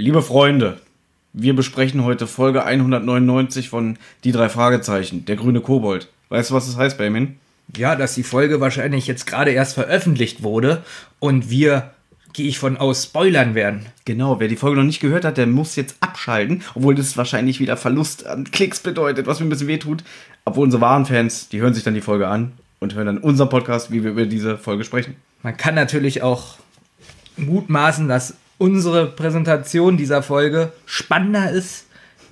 Liebe Freunde, wir besprechen heute Folge 199 von Die drei Fragezeichen, der grüne Kobold. Weißt du, was das heißt, Benjamin? Ja, dass die Folge wahrscheinlich jetzt gerade erst veröffentlicht wurde und wir, gehe ich von aus, spoilern werden. Genau, wer die Folge noch nicht gehört hat, der muss jetzt abschalten, obwohl das wahrscheinlich wieder Verlust an Klicks bedeutet, was mir ein bisschen wehtut. Obwohl unsere wahren Fans, die hören sich dann die Folge an und hören dann unseren Podcast, wie wir über diese Folge sprechen. Man kann natürlich auch mutmaßen, dass unsere Präsentation dieser Folge spannender ist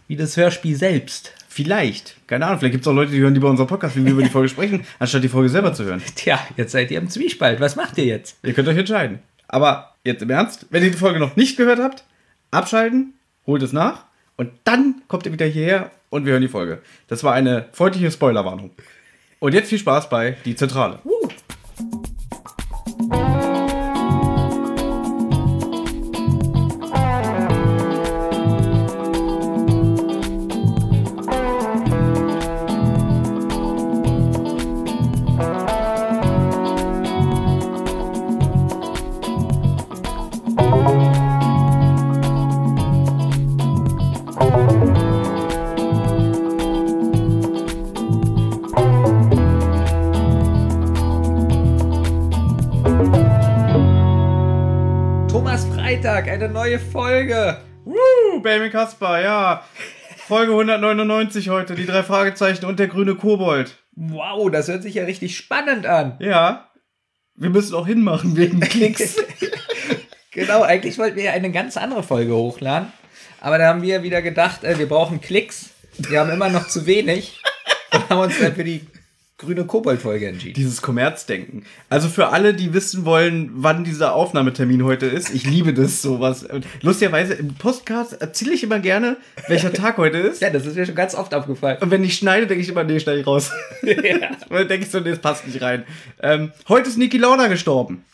wie das Hörspiel selbst. Vielleicht. Keine Ahnung, vielleicht gibt es auch Leute, die hören lieber unseren Podcast, wie wir über die Folge sprechen, anstatt die Folge selber zu hören. Tja, jetzt seid ihr im Zwiespalt. Was macht ihr jetzt? Ihr könnt euch entscheiden. Aber jetzt im Ernst, wenn ihr die Folge noch nicht gehört habt, abschalten, holt es nach und dann kommt ihr wieder hierher und wir hören die Folge. Das war eine freundliche Spoilerwarnung. Und jetzt viel Spaß bei Die Zentrale. Uh. Neue Folge. Woo, Benjamin Kasper, ja. Folge 199 heute, die drei Fragezeichen und der grüne Kobold. Wow, das hört sich ja richtig spannend an. Ja. Wir müssen auch hinmachen wegen Klicks. Genau, eigentlich wollten wir ja eine ganz andere Folge hochladen. Aber da haben wir wieder gedacht, äh, wir brauchen Klicks. Wir haben immer noch zu wenig. Und haben uns dann für die grüne Kobold-Folge entschieden. Dieses Kommerzdenken. Also für alle, die wissen wollen, wann dieser Aufnahmetermin heute ist, ich liebe das sowas. Lustigerweise im Podcast erzähle ich immer gerne, welcher Tag heute ist. Ja, das ist mir schon ganz oft aufgefallen. Und wenn ich schneide, denke ich immer, nee, schneide ich raus. Dann denke ich so, nee, das passt nicht rein. Ähm, heute ist Niki Lauda gestorben.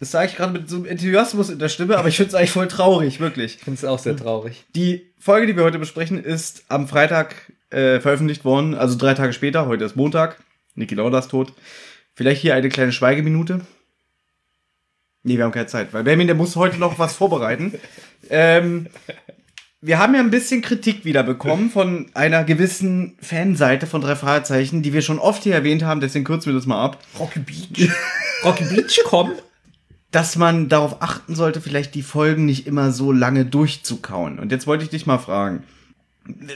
Das sage ich gerade mit so einem Enthusiasmus in der Stimme, aber ich finde es eigentlich voll traurig, wirklich. Ich finde es auch sehr traurig. Die Folge, die wir heute besprechen, ist am Freitag äh, veröffentlicht worden, also drei Tage später. Heute ist Montag. Niki Lauda ist tot. Vielleicht hier eine kleine Schweigeminute. Nee, wir haben keine Zeit, weil Benjamin, der muss heute noch was vorbereiten. Ähm, wir haben ja ein bisschen Kritik wieder bekommen von einer gewissen Fanseite von drei Fragezeichen, die wir schon oft hier erwähnt haben, deswegen kürzen wir das mal ab. Rocky Beach. Rocky Beach, komm. dass man darauf achten sollte, vielleicht die Folgen nicht immer so lange durchzukauen. Und jetzt wollte ich dich mal fragen.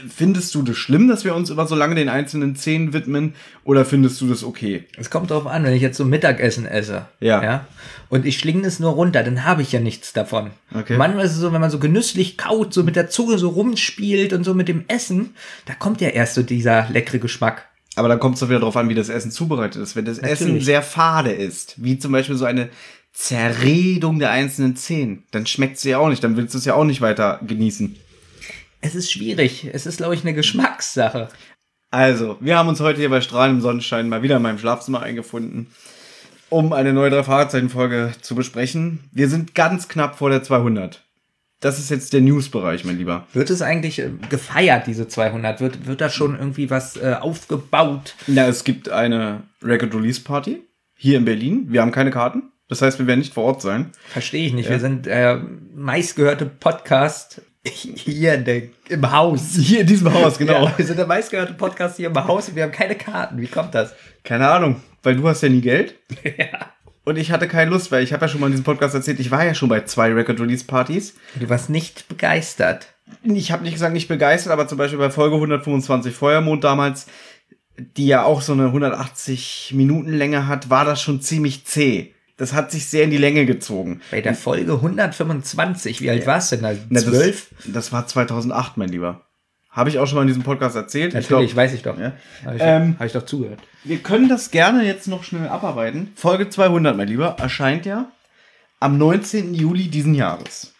Findest du das schlimm, dass wir uns immer so lange den einzelnen Szenen widmen? Oder findest du das okay? Es kommt drauf an, wenn ich jetzt so Mittagessen esse. Ja. ja und ich schlinge es nur runter, dann habe ich ja nichts davon. Okay. Manchmal ist es so, wenn man so genüsslich kaut, so mit der Zunge so rumspielt und so mit dem Essen, da kommt ja erst so dieser leckere Geschmack. Aber dann kommt es doch wieder darauf an, wie das Essen zubereitet ist. Wenn das Essen Natürlich. sehr fade ist, wie zum Beispiel so eine Zerredung der einzelnen Szenen, dann schmeckt es ja auch nicht. Dann willst du es ja auch nicht weiter genießen. Es ist schwierig. Es ist, glaube ich, eine Geschmackssache. Also, wir haben uns heute hier bei strahlendem Sonnenschein mal wieder in meinem Schlafzimmer eingefunden, um eine neue drei Fragezeichen-Folge zu besprechen. Wir sind ganz knapp vor der 200. Das ist jetzt der News-Bereich, mein Lieber. Wird es eigentlich äh, gefeiert, diese 200? Wird, wird da schon irgendwie was äh, aufgebaut? Na, es gibt eine Record-Release-Party hier in Berlin. Wir haben keine Karten. Das heißt, wir werden nicht vor Ort sein. Verstehe ich nicht. Wir sind äh, meistgehörte Podcast hier in der, im Haus. Hier in diesem Haus, genau. Ja, wir sind der meistgehörte Podcast hier im Haus und wir haben keine Karten. Wie kommt das? Keine Ahnung, weil du hast ja nie Geld. ja. Und ich hatte keine Lust, weil ich habe ja schon mal in diesem Podcast erzählt, ich war ja schon bei zwei Record-Release-Partys. Du warst nicht begeistert. Ich habe nicht gesagt, nicht begeistert, aber zum Beispiel bei Folge 125 Feuermond damals, die ja auch so eine 180 Minuten Länge hat, war das schon ziemlich zäh. Das hat sich sehr in die Länge gezogen. Bei der Folge 125, wie alt warst du denn da? Na, Zwölf? Das, das war 2008, mein Lieber. Habe ich auch schon mal in diesem Podcast erzählt. Ich Natürlich, glaub, weiß ich doch. Ja. Habe ich, Ähm, hab ich doch zugehört. Wir können das gerne jetzt noch schnell abarbeiten. Folge 200, mein Lieber, erscheint ja am 19. Juli diesen Jahres.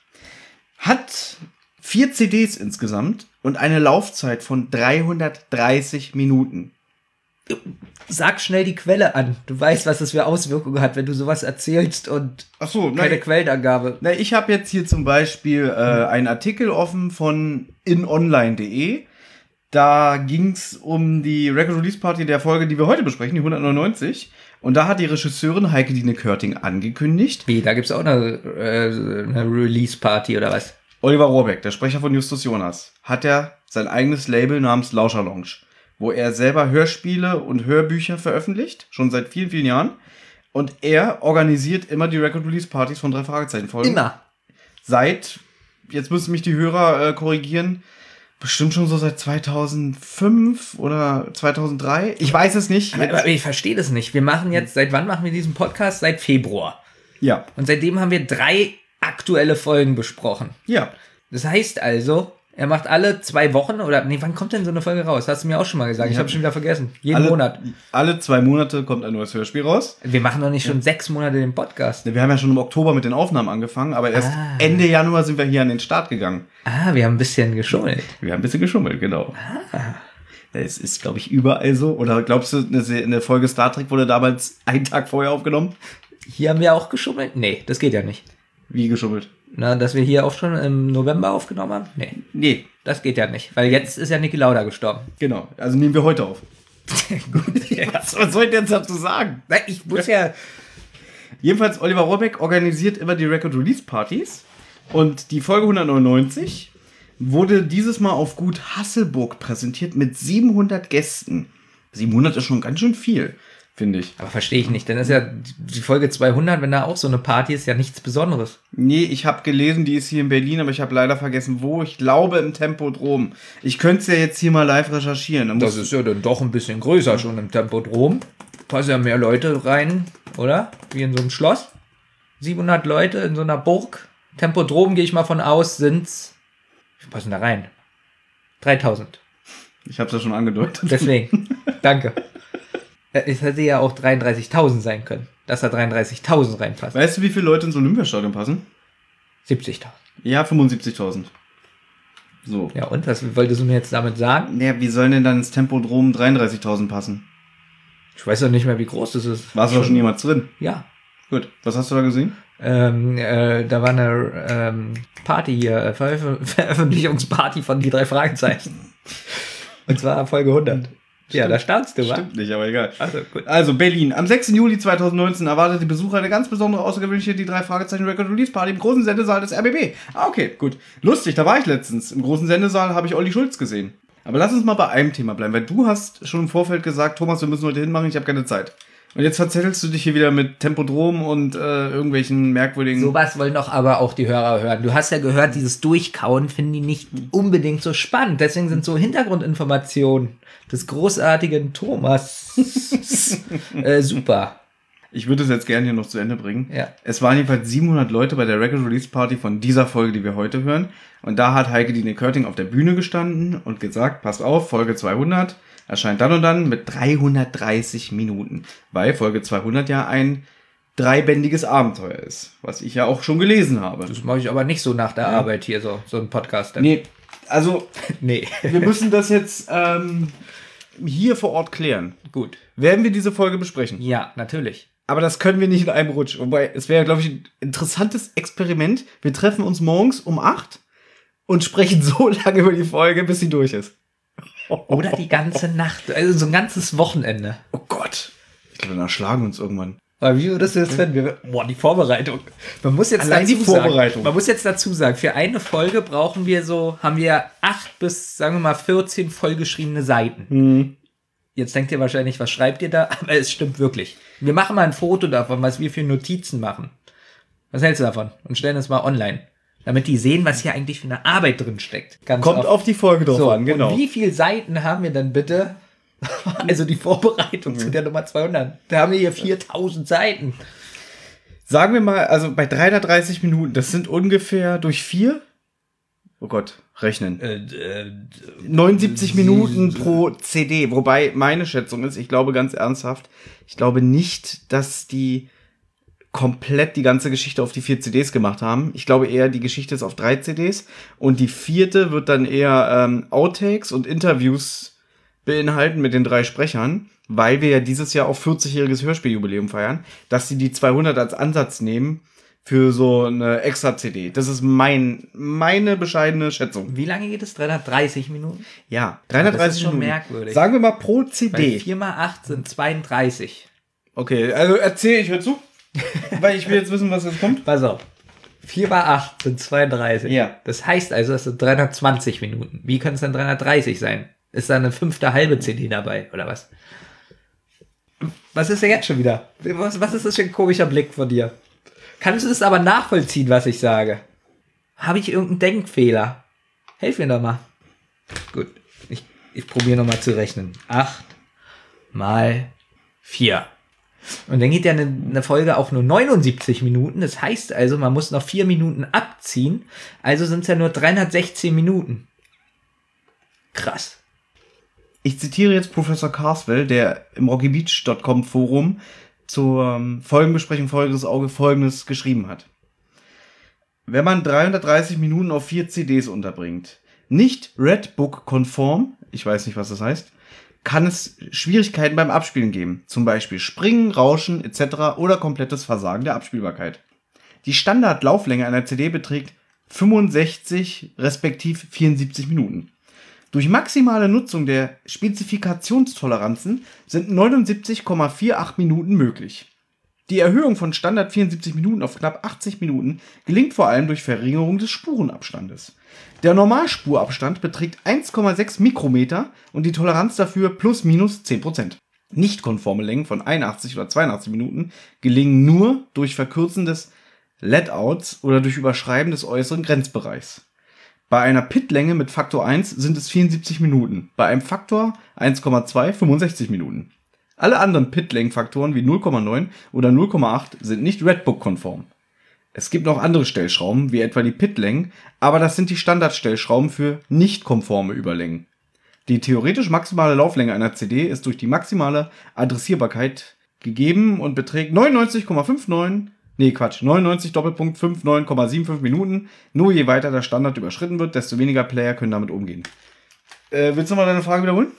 Hat vier CDs insgesamt und eine Laufzeit von 330 Minuten. Sag schnell die Quelle an. Du weißt, was das für Auswirkungen hat, wenn du sowas erzählst und so, keine nein, Quellenangabe. na, ich habe jetzt hier zum Beispiel äh, einen Artikel offen von inonline.de. Da ging's um die Record Release Party der Folge, die wir heute besprechen, die 199. Und da hat die Regisseurin Heike Dine Körting angekündigt, Wie, da gibt's auch eine, äh, eine Release-Party oder was? Oliver Rohrbeck, der Sprecher von Justus Jonas, hat ja sein eigenes Label namens Lauscher Lounge, wo er selber Hörspiele und Hörbücher veröffentlicht, schon seit vielen, vielen Jahren. Und er organisiert immer die Record-Release-Partys von drei Fragezeichen-Folgen. Immer. Seit, jetzt müssen mich die Hörer äh, korrigieren, bestimmt schon so seit 2005 oder 2003. Ich weiß es nicht. Aber, aber ich verstehe das nicht. Wir machen jetzt, seit wann machen wir diesen Podcast? Seit Februar. Ja, Und seitdem haben wir drei aktuelle Folgen besprochen. ja. Das heißt also, er macht alle zwei Wochen oder nee, wann kommt denn so eine Folge raus? Hast du mir auch schon mal gesagt. Ich Ja. habe schon wieder vergessen. Jeden alle, Monat. Alle zwei Monate kommt ein neues Hörspiel raus. Wir machen doch nicht schon sechs Monate den Podcast. Wir haben ja schon im Oktober mit den Aufnahmen angefangen, aber erst Ah. Ende Januar sind wir hier an den Start gegangen. Ah, wir haben ein bisschen geschummelt. Wir haben ein bisschen geschummelt, genau. Es ist, glaube ich, überall so. Oder glaubst du, eine Folge Star Trek wurde damals einen Tag vorher aufgenommen? Hier haben wir auch geschummelt? Nee, das geht ja nicht. Wie geschummelt? Na, dass wir hier auch schon im November aufgenommen haben? Nee, Nee, das geht ja nicht. Weil jetzt ist ja Niki Lauda gestorben. genau. Also nehmen wir heute auf. Gut. Was, was soll ich denn jetzt dazu sagen? Nein, ich muss ja. Jedenfalls, Oliver Rohrbeck organisiert immer die Record-Release-Partys. Und die Folge 199 wurde dieses Mal auf Gut Hasselburg präsentiert mit 700 Gästen. 700 ist schon ganz schön viel, finde ich. Aber verstehe ich nicht. Dann ist ja die Folge 200, wenn da auch so eine Party ist, ja nichts Besonderes. Nee, ich habe gelesen, die ist hier in Berlin, aber ich habe leider vergessen, wo. Ich glaube im Tempodrom. Ich könnte es ja jetzt hier mal live recherchieren. Dann Das ist ja dann doch ein bisschen größer schon im Tempodrom. Passen ja mehr Leute rein, oder? Wie in so einem Schloss. 700 Leute in so einer Burg. Tempodrom gehe ich mal von aus, sind's. Wie viel passen da rein? 3000. ich habe es ja schon angedeutet. Deswegen. Danke. Äh, Es hätte ja auch 33.000 sein können. Dass da 33.000 reinpassen. Weißt du, wie viele Leute ins Olympiastadion passen? 70.000. Ja, 75.000. So. Ja, und? Was wolltest du mir jetzt damit sagen? Naja, wie sollen denn dann ins Tempodrom 33.000 passen? Ich weiß doch nicht mehr, wie groß das ist. Warst du da schon jemals drin? Ja. Gut. Was hast du da gesehen? Ähm, äh, da war eine ähm, Party hier, äh, Veröf Veröffentlichungsparty von die drei Fragezeichen. Und zwar Folge 100. Ja, da staunst du, wa? Stimmt nicht, aber egal. Also, gut. Also Berlin. Am 6. Juli 2019 erwartet die Besucher eine ganz besondere, außergewöhnliche die drei Fragezeichen Record Release Party im großen Sendesaal des RBB. Ah, okay, gut. Lustig, da war ich letztens. Im großen Sendesaal habe ich Olli Schulz gesehen. Aber lass uns mal bei einem Thema bleiben, weil du hast schon im Vorfeld gesagt, Thomas, wir müssen heute hinmachen, ich habe keine Zeit. Und jetzt verzettelst du dich hier wieder mit Tempodrom und äh, irgendwelchen merkwürdigen. Sowas wollen doch aber auch die Hörer hören. Du hast ja gehört, dieses Durchkauen finden die nicht unbedingt so spannend. Deswegen sind so Hintergrundinformationen des großartigen Thomas äh, super. Ich würde es jetzt gerne hier noch zu Ende bringen. Ja. Es waren jedenfalls 700 Leute bei der Record Release Party von dieser Folge, die wir heute hören. Und da hat Heike Dine Körting auf der Bühne gestanden und gesagt, passt auf, Folge 200 erscheint dann und dann mit 330 Minuten. Weil Folge 200 ja ein dreibändiges Abenteuer ist. Was ich ja auch schon gelesen habe. Das mache ich aber nicht so nach der Arbeit hier, so, so ein Podcast. Nee, also nee. wir müssen das jetzt ähm, hier vor Ort klären. Gut. Werden wir diese Folge besprechen? Ja, natürlich. Aber das können wir nicht in einem Rutsch. Wobei, es wäre, glaube ich, ein interessantes Experiment. Wir treffen uns morgens um 8 und sprechen so lange über die Folge, bis sie durch ist. Oder die ganze Nacht, also so ein ganzes Wochenende. Oh Gott. Ich glaube, dann erschlagen wir uns irgendwann. Aber wie würdest du das finden? Wir, boah, die Vorbereitung. Man muss jetzt Allein dazu die Vorbereitung. Sagen, man muss jetzt dazu sagen, für eine Folge brauchen wir so, haben wir acht bis, sagen wir mal, 14 vollgeschriebene Seiten. Hm. Jetzt denkt ihr wahrscheinlich, was schreibt ihr da? Aber es stimmt wirklich. Wir machen mal ein Foto davon, was wir für Notizen machen. Was hältst du davon? Und stellen es mal online. Damit die sehen, was hier eigentlich für eine Arbeit drin steckt. Kommt oft. auf die Folge drauf So, an, genau. Und wie viele Seiten haben wir denn bitte? Also die Vorbereitung Mhm. zu der Nummer 200. Da haben wir hier 4000 Seiten. Sagen wir mal, also bei 330 Minuten, das sind ungefähr durch vier. Oh Gott, rechnen. Äh, äh, 79 Minuten pro CD. Wobei meine Schätzung ist, ich glaube ganz ernsthaft, ich glaube nicht, dass die komplett die ganze Geschichte auf die vier CDs gemacht haben. Ich glaube eher, die Geschichte ist auf drei CDs und die vierte wird dann eher ähm, Outtakes und Interviews beinhalten mit den drei Sprechern, weil wir ja dieses Jahr auch 40-jähriges Hörspieljubiläum feiern, dass sie die 200 als Ansatz nehmen für so eine extra CD. Das ist mein meine bescheidene Schätzung. wie lange geht es? 330 Minuten? Ja, Das 330 ist schon Minuten. merkwürdig. Sagen wir mal pro Weil CD. 4 mal 8 sind 32. Okay, also erzähl, ich hör zu. Weil ich will jetzt wissen, was jetzt kommt. Pass auf. 4 mal 8 sind 32. Ja. Das heißt also, das sind 320 Minuten. Wie können es dann 330 sein? Ist da eine fünfte halbe CD dabei, oder was? Was ist denn jetzt schon wieder? Was, was ist das für ein komischer Blick von dir? Kannst du es aber nachvollziehen, was ich sage? Habe ich irgendeinen Denkfehler? Helf mir doch mal. Gut, ich, ich probiere nochmal zu rechnen. 8 mal 4. Und dann geht ja eine, eine Folge auch nur 79 Minuten. Das heißt also, man muss noch 4 Minuten abziehen. Also sind es ja nur 316 Minuten. Krass. Ich zitiere jetzt Professor Carswell, der im rockybeach.com Forum zur ähm, Folgenbesprechung Folgendes Auge Folgendes geschrieben hat. Wenn man 330 Minuten auf vier CDs unterbringt, nicht Redbook-konform, ich weiß nicht, was das heißt, kann es Schwierigkeiten beim Abspielen geben. Zum Beispiel Springen, Rauschen etc. oder komplettes Versagen der Abspielbarkeit. Die Standardlauflänge einer CD beträgt 65 respektiv 74 Minuten. Durch maximale Nutzung der Spezifikationstoleranzen sind 79,48 Minuten möglich. Die Erhöhung von Standard 74 Minuten auf knapp 80 Minuten gelingt vor allem durch Verringerung des Spurenabstandes. Der Normalspurabstand beträgt 1,6 Mikrometer und die Toleranz dafür plus minus 10%. Nicht konforme Längen von 81 oder 82 Minuten gelingen nur durch Verkürzen des Letouts oder durch Überschreiben des äußeren Grenzbereichs. Bei einer Pitlänge mit Faktor 1 sind es 74 Minuten, bei einem Faktor 1,2 65 Minuten. Alle anderen Pitlängenfaktoren wie 0,9 oder 0,8 sind nicht Redbook-konform. Es gibt noch andere Stellschrauben, wie etwa die Pitlängen, aber das sind die Standardstellschrauben für nicht konforme Überlängen. Die theoretisch maximale Lauflänge einer CD ist durch die maximale Adressierbarkeit gegeben und beträgt 99,59 Nee, Quatsch. 99 Doppelpunkt 59,75 Minuten. Nur je weiter der Standard überschritten wird, desto weniger Player können damit umgehen. Äh, willst du mal deine Frage wiederholen?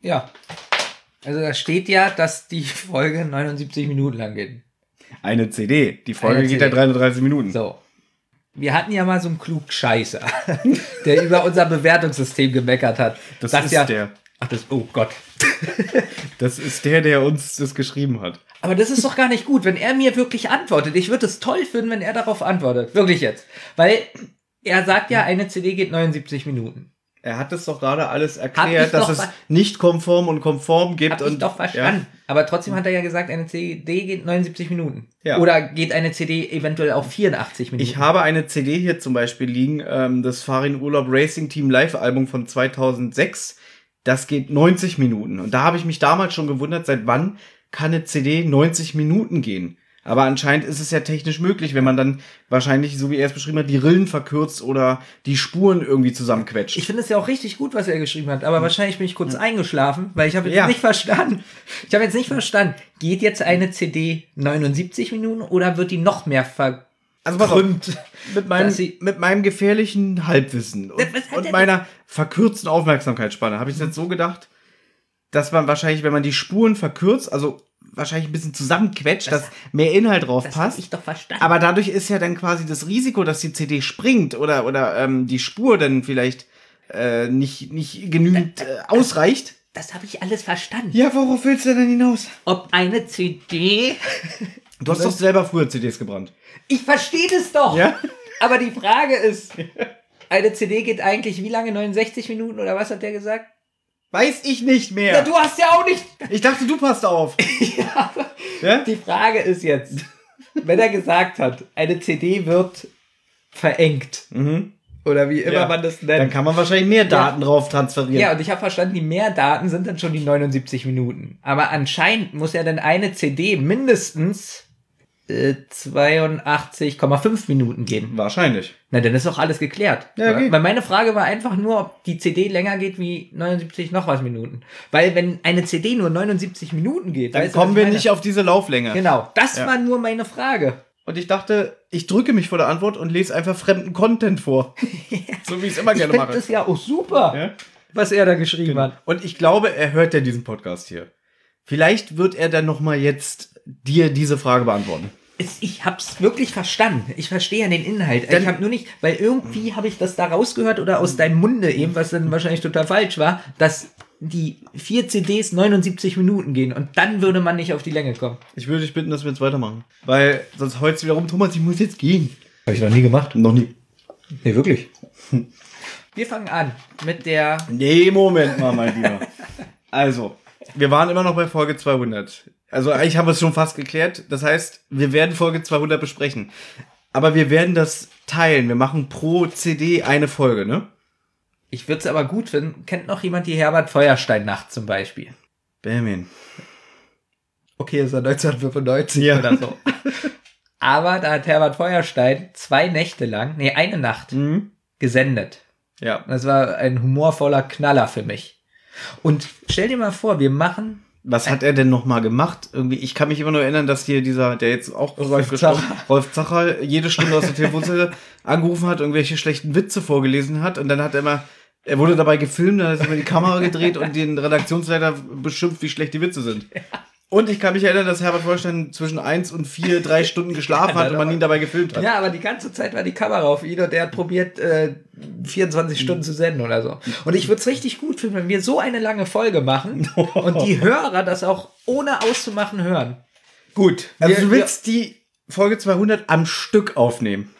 Ja. Also da steht ja, dass die Folge 79 Minuten lang geht. Eine CD. Die Folge Eine geht CD. ja 33 Minuten. So. Wir hatten ja mal so einen Klugscheißer, der über unser Bewertungssystem gemeckert hat. Das ist ja, der. Ach, das, oh Gott. Das ist der, der uns das geschrieben hat. Aber das ist doch gar nicht gut, wenn er mir wirklich antwortet. Ich würde es toll finden, wenn er darauf antwortet. Wirklich jetzt. Weil er sagt ja, eine CD geht 79 Minuten. Er hat es doch gerade alles erklärt, dass es nicht konform und konform gibt. Hab und, ich doch verstanden. Aber trotzdem hat er ja gesagt, eine CD geht 79 Minuten. Ja. Oder geht eine CD eventuell auch 84 Minuten. Ich habe eine CD hier zum Beispiel liegen, ähm, das Farin Urlaub Racing Team Live-Album von 2006. Das geht 90 Minuten. Und da habe ich mich damals schon gewundert, seit wann kann eine CD 90 Minuten gehen? Aber anscheinend ist es ja technisch möglich, wenn man dann wahrscheinlich, so wie er es beschrieben hat, die Rillen verkürzt oder die Spuren irgendwie zusammenquetscht. Ich finde es ja auch richtig gut, was er geschrieben hat, aber wahrscheinlich bin ich kurz eingeschlafen, weil ich habe jetzt Ja. nicht verstanden. Ich habe jetzt nicht verstanden, geht jetzt eine CD 79 Minuten oder wird die noch mehr verkrümmt? Also pass mit meinem, sie- mit meinem gefährlichen Halbwissen und, und er meiner verkürzten Aufmerksamkeitsspanne habe ich es jetzt so gedacht, dass man wahrscheinlich, wenn man die Spuren verkürzt, also wahrscheinlich ein bisschen zusammenquetscht, dass mehr Inhalt drauf Das habe passt. ich doch verstanden. Aber dadurch ist ja dann quasi das Risiko, dass die CD springt oder, oder ähm, die Spur dann vielleicht äh, nicht, nicht genügend äh, ausreicht. das habe ich alles verstanden. Ja, worauf willst du denn hinaus? Ob eine CD... Du hast doch selber früher CDs gebrannt. Ich verstehe das doch. Ja? Aber die Frage ist, eine CD geht eigentlich wie lange? 69 Minuten oder was hat der gesagt? Weiß ich nicht mehr. Ja, du hast ja auch nicht... ich dachte, du passt auf. ja? Die Frage ist jetzt, wenn er gesagt hat, eine CD wird verengt. Oder wie immer Mhm. Ja. man das Dann nennt. kann man wahrscheinlich mehr Daten drauf transferieren. Ja, und ich habe verstanden, die Mehrdaten sind dann schon die 79 Minuten. Aber anscheinend muss ja dann eine CD mindestens äh, 82,5 Minuten gehen. Wahrscheinlich. Na, dann ist doch alles geklärt. Ja, okay. Weil meine Frage war einfach nur, ob die CD länger geht wie 79 noch was Minuten. Weil wenn eine CD nur 79 Minuten geht, Dann du, kommen ich wir nicht auf diese Lauflänge. Genau, das Ja. war nur meine Frage. Und ich dachte, ich drücke mich vor der Antwort und lese einfach fremden Content vor. so wie ich es immer Ich gerne finde mache. das ja auch super, Ja? was er da geschrieben hat. Und ich glaube, er hört ja diesen Podcast hier. Vielleicht wird er dann noch mal jetzt dir diese Frage beantworten. Ich hab's wirklich verstanden. Ich verstehe ja den Inhalt. Dann- ich habe nur nicht, weil irgendwie habe ich das da rausgehört oder aus deinem Munde eben, was dann wahrscheinlich total falsch war, dass die vier CDs 79 Minuten gehen und dann würde man nicht auf die Länge kommen. Ich würde dich bitten, dass wir jetzt weitermachen. Weil sonst heulst du wieder rum, Thomas, ich muss jetzt gehen. Habe ich noch nie gemacht. Noch nie. Nee, wirklich. Wir fangen an mit der. Nee, Moment mal, mein Lieber. Also, wir waren immer noch bei Folge 200. Also eigentlich haben wir es schon fast geklärt. Das heißt, wir werden Folge 200 besprechen. Aber wir werden das teilen. Wir machen pro CD eine Folge, ne? Ich würde es aber gut finden. Kennt noch jemand die Herbert Feuerstein-Nacht zum Beispiel? Benjamin. Okay, ist er 1995 Ja. oder so. aber da hat Herbert Feuerstein zwei Nächte lang, nee, eine Nacht Mhm. gesendet. Ja. Das war ein humorvoller Knaller für mich. Und stell dir mal vor, wir machen Was hat er denn noch mal gemacht? Irgendwie, ich kann mich immer nur erinnern, dass hier dieser, der jetzt auch Rolf gestorben- Zacher. Rolf Zacher, jede Stunde aus der Telefonzelle angerufen hat, irgendwelche schlechten Witze vorgelesen hat und dann hat er immer, er wurde dabei gefilmt, dann hat er über die Kamera gedreht und den Redaktionsleiter beschimpft, wie schlecht die Witze sind. Und ich kann mich erinnern, dass Herbert Feuerstein zwischen eins und vier, drei Stunden geschlafen hat und man ihn dabei gefilmt hat. Ja, aber die ganze Zeit war die Kamera auf ihn und der hat probiert, äh, 24 Stunden zu senden oder so. Und ich würde es richtig gut finden, wenn wir so eine lange Folge machen und die Hörer das auch ohne auszumachen hören. Gut. Also wir- du willst die Folge 200 am Stück aufnehmen.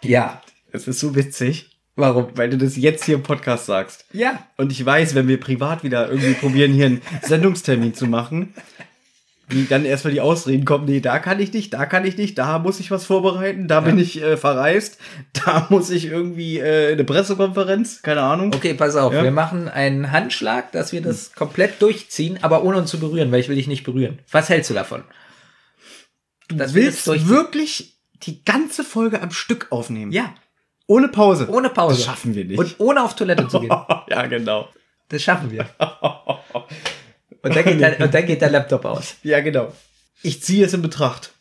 wir- Ja. Das ist so witzig, Warum? weil du das jetzt hier im Podcast sagst. Ja. Und ich weiß, wenn wir privat wieder irgendwie probieren, hier einen Sendungstermin zu machen, wie dann erstmal die Ausreden kommen, nee, da kann ich nicht, da kann ich nicht, da muss ich was vorbereiten, da bin ich äh, verreist, da muss ich irgendwie äh, eine Pressekonferenz, keine Ahnung. Okay, pass auf. Ja. Wir machen einen Handschlag, dass wir das komplett durchziehen, aber ohne uns zu berühren, weil ich will dich nicht berühren. Was hältst du davon? Du wir das willst durchziehen? wirklich die ganze Folge am Stück aufnehmen? Ja. Ohne Pause? Ohne Pause. Das schaffen wir nicht. Und ohne auf Toilette zu gehen. ja, genau. Das schaffen wir. Und dann geht der, und dann geht der Laptop aus. Ja, genau. Ich ziehe es in Betracht.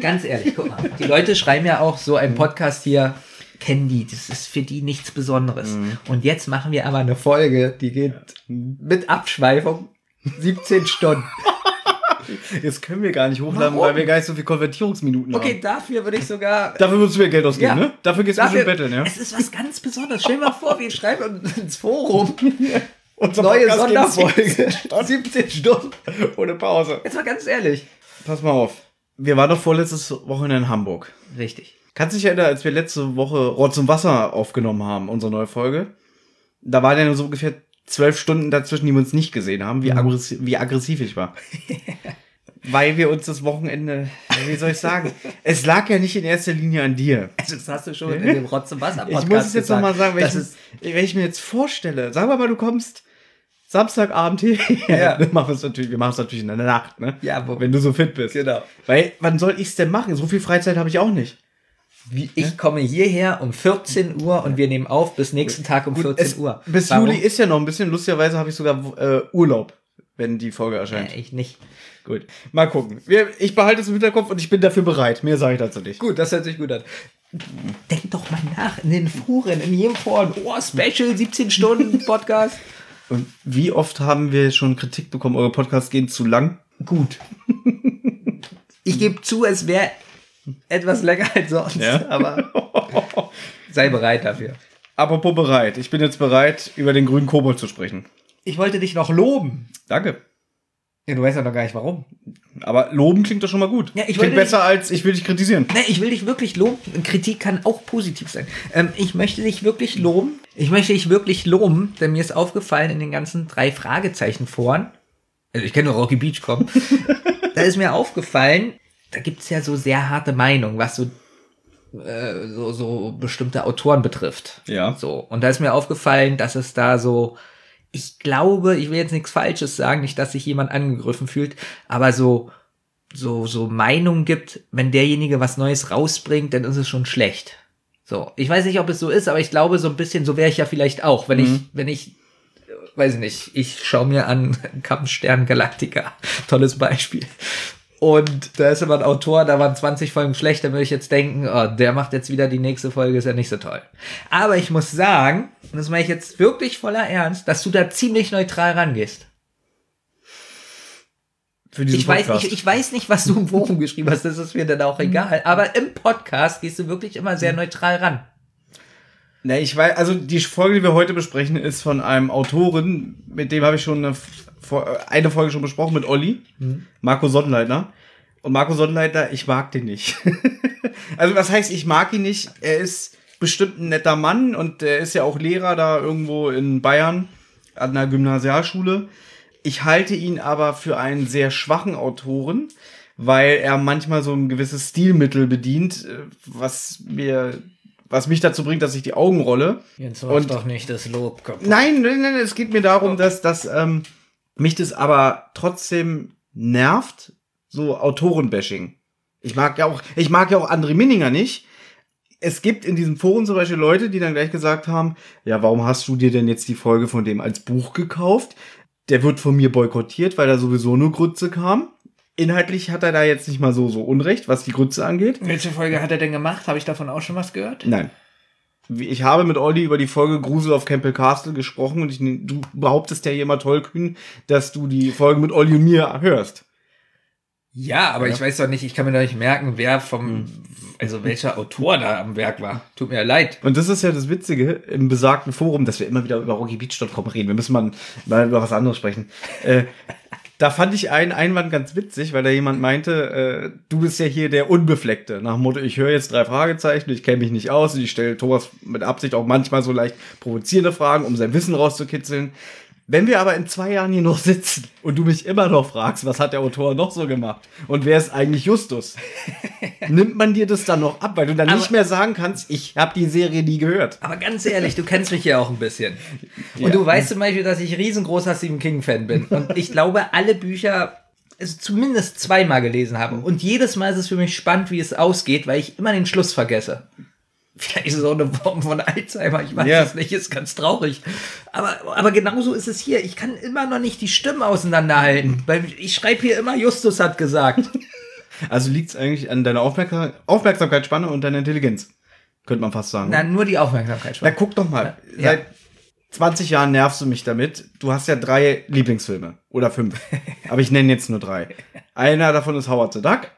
Ganz ehrlich, guck mal. Die Leute schreiben ja auch so einen Podcast hier, kennen die, das ist für die nichts Besonderes. Und jetzt machen wir aber eine Folge, die geht mit Abschweifung 17 Stunden. Jetzt können wir gar nicht hochladen, Warum? weil wir gar nicht so viel Konvertierungsminuten Okay, haben. dafür würde ich sogar. Dafür müssen wir Geld ausgeben, Ja. ne? Dafür geht's bestimmt betteln, ja? Es ist was ganz Besonderes. Stell dir mal vor, wir schreiben ins Forum Unser neue Podcast Sonderfolge. 17 Stunden. Ohne Pause. Jetzt mal ganz ehrlich. Pass mal auf. Wir waren doch vorletztes Wochenende in Hamburg. Richtig. Kannst du dich erinnern, als wir letzte Woche Rotz und Wasser aufgenommen haben, unsere neue Folge? Da waren ja nur so ungefähr zwölf Stunden dazwischen, die wir uns nicht gesehen haben, wie, aggressiv, wie aggressiv ich war. Weil wir uns das Wochenende, wie soll ich sagen, es lag ja nicht in erster Linie an dir. Also das hast du schon in dem Rotz und Wasser Ich muss es jetzt nochmal sagen, wenn ich, wenn ich mir jetzt vorstelle, wir mal, du kommst Samstagabend hierher. Ja. Dann machen wir es natürlich, wir machen es natürlich in der Nacht, ne? Ja, wo- wenn du so fit bist. Genau. Weil, wann soll ich es denn machen? So viel Freizeit habe ich auch nicht. Wie, ich komme hierher um 14 Uhr und wir nehmen auf bis nächsten Tag um 14 Es- Uhr. Bis Warum? Juli ist ja noch ein bisschen. Lustigerweise habe ich sogar äh, Urlaub, wenn die Folge erscheint. ich nicht. Gut. Mal gucken. Wir, ich behalte es im Hinterkopf und ich bin dafür bereit. Mehr sage ich dazu nicht. Gut, das hört sich gut an. Denk doch mal nach in den Foren, in jedem Foren. Oh, Special, 17 Stunden Podcast. Und wie oft haben wir schon Kritik bekommen, eure Podcasts gehen zu lang? Gut. Ich gebe zu, es wäre etwas länger als sonst, Ja. aber sei bereit dafür. Apropos bereit. Ich bin jetzt bereit, über den grünen Kobold zu sprechen. Ich wollte dich noch loben. Danke. Ja, du weißt ja noch gar nicht warum. Aber loben klingt doch schon mal gut. Ja, ich klingt besser als ich will dich kritisieren. Nee, ich will dich wirklich loben. Kritik kann auch positiv sein. Ähm, ich möchte dich wirklich loben. Ich möchte dich wirklich loben, denn mir ist aufgefallen in den ganzen drei Fragezeichen Foren. Also ich kenne nur Rocky Beach kommen. da ist mir aufgefallen, da gibt's ja so sehr harte Meinungen, was so, äh, so, so bestimmte Autoren betrifft. Ja. So. Und da ist mir aufgefallen, dass es da so, ich glaube, ich will jetzt nichts Falsches sagen, nicht, dass sich jemand angegriffen fühlt, aber so, so, so Meinungen gibt, wenn derjenige was Neues rausbringt, dann ist es schon schlecht. So. Ich weiß nicht, ob es so ist, aber ich glaube, so ein bisschen, so wäre ich ja vielleicht auch, wenn ich, wenn ich, weiß ich nicht, ich schaue mir an Kampfstern Galactica. Tolles Beispiel. Und da ist immer ein Autor, da waren 20 Folgen schlecht, dann würde ich jetzt denken, oh, der macht jetzt wieder die nächste Folge, ist ja nicht so toll. Aber ich muss sagen, und das meine ich jetzt wirklich voller Ernst, dass du da ziemlich neutral rangehst. Für diesen Ich weiß, ich, ich weiß nicht, was du im Forum geschrieben hast, das ist mir dann auch egal. Aber im Podcast gehst du wirklich immer sehr neutral ran. Ne, ich weiß, also die Folge, die wir heute besprechen, ist von einem Autoren, mit dem habe ich schon eine, eine Folge schon besprochen, mit Olli, Marco Sonnleitner. Und Marco Sonnenleiter, ich mag den nicht. also was heißt, ich mag ihn nicht? Er ist bestimmt ein netter Mann und er ist ja auch Lehrer da irgendwo in Bayern an einer Gymnasialschule. Ich halte ihn aber für einen sehr schwachen Autoren, weil er manchmal so ein gewisses Stilmittel bedient, äh, was mir was mich dazu bringt, dass ich die Augen rolle. Jetzt mach doch nicht das Lob kaputt. Nein, nein, nein, es geht mir darum, dass, dass ähm, mich das aber trotzdem nervt, so Autorenbashing. Ich mag ja auch, ich mag ja auch André Minninger nicht. Es gibt in diesem Forum zum Beispiel Leute, die dann gleich gesagt haben, ja, warum hast du dir denn jetzt die Folge von dem als Buch gekauft? Der wird von mir boykottiert, weil da sowieso nur Grütze kam. Inhaltlich hat er da jetzt nicht mal so, so Unrecht, was die Grütze angeht. Welche Folge hat er denn gemacht? Habe ich davon auch schon was gehört? Nein. Ich habe mit Olli über die Folge Grusel auf Campbell Castle gesprochen und ich, du behauptest ja hier immer tollkühn, dass du die Folge mit Olli und mir hörst. Ja, aber ich weiß doch nicht, ich kann mir doch nicht merken, wer vom, also welcher Autor da am Werk war. Tut mir ja leid. Und das ist ja das Witzige im besagten Forum, dass wir immer wieder über RockyBeach.com reden. Wir müssen mal, mal über was anderes sprechen. äh, da fand ich einen Einwand ganz witzig, weil da jemand meinte, äh, du bist ja hier der Unbefleckte. Nach dem Motto, ich höre jetzt drei Fragezeichen, ich kenne mich nicht aus und ich stelle Thomas mit Absicht auch manchmal so leicht provozierende Fragen, um sein Wissen rauszukitzeln. Wenn wir aber in zwei Jahren hier noch sitzen und du mich immer noch fragst, was hat der Autor noch so gemacht und wer ist eigentlich Justus, nimmt man dir das dann noch ab, weil du dann Aber- nicht mehr sagen kannst, ich habe die Serie nie gehört. Aber ganz ehrlich, du kennst mich ja auch ein bisschen. Und Ja. du weißt zum Beispiel, dass ich riesengroßer Stephen King-Fan bin. Und ich glaube, alle Bücher also zumindest zweimal gelesen habe. Und jedes Mal ist es für mich spannend, wie es ausgeht, weil ich immer den Schluss vergesse. Vielleicht ist es auch eine Form von Alzheimer, ich weiß Ja. es nicht, ist ganz traurig. Aber, aber genauso ist es hier. Ich kann immer noch nicht die Stimmen auseinanderhalten, weil ich schreibe hier immer, Justus hat gesagt. Also liegt es eigentlich an deiner Aufmerksam Aufmerksamkeitsspanne und deiner Intelligenz. Könnte man fast sagen. Na, nur die Aufmerksamkeit Na, guck doch mal. Ja. Seit 20 Jahren nervst du mich damit. Du hast ja drei Lieblingsfilme. Oder fünf. Aber ich nenne jetzt nur drei. Einer davon ist Howard the Duck.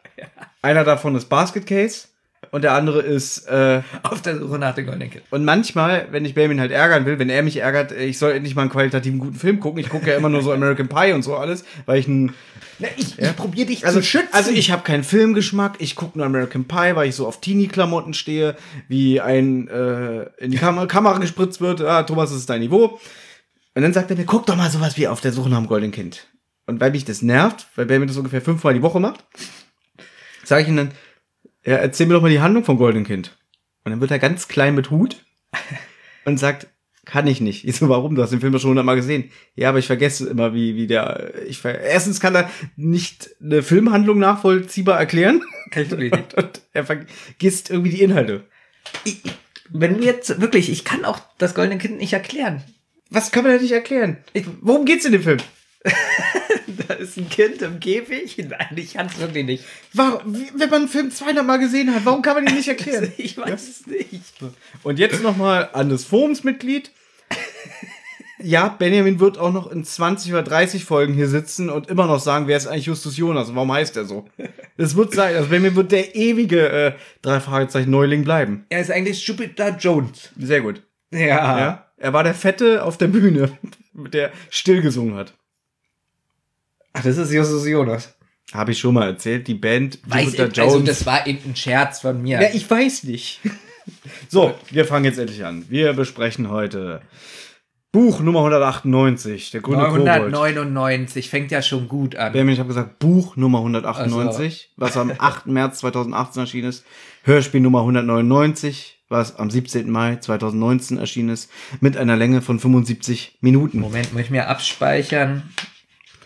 Einer davon ist Basket Case. Und der andere ist, äh, Auf der Suche nach dem Golden Kind. und manchmal, wenn ich Benjamin halt ärgern will, wenn er mich ärgert, äh, ich soll endlich mal einen qualitativen guten Film gucken. Ich gucke ja immer nur so American Pie und so alles, weil ich ein Na, ich, ich probiere dich also, zu schützen. also ich habe keinen Filmgeschmack, ich gucke nur American Pie, weil ich so auf Teenie-Klamotten stehe, wie ein äh, in die Kam Kamera gespritzt wird, ah, Thomas, das ist dein Niveau. Und dann sagt er mir, guck doch mal sowas wie auf der Suche nach dem goldenen Kind. Und weil mich das nervt, weil Benjamin das ungefähr fünfmal die Woche macht, sage ich ihm dann, ja, erzähl mir doch mal die Handlung vom goldenen Kind. Und dann wird er ganz klein mit Hut und sagt, kann ich nicht. Ich so, warum? Du hast den Film ja schon hundertmal gesehen. Ja, aber ich vergesse immer, wie, wie der, ich ver erstens kann er nicht eine Filmhandlung nachvollziehbar erklären. Kann ich wirklich nicht. Und er vergisst irgendwie die Inhalte. Ich, wenn du jetzt wirklich, ich kann auch das Goldene Kind nicht erklären. Was kann man da nicht erklären? Ich, worum geht's in dem Film? Da ist ein Kind im Käfig. Nein, ich kann es wirklich nicht. Warum, wenn man einen Film 200 Mal gesehen hat, warum kann man ihn nicht erklären? Ich weiß es nicht. Und jetzt nochmal an das Forumsmitglied. Ja, Benjamin wird auch noch in 20 oder 30 Folgen hier sitzen und immer noch sagen, wer ist eigentlich Justus Jonas und warum heißt er so? Das wird sein, also Benjamin wird der ewige äh, drei Fragezeichen Neuling bleiben. Er ist eigentlich Jupiter Jones. Sehr gut. Ja. Ja, er war der Fette auf der Bühne, der still gesungen hat. Ach, das ist Justus Jonas. Habe ich schon mal erzählt, die Band Weiß Jupiter ich, also das war eben ein Scherz von mir. Ja, ich weiß nicht. So, wir fangen jetzt endlich an. Wir besprechen heute Buch Nummer 198, der grüne Kobold. 999 fängt ja schon gut an. Benjamin, ich habe gesagt Buch Nummer 198, was am 8. März 2018 erschienen ist. Hörspiel Nummer 199, was am 17. Mai 2019 erschienen ist, mit einer Länge von 75 Minuten. Moment, muss ich mir abspeichern.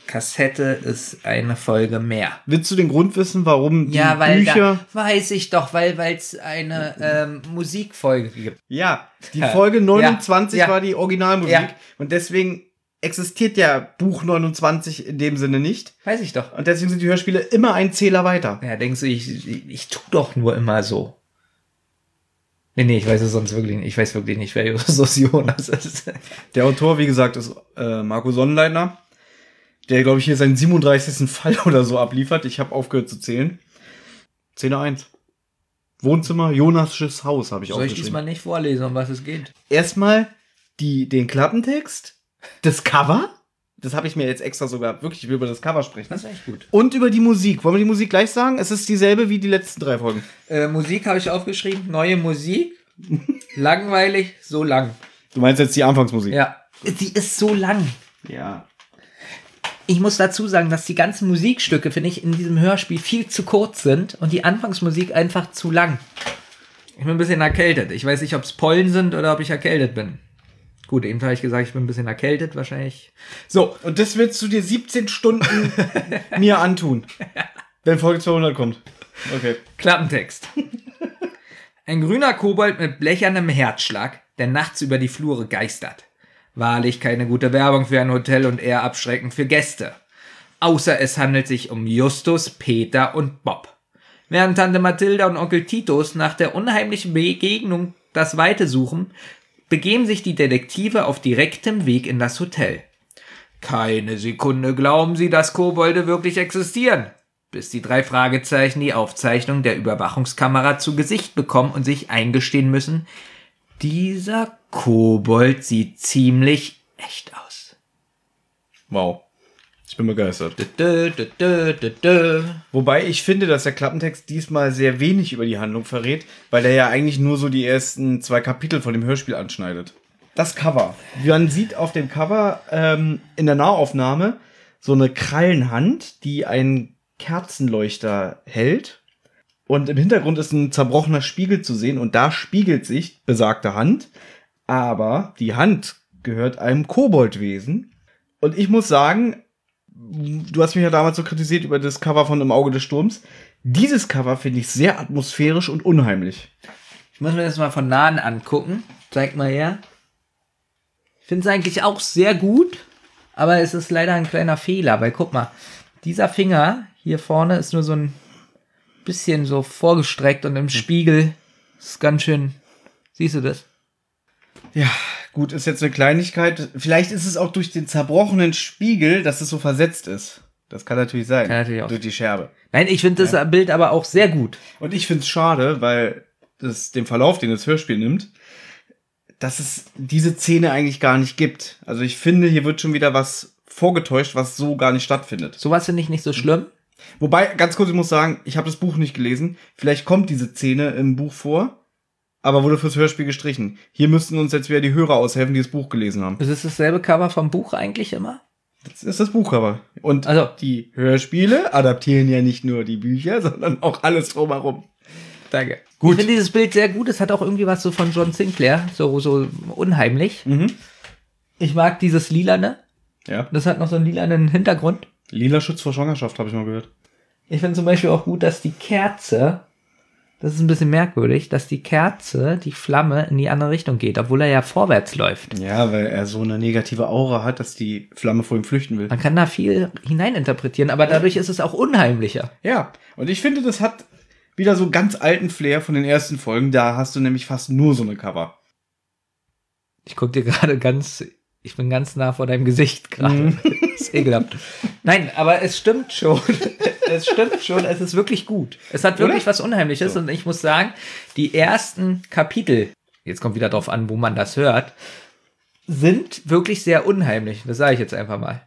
Kassette ist eine Folge mehr. Willst du den Grund wissen, warum die Ja, weil Bücher... da weiß ich doch, weil es eine ähm, Musikfolge gibt. Ja, die Folge 29 Ja, war die Originalmusik Ja. und deswegen existiert ja Buch 29 in dem Sinne nicht. Weiß ich doch. Und deswegen sind die Hörspiele immer ein Zähler weiter. Ja, denkst du, ich, ich, ich tu doch nur immer so. Nee, nee, ich weiß es sonst wirklich nicht. Ich weiß wirklich nicht, wer Justus Jonas ist. Der Autor, wie gesagt, ist äh, Marco Sonnenleitner, der, glaube ich, hier seinen 37. Fall oder so abliefert. Ich habe aufgehört zu zählen. Szene 1. Wohnzimmer, Jonasches Haus habe ich Soll ich aufgeschrieben. diesmal nicht vorlesen, um was es geht? Erstmal die, den Klappentext, das Cover. Das habe ich mir jetzt extra sogar wirklich ich will über das Cover sprechen. Das ist echt gut. Und über die Musik. Wollen wir die Musik gleich sagen? Es ist dieselbe wie die letzten drei Folgen. Äh, Musik habe ich aufgeschrieben. Neue Musik. Langweilig, so lang. Du meinst jetzt die Anfangsmusik? Ja. Die ist so lang. Ja. Ich muss dazu sagen, dass die ganzen Musikstücke, finde ich, in diesem Hörspiel viel zu kurz sind und die Anfangsmusik einfach zu lang. Ich bin ein bisschen erkältet. Ich weiß nicht, ob es Pollen sind oder ob ich erkältet bin. Gut, eben habe ich gesagt, ich bin ein bisschen erkältet, wahrscheinlich. So, und das willst du dir 17 Stunden mir antun, wenn Folge 200 kommt. Okay. Klappentext. Ein grüner Kobold mit blechernem Herzschlag, der nachts über die Flure geistert. Wahrlich keine gute Werbung für ein Hotel und eher abschreckend für Gäste. Außer es handelt sich um Justus, Peter und Bob. Während Tante Mathilda und Onkel Titus nach der unheimlichen Begegnung das Weite suchen, begeben sich die Detektive auf direktem Weg in das Hotel. Keine Sekunde glauben sie, dass Kobolde wirklich existieren, bis die drei Fragezeichen die Aufzeichnung der Überwachungskamera zu Gesicht bekommen und sich eingestehen müssen, dieser Kobold sieht ziemlich echt aus. Wow. Ich bin begeistert. Dö, dö, dö. Wobei ich finde, dass der Klappentext diesmal sehr wenig über die Handlung verrät, weil er ja eigentlich nur so die ersten zwei Kapitel von dem Hörspiel anschneidet. Das Cover. Man sieht auf dem Cover ähm, in der Nahaufnahme so eine Krallenhand, die einen Kerzenleuchter hält. Und im Hintergrund ist ein zerbrochener Spiegel zu sehen und da spiegelt sich besagte Hand. Aber die Hand gehört einem Koboldwesen. Und ich muss sagen, du hast mich ja damals so kritisiert über das Cover von Im Auge des Sturms. Dieses Cover finde ich sehr atmosphärisch und unheimlich. Ich muss mir das mal von nahen angucken. Zeig mal her. Ich finde es eigentlich auch sehr gut, aber es ist leider ein kleiner Fehler, weil guck mal, dieser Finger hier vorne ist nur so ein bisschen so vorgestreckt und im Spiegel ist ganz schön. Siehst du das? Ja, gut, ist jetzt eine Kleinigkeit. Vielleicht ist es auch durch den zerbrochenen Spiegel, dass es so versetzt ist. Das kann natürlich sein. Kann natürlich auch Durch die Scherbe. Nein, ich finde das Bild aber auch sehr gut. Und ich finde es schade, weil das den Verlauf, den das Hörspiel nimmt, dass es diese Szene eigentlich gar nicht gibt. Also ich finde, hier wird schon wieder was vorgetäuscht, was so gar nicht stattfindet. Sowas finde ich nicht so schlimm. Wobei, ganz kurz, ich muss sagen, ich habe das Buch nicht gelesen. Vielleicht kommt diese Szene im Buch vor, aber wurde fürs Hörspiel gestrichen. Hier müssten uns jetzt wieder die Hörer aushelfen, die das Buch gelesen haben. Ist es dasselbe Cover vom Buch eigentlich immer? Das ist das Buchcover. Und Also- die Hörspiele adaptieren ja nicht nur die Bücher, sondern auch alles drumherum. Danke. Gut. Ich finde dieses Bild sehr gut. Es hat auch irgendwie was so von John Sinclair, so, so unheimlich. Mhm. Ich mag dieses Lilane. Ja. Das hat noch so einen lilanen Hintergrund. Lila Schutz vor Schwangerschaft, habe ich mal gehört. Ich finde zum Beispiel auch gut, dass die Kerze, das ist ein bisschen merkwürdig, dass die Kerze, die Flamme in die andere Richtung geht, obwohl er ja vorwärts läuft. Ja, weil er so eine negative Aura hat, dass die Flamme vor ihm flüchten will. Man kann da viel hineininterpretieren, aber dadurch ist es auch unheimlicher. Ja, und ich finde, das hat wieder so ganz alten Flair von den ersten Folgen. Da hast du nämlich fast nur so eine Cover. Ich guck dir gerade ganz, ich bin ganz nah vor deinem Gesicht gerade. Mhm. ist ekelhaft. Nein, aber es stimmt schon. Es stimmt schon, es ist wirklich gut. Es hat wirklich Oder? was Unheimliches und ich muss sagen, die ersten Kapitel, jetzt kommt wieder drauf an, wo man das hört, sind wirklich sehr unheimlich. Das sage ich jetzt einfach mal.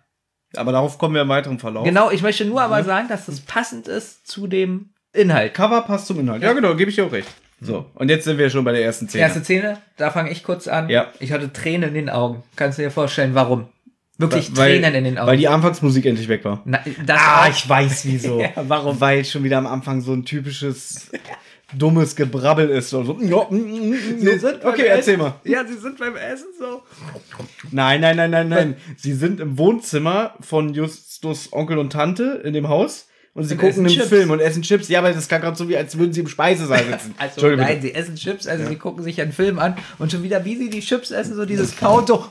Aber darauf kommen wir im weiteren Verlauf. Genau, ich möchte nur aber sagen, dass das passend ist zu dem Inhalt. Cover passt zum Inhalt. Ja, genau, gebe ich dir auch recht. So, und jetzt sind wir schon bei der ersten Szene. Erste Szene, da fange ich kurz an. Ja. Ich hatte Tränen in den Augen. Kannst du dir vorstellen, warum? Wirklich weil, Tränen in den Augen. Weil die Anfangsmusik endlich weg war. Na, Ah, auch. ich weiß wieso. Ja, warum? Weil schon wieder am Anfang so ein typisches dummes Gebrabbel ist. So, so, mm, mm, mm, okay, erzähl mal. Ja, sie sind beim Essen so. Nein, nein, nein, nein, nein. Sie sind im Wohnzimmer von Justus Onkel und Tante in dem Haus und sie Und gucken einen Chips. Film und essen Chips. Ja, aber das klang gerade so, wie als würden sie im Speisesaal sitzen. Also nein, bitte. sie essen Chips, also sie gucken sich einen Film an und schon wieder, wie sie die Chips essen, so dieses Kauen, so.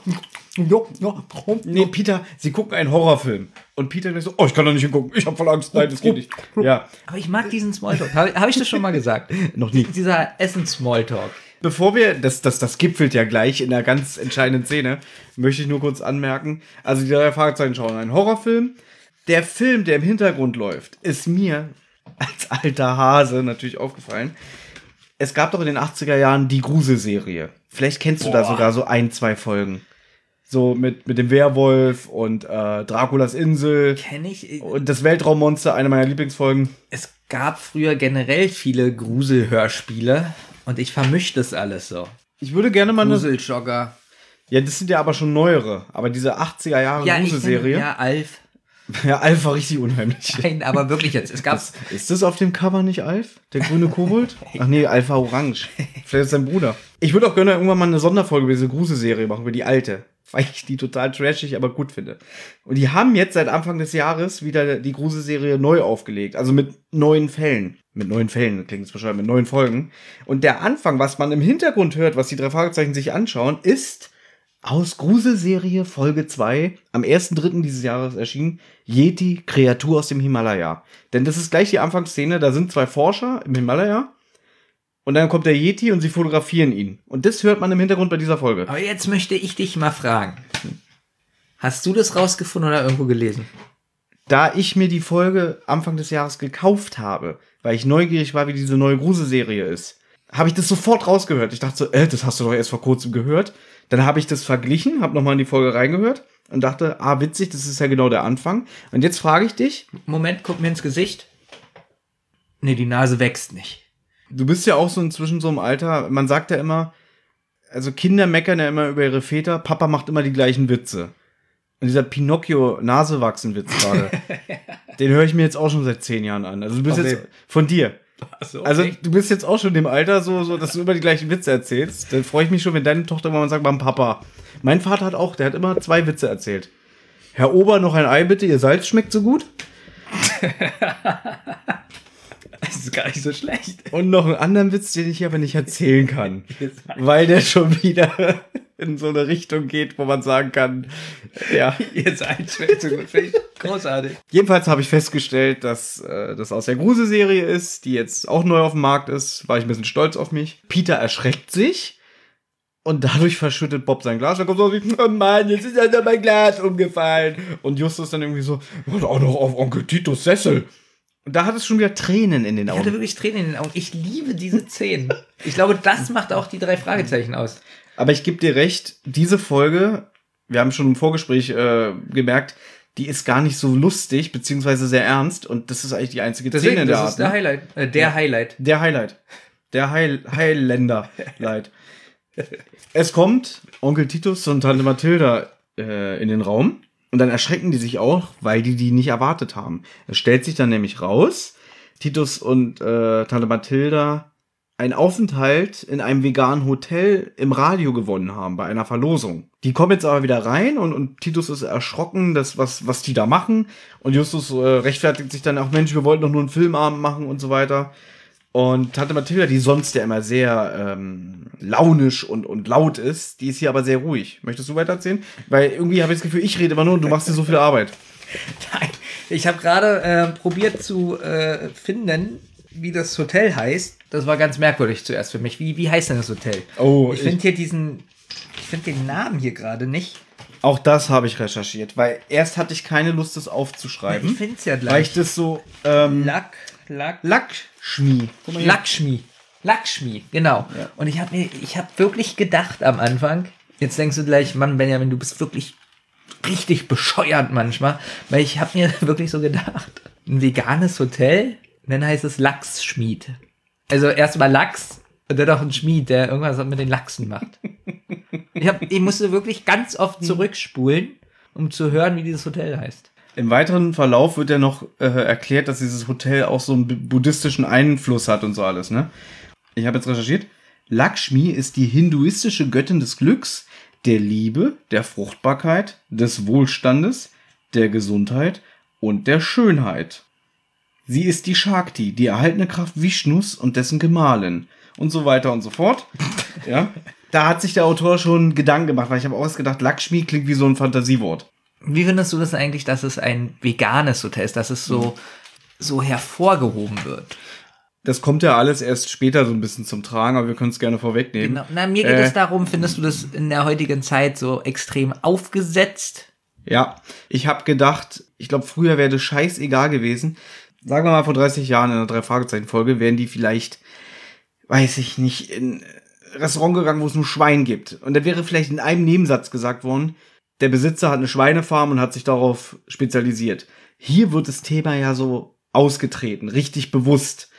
Nee, Peter, sie gucken einen Horrorfilm. Und Peter gleich so, oh, ich kann da nicht hingucken. Ich habe voll Angst. Nein, das geht nicht. Ja. Aber ich mag diesen Smalltalk. Habe hab ich das schon mal gesagt? Noch nie. Dieser Essen-Smalltalk. Bevor wir, das, das, das gipfelt ja gleich in einer ganz entscheidenden Szene, möchte ich nur kurz anmerken. Also die drei Fragezeichen schauen einen Horrorfilm. Der Film, der im Hintergrund läuft, ist mir als alter Hase natürlich aufgefallen. Es gab doch in den 80er Jahren die Gruselserie. Vielleicht kennst du da Boah. sogar so ein, zwei Folgen. So mit, mit dem Werwolf und äh, Draculas Insel Kenn ich. und das Weltraummonster, eine meiner Lieblingsfolgen. Es gab früher generell viele Gruselhörspiele und ich vermische das alles so. Ich würde gerne mal eine. Gruseljogger. Ja, das sind ja aber schon neuere. Aber diese 80er Jahre Ja, ich Gruselserie. Ja. Ja, Alf. War richtig unheimlich. Nein, aber wirklich jetzt. Es gab. Ist das auf dem Cover nicht Alf? Der grüne Kobold? Ach nee, Alf war orange. Vielleicht ist sein Bruder. Ich würde auch gerne irgendwann mal eine Sonderfolge über diese Gruselserie machen, über die alte. Weil ich die total trashig, aber gut finde. Und die haben jetzt seit Anfang des Jahres wieder die Gruselserie neu aufgelegt. Also mit neuen Fällen. Mit neuen Fällen, klingt es wahrscheinlich, mit neuen Folgen. Und der Anfang, was man im Hintergrund hört, was die drei Fragezeichen sich anschauen, ist aus Gruselserie Folge 2, am 1.3. dieses Jahres erschienen, Yeti, Kreatur aus dem Himalaya. Denn das ist gleich die Anfangsszene, da sind zwei Forscher im Himalaya und dann kommt der Yeti und sie fotografieren ihn. Und das hört man im Hintergrund bei dieser Folge. Aber jetzt möchte ich dich mal fragen. Hast du das rausgefunden oder irgendwo gelesen? Da ich mir die Folge Anfang des Jahres gekauft habe, weil ich neugierig war, wie diese neue Gruselserie ist, habe ich das sofort rausgehört. Ich dachte so, äh, das hast du doch erst vor kurzem gehört. Dann habe ich das verglichen, habe nochmal in die Folge reingehört und dachte, ah, witzig, das ist ja genau der Anfang. Und jetzt frage ich dich, Moment, guck mir ins Gesicht. Nee, die Nase wächst nicht. du bist ja auch so inzwischen so im Alter, man sagt ja immer, also Kinder meckern ja immer über ihre Väter, Papa macht immer die gleichen Witze. Und dieser Pinocchio-Nasewachsen-Witz gerade, den höre ich mir jetzt auch schon seit zehn Jahren an. Also du bist Von jetzt von dir. Also, Also du bist jetzt auch schon im Alter so, so, dass du immer die gleichen Witze erzählst. Dann freue ich mich schon, wenn deine Tochter mal sagt, beim Papa. Mein Vater hat auch, der hat immer zwei Witze erzählt. Herr Ober, noch ein Ei bitte, ihr Salz schmeckt so gut. das ist gar nicht so schlecht. Und noch einen anderen Witz, den ich aber nicht erzählen kann. weil der schon wieder in so eine Richtung geht, wo man sagen kann, ja. Ihr seid gut. Finde ich großartig. Jedenfalls habe ich festgestellt, dass äh, das aus der Gruse-Serie ist, die jetzt auch neu auf dem Markt ist. War ich ein bisschen stolz auf mich. Peter erschreckt sich und dadurch verschüttet Bob sein Glas. Dann kommt so wie, oh Mann, jetzt ist ja noch mein Glas umgefallen. Und Justus dann irgendwie so, und auch noch auf Onkel Titos Sessel. Und da hat es schon wieder Tränen in den Ich hatte Augen. wirklich Tränen in den Augen. Ich liebe diese Szenen. Ich glaube, das macht auch die drei Fragezeichen aus. Aber ich gebe dir recht, diese Folge, wir haben schon im Vorgespräch äh, gemerkt, die ist gar nicht so lustig, beziehungsweise sehr ernst. Und das ist eigentlich die einzige Deswegen, Szene der das Art. ist der ne? Highlight. Äh, der Highlight. Der Highlight. Der Heil Highlander-Light. es kommt Onkel Titus und Tante Mathilda äh, in den Raum. Und dann erschrecken die sich auch, weil die die nicht erwartet haben. Es stellt sich dann nämlich raus, Titus und äh, Tante Mathilda einen Aufenthalt in einem veganen Hotel im Radio gewonnen haben, bei einer Verlosung. Die kommen jetzt aber wieder rein und, und Titus ist erschrocken, dass, was, was die da machen. Und Justus äh, rechtfertigt sich dann auch, Mensch, wir wollten doch nur einen Filmabend machen und so weiter. Und Tante Mathilda, die sonst ja immer sehr ähm, launisch und, und laut ist, die ist hier aber sehr ruhig. Möchtest du weitererzählen? Weil irgendwie habe ich das Gefühl, ich rede immer nur und du machst dir so viel Arbeit. Nein, ich habe gerade äh, probiert zu äh, finden, wie das Hotel heißt. Das war ganz merkwürdig zuerst für mich. Wie, wie heißt denn das Hotel? Oh, ich finde hier diesen, ich finde den Namen hier gerade nicht. Auch das habe ich recherchiert, weil erst hatte ich keine Lust, das aufzuschreiben. Ich finde es ja weil gleich. ich das so ähm, Lack, Lack, hier. Lakshmi. Lakshmi, genau. Ja. Und ich habe mir, ich habe wirklich gedacht am Anfang, jetzt denkst du gleich, Mann, Benjamin, du bist wirklich richtig bescheuert manchmal, weil ich habe mir wirklich so gedacht, ein veganes Hotel, und dann heißt es Lachsschmied. Also erstmal Lachs und dann auch ein Schmied, der irgendwas mit den Lachsen macht. Ich, hab, ich musste wirklich ganz oft zurückspulen, um zu hören, wie dieses Hotel heißt. Im weiteren Verlauf wird ja noch äh, erklärt, dass dieses Hotel auch so einen bu- buddhistischen Einfluss hat und so alles, ne? Ich habe jetzt recherchiert. Lakshmi ist die hinduistische Göttin des Glücks, der Liebe, der Fruchtbarkeit, des Wohlstandes, der Gesundheit und der Schönheit. Sie ist die Shakti, die erhaltene Kraft Vishnus und dessen Gemahlin und so weiter und so fort. ja. Da hat sich der Autor schon Gedanken gemacht, weil ich habe auch gedacht, Lakshmi klingt wie so ein Fantasiewort. Wie findest du das eigentlich, dass es ein veganes Hotel ist, dass es so, so hervorgehoben wird? Das kommt ja alles erst später so ein bisschen zum Tragen, aber wir können es gerne vorwegnehmen. Genau. Na, mir geht Äh. es darum, findest du das in der heutigen Zeit so extrem aufgesetzt? Ja, ich habe gedacht, ich glaube, früher wäre das scheißegal gewesen. Sagen wir mal vor 30 Jahren in einer Drei-Fragezeichen-Folge wären die vielleicht, weiß ich nicht, in Restaurant gegangen, wo es nur Schwein gibt. Und da wäre vielleicht in einem Nebensatz gesagt worden, der Besitzer hat eine Schweinefarm und hat sich darauf spezialisiert. Hier wird das Thema ja so ausgetreten, richtig bewusst.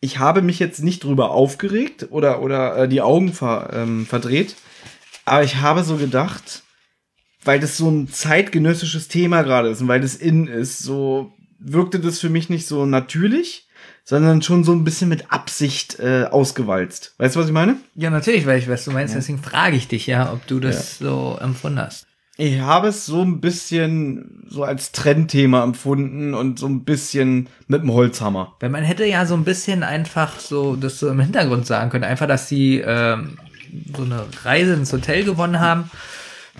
Ich habe mich jetzt nicht drüber aufgeregt oder, oder äh, die Augen ver, ähm, verdreht, aber ich habe so gedacht, weil das so ein zeitgenössisches Thema gerade ist und weil das in ist, so wirkte das für mich nicht so natürlich, sondern schon so ein bisschen mit Absicht äh, ausgewalzt. Weißt du, was ich meine? Ja, natürlich, weil ich weiß, du meinst, deswegen frage ich dich ja, ob du das so empfunden hast. Ich habe es so ein bisschen so als Trendthema empfunden und so ein bisschen mit dem Holzhammer. Weil man hätte ja so ein bisschen einfach so das so im Hintergrund sagen können. Einfach, dass sie ähm, so eine Reise ins Hotel gewonnen haben,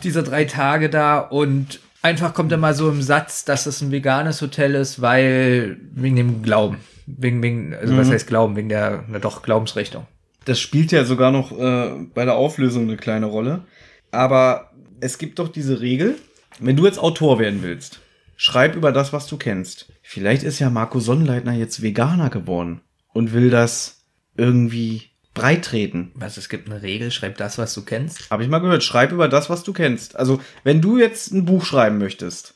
diese drei Tage da und einfach kommt immer so im Satz, dass es ein veganes Hotel ist, weil wegen dem Glauben. Wegen, wegen, also was heißt Glauben? Wegen der, na doch, Glaubensrichtung. Das spielt ja sogar noch äh, bei der Auflösung eine kleine Rolle. Aber es gibt doch diese Regel, wenn du jetzt Autor werden willst, schreib über das, was du kennst. Vielleicht ist ja Marco Sonnenleitner jetzt Veganer geworden und will das irgendwie breitreten. Was, es gibt eine Regel, schreib das, was du kennst. Habe ich mal gehört, schreib über das, was du kennst. Also, wenn du jetzt ein Buch schreiben möchtest,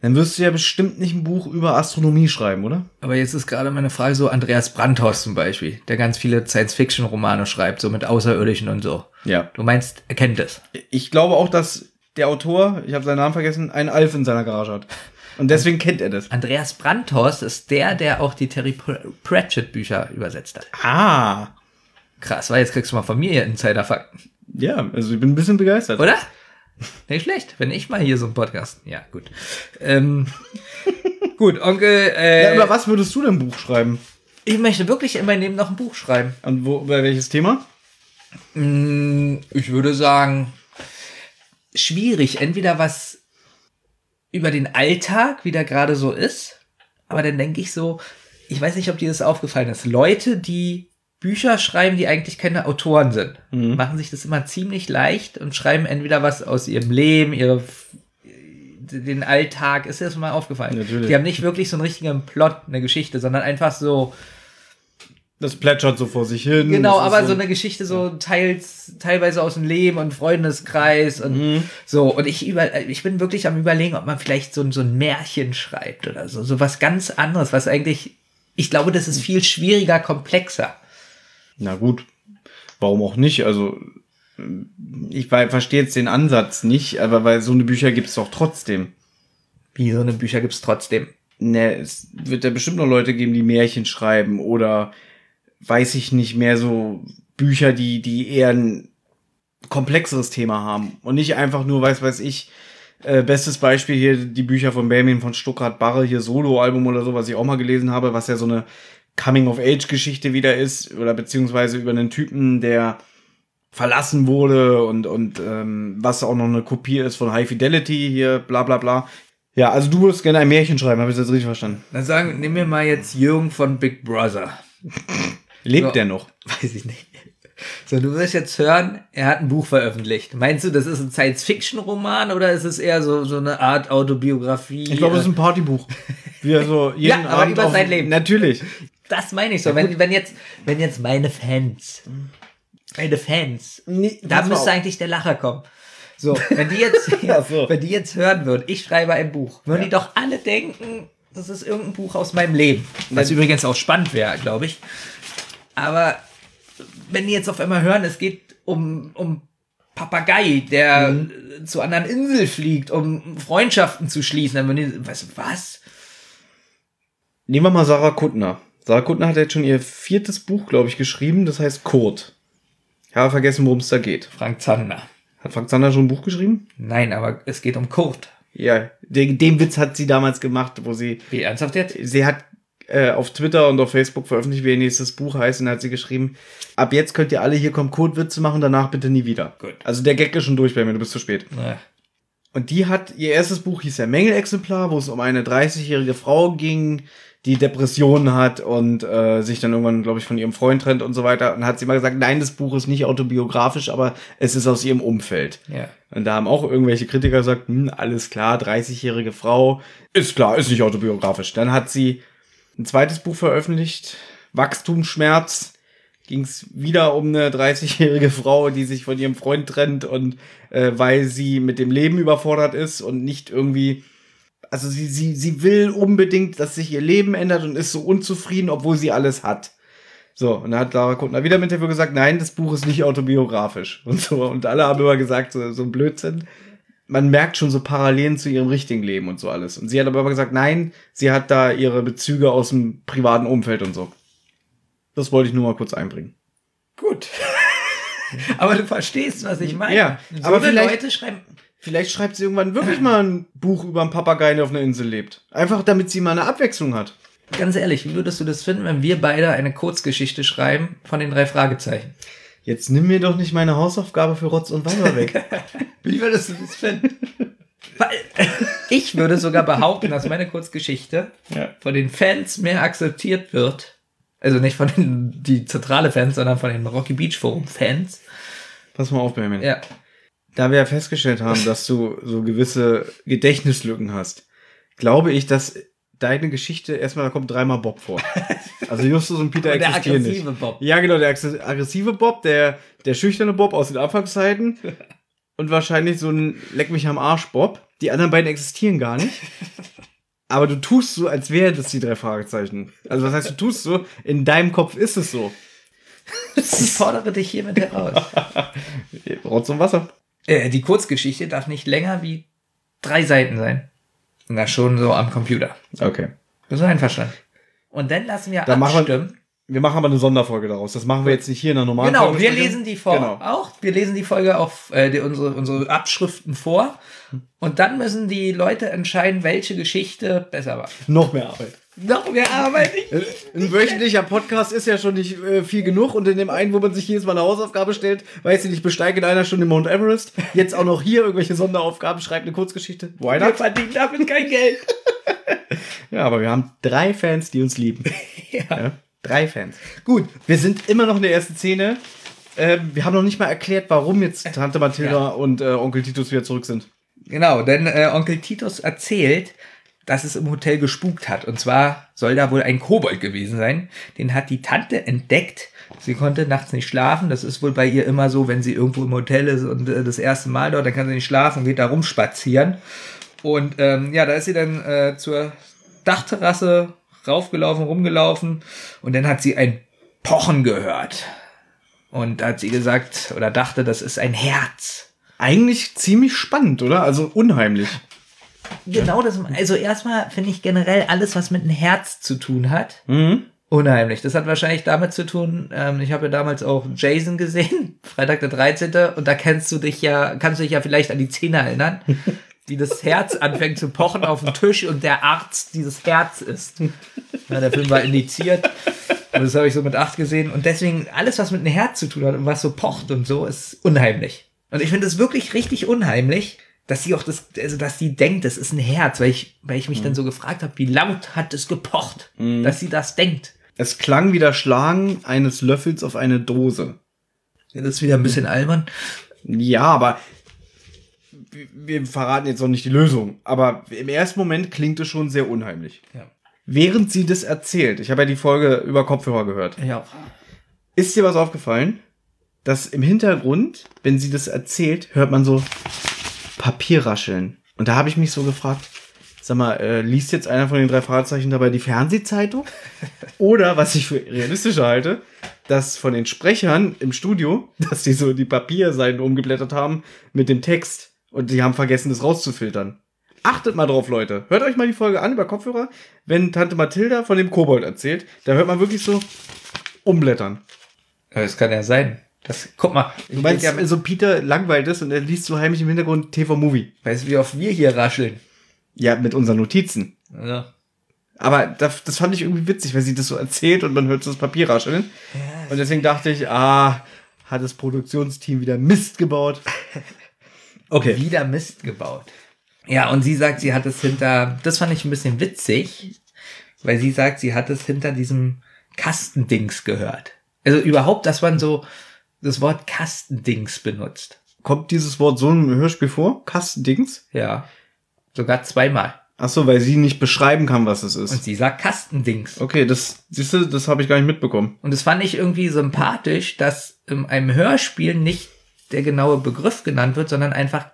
dann wirst du ja bestimmt nicht ein Buch über Astronomie schreiben, oder? Aber jetzt ist gerade meine Frage so, Andreas Brandhaus zum Beispiel, der ganz viele Science-Fiction-Romane schreibt, so mit Außerirdischen und so. Ja. Du meinst, er kennt es. Ich glaube auch, dass der Autor, ich habe seinen Namen vergessen, einen Alf in seiner Garage hat. Und deswegen kennt er das. Andreas Brandhaus ist der, der auch die Terry Pr- Pratchett-Bücher übersetzt hat. Ah. Krass, weil jetzt kriegst du mal von mir Insider-Fakten. Ja, also ich bin ein bisschen begeistert. Oder? Nicht schlecht, wenn ich mal hier so einen Podcast. Ja, gut. Ähm, gut, Onkel, äh, Ja, über was würdest du denn ein Buch schreiben? ich möchte wirklich in meinem Leben noch ein Buch schreiben. Und wo, über welches Thema? Mm, Ich würde sagen, schwierig. Entweder was über den Alltag, wie der gerade so ist. Aber dann denke ich so, ich weiß nicht, ob dir das aufgefallen ist. Leute, die Bücher schreiben, die eigentlich keine Autoren sind, machen sich das immer ziemlich leicht und schreiben entweder was aus ihrem Leben, ihre den Alltag, ist dir das mal aufgefallen? Natürlich. Die haben nicht wirklich so einen richtigen Plot, eine Geschichte, sondern einfach so, Das plätschert so vor sich hin. Genau, aber so eine Geschichte so teils, teilweise aus dem Leben und Freundeskreis und Mhm. so. Und ich über, ich bin wirklich am überlegen, ob man vielleicht so, so ein Märchen schreibt oder so. So was ganz anderes, was eigentlich, ich glaube, das ist viel schwieriger, komplexer. Na gut, warum auch nicht? Also, ich verstehe jetzt den Ansatz nicht, aber weil so eine Bücher gibt es doch trotzdem. Wie so eine Bücher gibt's trotzdem. Ne, es wird ja bestimmt noch Leute geben, die Märchen schreiben oder weiß ich nicht mehr so Bücher, die, die eher ein komplexeres Thema haben und nicht einfach nur, weiß weiß ich, äh, bestes Beispiel hier die Bücher von Benjamin von Stuckrad-Barre, hier Solo-Album oder so, was ich auch mal gelesen habe, was ja so eine Coming-of-Age-Geschichte wieder ist oder beziehungsweise über einen Typen, der verlassen wurde und, und ähm, was auch noch eine Kopie ist von High Fidelity hier, bla bla bla. Ja, also du würdest gerne ein Märchen schreiben, habe ich das jetzt richtig verstanden? Dann sagen, nehmen wir mal jetzt Jürgen von Big Brother. Lebt Ja. der noch? Weiß ich nicht. So, du wirst jetzt hören, er hat ein Buch veröffentlicht. Meinst du, das ist ein Science-Fiction-Roman oder ist es eher so, so eine Art Autobiografie? Ich glaube, das ist ein Partybuch. Wie er so jeden Ja, aber Abend über sein Leben. Natürlich. Das meine ich so. Wenn, wenn, jetzt, wenn jetzt meine Fans, meine Fans, Nee, da müsste eigentlich der Lacher kommen. So, wenn die jetzt, Ach so. wenn die jetzt hören würden, ich schreibe ein Buch, würden Ja. die doch alle denken, das ist irgendein Buch aus meinem Leben. Was übrigens auch spannend wäre, glaube ich. Aber wenn die jetzt auf einmal hören, es geht um, um Papagei, der Mhm. zu anderen Inseln fliegt, um Freundschaften zu schließen, dann würden die, was, was? Nehmen wir mal Sarah Kuttner. Sarah Kuttner hat jetzt schon ihr viertes Buch, glaube ich, geschrieben. Das heißt Kurt. Ich habe vergessen, worum es da geht. Frank Zander. Hat Frank Zander schon ein Buch geschrieben? Nein, aber es geht um Kurt. Ja, den, den Witz hat sie damals gemacht, wo sie, Wie ernsthaft jetzt? sie hat äh, auf Twitter und auf Facebook veröffentlicht, wie ihr nächstes Buch heißt, und da hat sie geschrieben, ab jetzt könnt ihr alle hier kommen Kurt-Witze machen, danach bitte nie wieder. Gut. Also der Gag ist schon durch bei mir, du bist zu spät. Na, Und die hat, ihr erstes Buch hieß ja Mängelexemplar, wo es um eine 30-jährige Frau ging, die Depressionen hat und äh, sich dann irgendwann, glaube ich, von ihrem Freund trennt und so weiter. Und hat sie mal gesagt, nein, das Buch ist nicht autobiografisch, aber es ist aus ihrem Umfeld. Ja. Und da haben auch irgendwelche Kritiker gesagt, hm, alles klar, 30-jährige Frau, ist klar, ist nicht autobiografisch. Dann hat sie ein zweites Buch veröffentlicht, Wachstumsschmerz. ging es wieder um eine 30-jährige Frau, die sich von ihrem Freund trennt und äh, weil sie mit dem Leben überfordert ist und nicht irgendwie. Also sie, sie, sie will unbedingt, dass sich ihr Leben ändert und ist so unzufrieden, obwohl sie alles hat. So, und dann hat Lara Kuttner wieder im Interview gesagt, nein, das Buch ist nicht autobiografisch. Und so, und alle haben immer gesagt, so, so ein Blödsinn. Man merkt schon so Parallelen zu ihrem richtigen Leben und so alles. Und sie hat aber immer gesagt, nein, sie hat da ihre Bezüge aus dem privaten Umfeld und so. Das wollte ich nur mal kurz einbringen. Gut. aber du verstehst, was ich meine. Ja, so aber viele vielleicht- Leute schreiben. Vielleicht schreibt sie irgendwann wirklich mal ein Buch über einen Papagei, der auf einer Insel lebt. Einfach damit sie mal eine Abwechslung hat. Ganz ehrlich, wie würdest du das finden, wenn wir beide eine Kurzgeschichte schreiben von den drei Fragezeichen? Jetzt nimm mir doch nicht meine Hausaufgabe für Rotz und Weiber weg. Wie würdest du das finden? Weil ich würde sogar behaupten, dass meine Kurzgeschichte ja. von den Fans mehr akzeptiert wird. Also nicht von den die zentrale Fans, sondern von den Rocky Beach Forum Fans. Pass mal auf, Benjamin. Ja. Da wir ja festgestellt haben, dass du so gewisse Gedächtnislücken hast, glaube ich, dass deine Geschichte erstmal, da kommt dreimal Bob vor. Also Justus und Peter Und der existieren nicht. aggressive Bob. Ja, genau, der aggress- aggressive Bob, der, der schüchterne Bob aus den Anfangszeiten und wahrscheinlich so ein Leck mich am Arsch Bob. Die anderen beiden existieren gar nicht. Aber du tust so, als wären das die drei Fragezeichen. Also was heißt, du tust so, in deinem Kopf ist es so. Ich fordere dich hiermit heraus. Rotz und Wasser. Äh, die Kurzgeschichte darf nicht länger wie drei Seiten sein. Na, schon so am Computer. Okay. Bist du einverstanden? Und dann lassen wir Dann machen wir- abstimmen. Wir machen aber eine Sonderfolge daraus. Das machen wir jetzt nicht hier in der normalen Genau, Folge wir besprechen. lesen die vor. Genau. Auch. Wir lesen die Folge auf äh, die, unsere, unsere Abschriften vor. Und dann müssen die Leute entscheiden, welche Geschichte besser war. Noch mehr Arbeit. Noch mehr Arbeit. Äh, Ein wöchentlicher Podcast ist ja schon nicht äh, viel genug und in dem einen, wo man sich jedes Mal eine Hausaufgabe stellt, weiß ich nicht, besteige in einer Stunde Mount Everest. Jetzt auch noch hier irgendwelche Sonderaufgaben, schreibt eine Kurzgeschichte. Why Wir not? verdienen damit kein Geld. Ja, aber wir haben drei Fans, die uns lieben. ja. Ja, drei Fans. Gut, wir sind immer noch in der ersten Szene. Ähm, wir haben noch nicht mal erklärt, warum jetzt Tante Mathilda und äh, Onkel Titus wieder zurück sind. Genau, denn äh, Onkel Titus erzählt, dass es im Hotel gespukt hat. Und zwar soll da wohl ein Kobold gewesen sein. Den hat die Tante entdeckt. Sie konnte nachts nicht schlafen. Das ist wohl bei ihr immer so, wenn sie irgendwo im Hotel ist und äh, das erste Mal dort, dann kann sie nicht schlafen und geht da rumspazieren. Und ähm, ja, da ist sie dann äh, zur Dachterrasse raufgelaufen, rumgelaufen und dann hat sie ein Pochen gehört. Und da hat sie gesagt oder dachte, das ist ein Herz. Eigentlich ziemlich spannend, oder? Also unheimlich. Genau das. Also erstmal finde ich generell alles, was mit einem Herz zu tun hat, Mhm. unheimlich. Das hat wahrscheinlich damit zu tun, ähm, ich habe ja damals auch Jason gesehen, Freitag der 13. Und da kennst du dich ja, kannst du dich ja vielleicht an die Szene erinnern, wie das Herz anfängt zu pochen auf dem Tisch und der Arzt dieses Herz ist. Ja, der Film war indiziert. Und das habe ich so mit acht gesehen. Und deswegen, alles, was mit einem Herz zu tun hat und was so pocht und so, ist unheimlich. Und ich finde es wirklich richtig unheimlich, dass sie auch das, also dass sie denkt, das ist ein Herz, weil ich, weil ich mich dann so gefragt habe, wie laut hat es gepocht, dass sie das denkt. Es klang wie das Schlagen eines Löffels auf eine Dose. Ja, das ist wieder ein bisschen albern. Ja, aber wir- wir verraten jetzt noch nicht die Lösung. Aber im ersten Moment klingt es schon sehr unheimlich. Ja. Während sie das erzählt, ich habe ja die Folge über Kopfhörer gehört, Ja. ist dir was aufgefallen? Dass im Hintergrund, wenn sie das erzählt, hört man so Papierrascheln. Und da habe ich mich so gefragt, sag mal, äh, liest jetzt einer von den drei Fragezeichen dabei die Fernsehzeitung? Oder, was ich für realistischer halte, dass von den Sprechern im Studio, dass die so die Papierseiten umgeblättert haben mit dem Text und die haben vergessen, das rauszufiltern. Achtet mal drauf, Leute. Hört euch mal die Folge an über Kopfhörer. Wenn Tante Mathilda von dem Kobold erzählt, da hört man wirklich so umblättern. Das kann ja sein. Das, guck mal, Du meinst, ja, so Peter langweilt ist und er liest so heimlich im Hintergrund TV-Movie. weißt du, wie oft wir hier rascheln? Ja, mit unseren Notizen. Ja. Aber das, das fand ich irgendwie witzig, weil sie das so erzählt und man hört so das Papier rascheln. Und deswegen dachte ich, ah, hat das Produktionsteam wieder Mist gebaut. Okay. Wieder Mist gebaut. Ja, und sie sagt, sie hat es hinter, das fand ich ein bisschen witzig, weil sie sagt, sie hat es hinter diesem Kastendings gehört. Also überhaupt, dass man so das Wort Kastendings benutzt. Kommt dieses Wort so im Hörspiel vor? Kastendings? Ja. Sogar zweimal. Ach so, weil sie nicht beschreiben kann, was es Und ist. sie sagt Kastendings. Okay, das, siehst du, das habe ich gar nicht mitbekommen. Und das fand ich irgendwie sympathisch, dass in einem Hörspiel nicht der genaue Begriff genannt wird, sondern einfach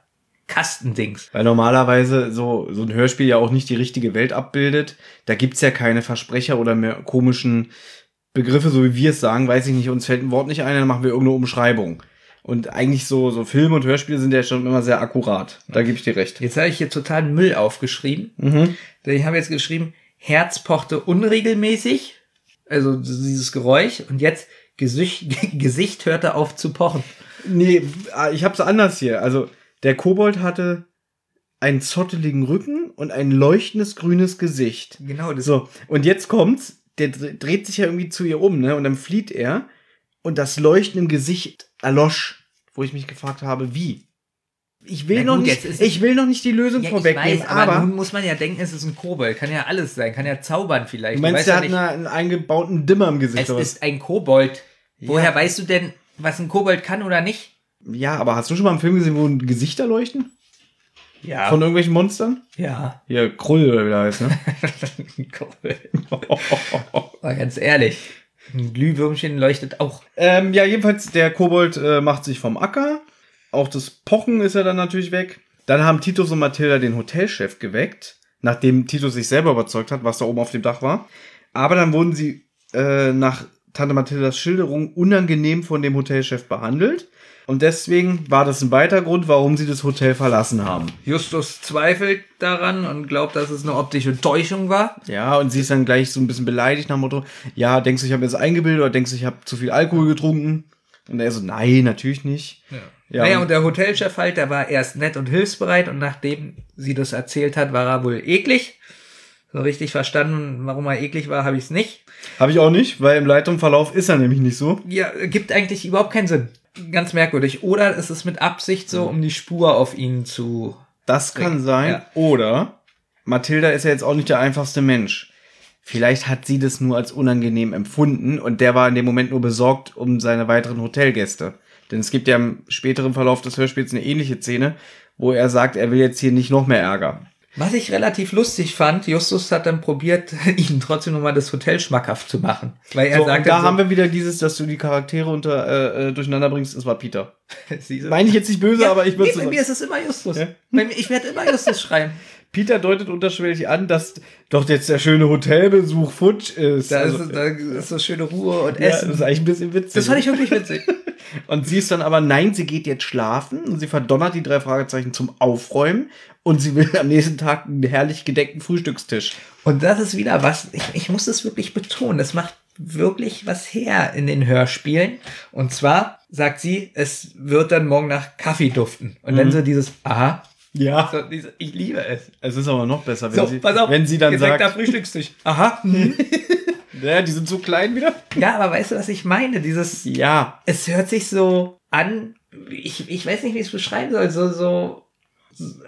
Kastendings. Weil normalerweise so, so ein Hörspiel ja auch nicht die richtige Welt abbildet. Da gibt's ja keine Versprecher oder mehr komischen Begriffe, so wie wir es sagen. Weiß ich nicht, uns fällt ein Wort nicht ein, dann machen wir irgendeine Umschreibung. Und eigentlich so, so Filme und Hörspiele sind ja schon immer sehr akkurat. Da gebe ich dir recht. Jetzt habe ich hier total Müll aufgeschrieben. Mhm. Denn ich habe jetzt geschrieben, Herz pochte unregelmäßig, also dieses Geräusch, und jetzt Gesicht, Gesicht hörte auf zu pochen. Nee, ah, ich hab's anders hier. Also, der Kobold hatte einen zotteligen Rücken und ein leuchtendes grünes Gesicht. Genau, das So, und jetzt kommt's, der dr- dreht sich ja irgendwie zu ihr um, ne? Und dann flieht er und das Leuchten im Gesicht erlosch, wo ich mich gefragt habe, wie? Ich will Na noch gut, nicht, ich will noch nicht die Lösung Ja, vorwegnehmen, weiß, aber, aber, nun muss man ja denken, es ist ein Kobold. Kann ja alles sein. Kann ja zaubern vielleicht. du meinst, der ja hat eine, einen eingebauten Dimmer im Gesicht es oder ist ein Kobold. Woher Ja. weißt du denn, was ein Kobold kann oder nicht? Ja, aber hast du schon mal einen Film gesehen, wo Gesichter leuchten? Ja. Von irgendwelchen Monstern? ja. Hier, Krull oder wie der heißt, ne? Aber ganz ehrlich, ein Glühwürmchen leuchtet auch. Ähm, ja, jedenfalls, der Kobold äh, macht sich vom Acker. Auch das Pochen ist ja dann natürlich weg. Dann haben Titus und Mathilda den Hotelchef geweckt, nachdem Titus sich selber überzeugt hat, was da oben auf dem Dach war. Aber dann wurden sie äh, nach Tante Mathildas Schilderung unangenehm von dem Hotelchef behandelt. Und deswegen war das ein weiterer Grund, warum sie das Hotel verlassen haben. Justus zweifelt daran und glaubt, dass es eine optische Täuschung war. Ja, und sie ist dann gleich so ein bisschen beleidigt nach dem Motto, ja, denkst du, ich habe mir das eingebildet oder denkst du, ich habe zu viel Alkohol getrunken? Und er so, nein, natürlich nicht. Ja. Ja, naja, und- und der Hotelchef halt, der war erst nett und hilfsbereit und nachdem sie das erzählt hat, war er wohl eklig. So richtig verstanden, warum er eklig war, habe ich es nicht. Habe ich auch nicht, weil im Leitungsverlauf ist er nämlich nicht so. Ja, gibt eigentlich überhaupt keinen Sinn. Ganz merkwürdig. Oder ist es mit Absicht so, um die Spur auf ihn zu. Das kann Richtig, sein. ja. Oder Mathilda ist ja jetzt auch nicht der einfachste Mensch. Vielleicht hat sie das nur als unangenehm empfunden und der war in dem Moment nur besorgt um seine weiteren Hotelgäste. Denn es gibt ja im späteren Verlauf des Hörspiels eine ähnliche Szene, wo er sagt, er will jetzt hier nicht noch mehr Ärger. Was ich relativ lustig fand, Justus hat dann probiert, ihnen trotzdem nochmal das Hotel schmackhaft zu machen. Weil er So, sagt und da so, haben wir wieder dieses, dass du die Charaktere unter, äh, äh, durcheinander bringst, es war Peter. Meine ich jetzt nicht böse, Ja, aber ich würde nee, bei mir ist es immer Justus. Ja? Ich werde immer Justus schreiben. Peter deutet unterschwellig an, dass doch jetzt der schöne Hotelbesuch futsch ist. Da, Also, ist, da ist so schöne Ruhe und ja, das Essen. ist eigentlich ein bisschen witzig. das fand ich wirklich witzig. Und sie ist dann aber, nein, sie geht jetzt schlafen und sie verdonnert die drei Fragezeichen zum Aufräumen und sie will am nächsten Tag einen herrlich gedeckten Frühstückstisch. Und das ist wieder was, ich, ich muss das wirklich betonen, das macht wirklich was her in den Hörspielen. Und zwar sagt sie, es wird dann morgen nach Kaffee duften. Und dann so dieses, aha, Ja. so diese, ich liebe es. Es ist aber noch besser, wenn, So, sie, pass auf, wenn sie dann sagt, Frühstückstisch. Aha. hm. ja, die sind so klein wieder. Ja, aber weißt du, was ich meine? Dieses, Ja. es hört sich so an, ich, ich weiß nicht, wie ich es beschreiben soll, so, so,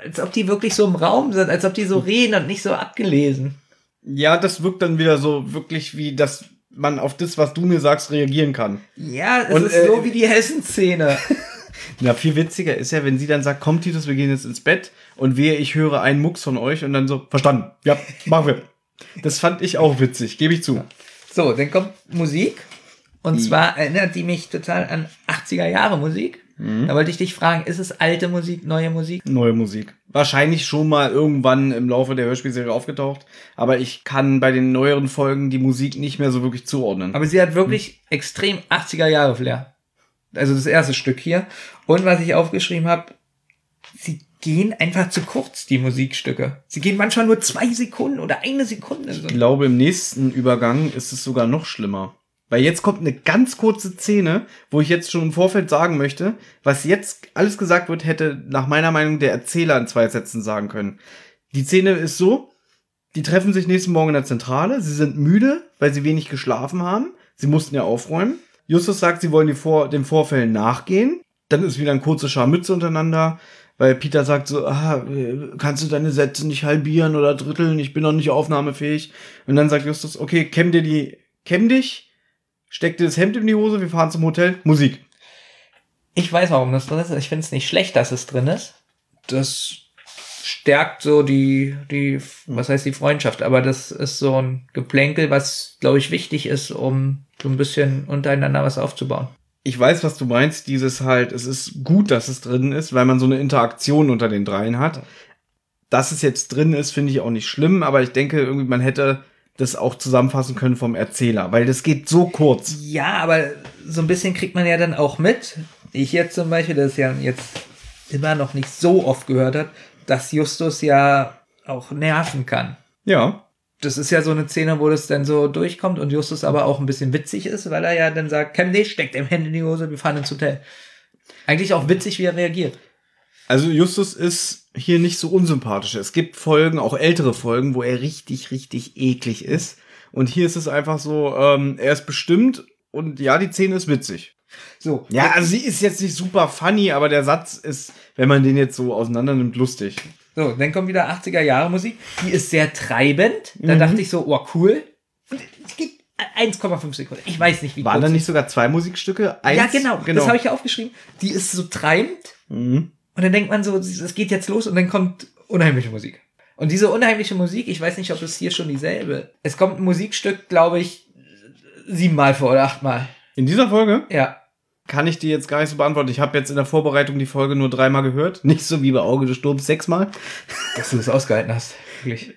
als ob die wirklich so im Raum sind, als ob die so reden und nicht so abgelesen. Ja, das wirkt dann wieder so wirklich wie, dass man auf das, was du mir sagst, reagieren kann. Ja, es Und, ist äh, so wie die Hessen-Szene. Na, viel witziger ist ja, wenn sie dann sagt, komm Titus, wir gehen jetzt ins Bett und wehe, ich höre einen Mucks von euch und dann so, verstanden, ja, machen wir. Das fand ich auch witzig, gebe ich zu. So, dann kommt Musik. Und zwar erinnert die mich total an 80er Jahre Musik. Da wollte ich dich fragen, ist es alte Musik, neue Musik? Neue Musik. Wahrscheinlich schon mal irgendwann im Laufe der Hörspielserie aufgetaucht, aber ich kann bei den neueren Folgen die Musik nicht mehr so wirklich zuordnen. Aber sie hat wirklich extrem 80er Jahre Flair. Also das erste Stück hier. Und was ich aufgeschrieben habe, gehen einfach zu kurz, die Musikstücke. Sie gehen manchmal nur zwei Sekunden oder eine Sekunde. Ich glaube, im nächsten Übergang ist es sogar noch schlimmer. Weil jetzt kommt eine ganz kurze Szene, wo ich jetzt schon im Vorfeld sagen möchte, was jetzt alles gesagt wird, hätte nach meiner Meinung der Erzähler in zwei Sätzen sagen können. Die Szene ist so, die treffen sich nächsten Morgen in der Zentrale, sie sind müde, weil sie wenig geschlafen haben, sie mussten ja aufräumen. Justus sagt, sie wollen Vor den Vorfällen nachgehen. Dann ist wieder ein kurzer Scharmütze untereinander, weil Peter sagt so, ah, kannst du deine Sätze nicht halbieren oder dritteln, ich bin noch nicht aufnahmefähig. Und dann sagt Justus, okay, kämm dir die, kämm dich, steck dir das Hemd in die Hose, wir fahren zum Hotel, Musik. Ich weiß, warum das drin ist. Ich finde es nicht schlecht, dass es drin ist. Das stärkt so die, die, was heißt die Freundschaft, aber das ist so ein Geplänkel, was, glaube ich, wichtig ist, um so ein bisschen untereinander was aufzubauen. Ich weiß, was du meinst, dieses halt, es ist gut, dass es drin ist, weil man so eine Interaktion unter den dreien hat. Dass es jetzt drin ist, finde ich auch nicht schlimm, aber ich denke, irgendwie, man hätte das auch zusammenfassen können vom Erzähler, weil das geht so kurz. Ja, aber so ein bisschen kriegt man ja dann auch mit. Ich jetzt zum Beispiel, das ja jetzt immer noch nicht so oft gehört hat, dass Justus ja auch nerven kann. Ja. Das ist ja so eine Szene, wo das dann so durchkommt und Justus aber auch ein bisschen witzig ist, weil er ja dann sagt, Cam, nee, steckt dem Handy in die Hose, wir fahren ins Hotel. Eigentlich auch witzig, wie er reagiert. Also Justus ist hier nicht so unsympathisch. Es gibt Folgen, auch ältere Folgen, wo er richtig, richtig eklig ist. Und hier ist es einfach so, ähm, er ist bestimmt und ja, die Szene ist witzig. So. Ja, also sie ist jetzt nicht super funny, aber der Satz ist, wenn man den jetzt so auseinander nimmt, lustig. So, dann kommt wieder 80er Jahre Musik. Die ist sehr treibend. Da Mhm. dachte ich so, oh, cool. Und es geht 1,5 Sekunden. Ich weiß nicht, wie Waren da nicht sogar zwei Musikstücke? Eins? Ja, genau. Das habe ich ja aufgeschrieben. Die ist so treibend. Mhm. Und dann denkt man so, es geht jetzt los und dann kommt unheimliche Musik. Und diese unheimliche Musik, ich weiß nicht, ob es hier schon dieselbe. Es kommt ein Musikstück, glaube ich, siebenmal vor oder achtmal. In dieser Folge Ja. Kann ich dir jetzt gar nicht so beantworten. Ich habe jetzt in der Vorbereitung die Folge nur dreimal gehört. Nicht so wie bei Auge des Sturms sechsmal. Dass du das ausgehalten hast. Wirklich.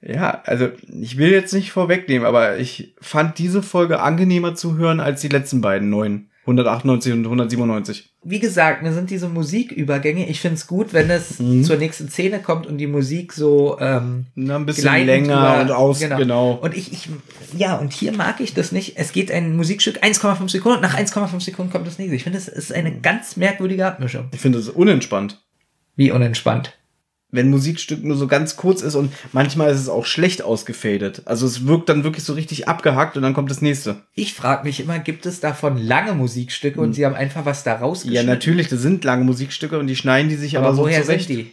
Ja, also ich will jetzt nicht vorwegnehmen, aber ich fand diese Folge angenehmer zu hören als die letzten beiden neuen. 198 und 197. Wie gesagt, mir sind diese Musikübergänge, ich finde es gut, wenn es Mhm. zur nächsten Szene kommt und die Musik so ähm, Na, ein bisschen länger über- und aus, genau. Und ich, ich, ja, und hier mag ich das nicht. Es geht ein Musikstück 1,5 Sekunden, nach 1,5 Sekunden kommt das nächste. Ich finde, es ist eine ganz merkwürdige Abmischung. Ich finde es unentspannt. Wie unentspannt. Wenn Musikstück nur so ganz kurz ist und manchmal ist es auch schlecht ausgefadet. Also es wirkt dann wirklich so richtig abgehackt und dann kommt das nächste. Ich frage mich immer, gibt es davon lange Musikstücke und sie haben einfach was da Ja, rausgeschnitten? natürlich, das sind lange Musikstücke und die schneiden die sich aber, Aber so woher zurecht. sind die?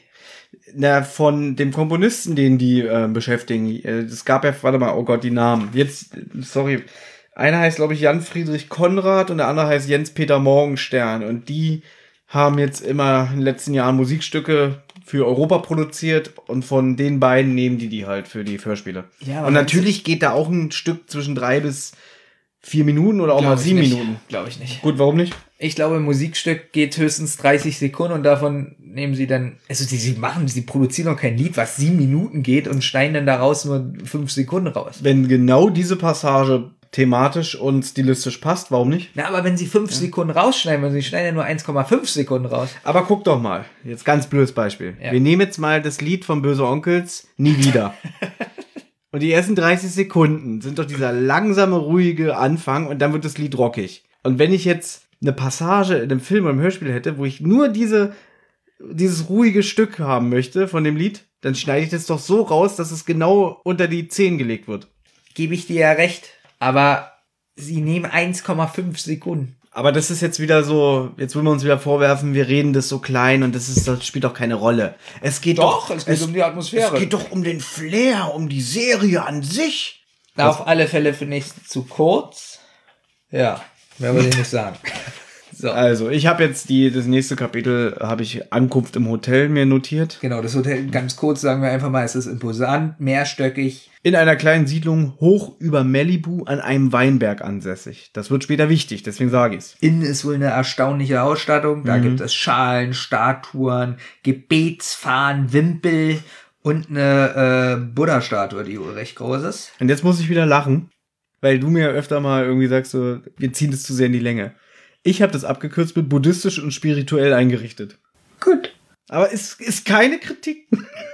Na, von dem Komponisten, den die äh, beschäftigen. Äh, Es gab ja, warte mal, oh Gott, die Namen. Jetzt, sorry. Einer heißt, glaube ich, Jan Friedrich Konrad und der andere heißt Jens Peter Morgenstern. Und die haben jetzt immer in den letzten Jahren Musikstücke für Europa produziert und von den beiden nehmen die die halt für die Hörspiele. Ja, und natürlich geht da auch ein Stück zwischen drei bis vier Minuten oder auch mal sieben nicht. Minuten. Glaube ich nicht. Gut, warum nicht? Ich glaube, ein Musikstück geht höchstens 30 Sekunden und davon nehmen sie dann, also sie, sie machen, sie produzieren noch kein Lied, was sieben Minuten geht und schneiden dann daraus nur fünf Sekunden raus. Wenn genau diese Passage thematisch und stilistisch passt, warum nicht? Na, aber wenn sie fünf Sekunden rausschneiden, weil sie schneiden ja nur 1,5 Sekunden raus. Aber guck doch mal, jetzt ganz blödes Beispiel. Ja. Wir nehmen jetzt mal das Lied von Böse Onkels Nie wieder. und die ersten 30 Sekunden sind doch dieser langsame, ruhige Anfang und dann wird das Lied rockig. Und wenn ich jetzt eine Passage in einem Film oder im Hörspiel hätte, wo ich nur diese, dieses ruhige Stück haben möchte von dem Lied, dann schneide ich das doch so raus, dass es genau unter die Zehen gelegt wird. Gebe ich dir ja recht. Aber sie nehmen 1,5 Sekunden. Aber das ist jetzt wieder so, jetzt wollen wir uns wieder vorwerfen, wir reden das so klein und das ist, das spielt doch keine Rolle. Es geht doch, es geht um die Atmosphäre. Es geht doch um den Flair, um die Serie an sich. Na, auf alle Fälle finde ich es zu kurz. Ja, mehr will ich nicht sagen. So. Also, ich habe jetzt die, das nächste Kapitel, habe ich Ankunft im Hotel mir notiert. Genau, das Hotel, ganz kurz sagen wir einfach mal, es ist imposant, mehrstöckig. In einer kleinen Siedlung hoch über Malibu an einem Weinberg ansässig. Das wird später wichtig, deswegen sage ich's. Innen ist wohl eine erstaunliche Ausstattung. Da gibt es Schalen, Statuen, Gebetsfahnen, Wimpel und eine äh, Buddha-Statue, die wohl recht groß ist. Und jetzt muss ich wieder lachen, weil du mir öfter mal irgendwie sagst, so, wir ziehen das zu sehr in die Länge. Ich habe das abgekürzt mit buddhistisch und spirituell eingerichtet. Gut. Aber es ist keine Kritik.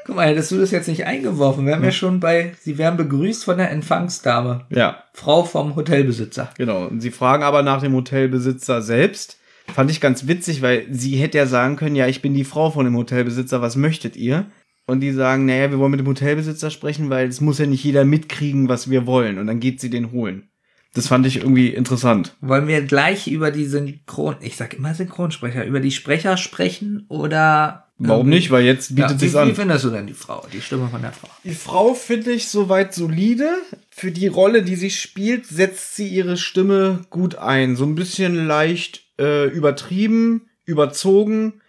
Guck mal, hättest du das jetzt nicht eingeworfen. Wir haben ja schon bei, sie werden begrüßt von der Empfangsdame. Ja, Frau vom Hotelbesitzer. genau. Und sie fragen aber nach dem Hotelbesitzer selbst. Fand ich ganz witzig, weil sie hätte ja sagen können, ja, ich bin die Frau von dem Hotelbesitzer, was möchtet ihr? Und die sagen, naja, wir wollen mit dem Hotelbesitzer sprechen, weil es muss ja nicht jeder mitkriegen, was wir wollen. Und dann geht sie den holen. Das fand ich irgendwie interessant. Wollen wir gleich über die Synchron, ich sag immer Synchronsprecher, über die Sprecher sprechen oder? Warum ähm, nicht? Weil jetzt Ja, bietet wie, sich's an. wie findest du denn die Frau, die Stimme von der Frau? Die Frau finde ich soweit solide. Für die Rolle, die sie spielt, setzt sie ihre Stimme gut ein. So ein bisschen leicht äh, übertrieben, überzogen,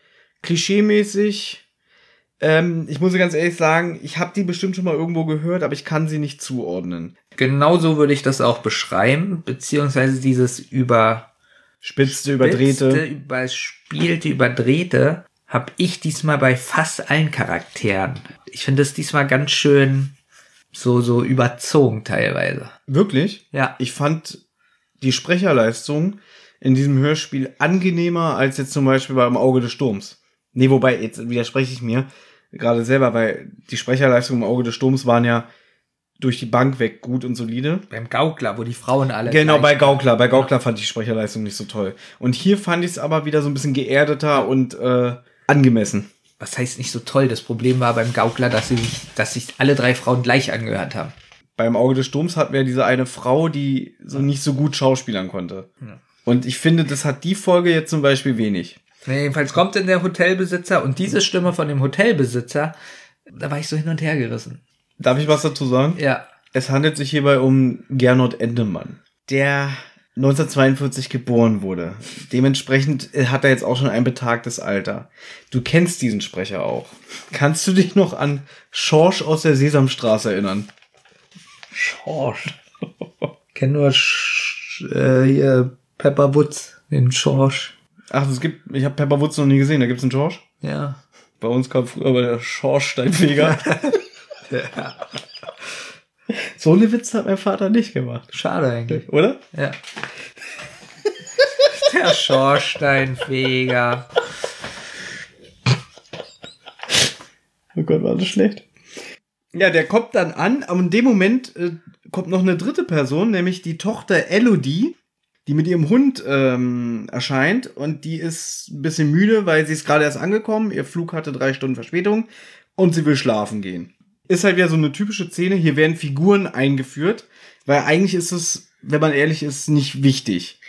klischeemäßig. Ähm, ich muss ganz ehrlich sagen, ich habe die bestimmt schon mal irgendwo gehört, aber ich kann sie nicht zuordnen. Genauso würde ich das auch beschreiben, beziehungsweise dieses über Spitzte, überdrehte. Spitzte, überspielte, überdrehte habe ich diesmal bei fast allen Charakteren. Ich finde es diesmal ganz schön so, so überzogen teilweise. Wirklich? Ja. Ich fand die Sprecherleistung in diesem Hörspiel angenehmer als jetzt zum Beispiel beim Auge des Sturms. Nee, wobei, jetzt widerspreche ich mir gerade selber, weil die Sprecherleistung im Auge des Sturms waren ja durch die Bank weg gut und solide. Beim Gaukler, wo die Frauen alle. Genau, bei Gaukler. Bei Gaukler fand ich die Sprecherleistung nicht so toll. Und hier fand ich es aber wieder so ein bisschen geerdeter und äh, angemessen. Was heißt nicht so toll? Das Problem war beim Gaukler, dass sie sich, dass sich alle drei Frauen gleich angehört haben. Beim Auge des Sturms hatten wir diese eine Frau, die so nicht so gut schauspielern konnte. Ja. Und ich finde, das hat die Folge jetzt zum Beispiel wenig. Nee, jedenfalls kommt dann der Hotelbesitzer und diese Stimme von dem Hotelbesitzer, da war ich so hin und her gerissen. Darf ich was dazu sagen? Ja. Es handelt sich hierbei um Gernot Endemann, der 1942 geboren wurde. Dementsprechend äh, hat er jetzt auch schon ein betagtes Alter. Du kennst diesen Sprecher auch. Kannst du dich noch an Schorsch aus der Sesamstraße erinnern? Schorsch. Kenn nur Sch äh, hier Pepper Woods, den Schorsch. Ach, es gibt, ich habe Pepper Woods noch nie gesehen, da gibt's einen Schorsch. Ja. Bei uns kam früher bei der Schorschsteinfeger. so eine Witze hat mein Vater nicht gemacht, Schade eigentlich. oder? Ja. Der Schornsteinfeger. Oh Gott, war das schlecht. Ja, der kommt dann an, aber in dem Moment äh, kommt noch eine dritte Person, nämlich die Tochter Elodie, die mit ihrem Hund ähm, erscheint und die ist ein bisschen müde, weil sie ist gerade erst angekommen, ihr Flug hatte drei Stunden Verspätung und sie will schlafen gehen. Ist halt wieder so eine typische Szene, hier werden Figuren eingeführt, weil eigentlich ist es, wenn man ehrlich ist, nicht wichtig.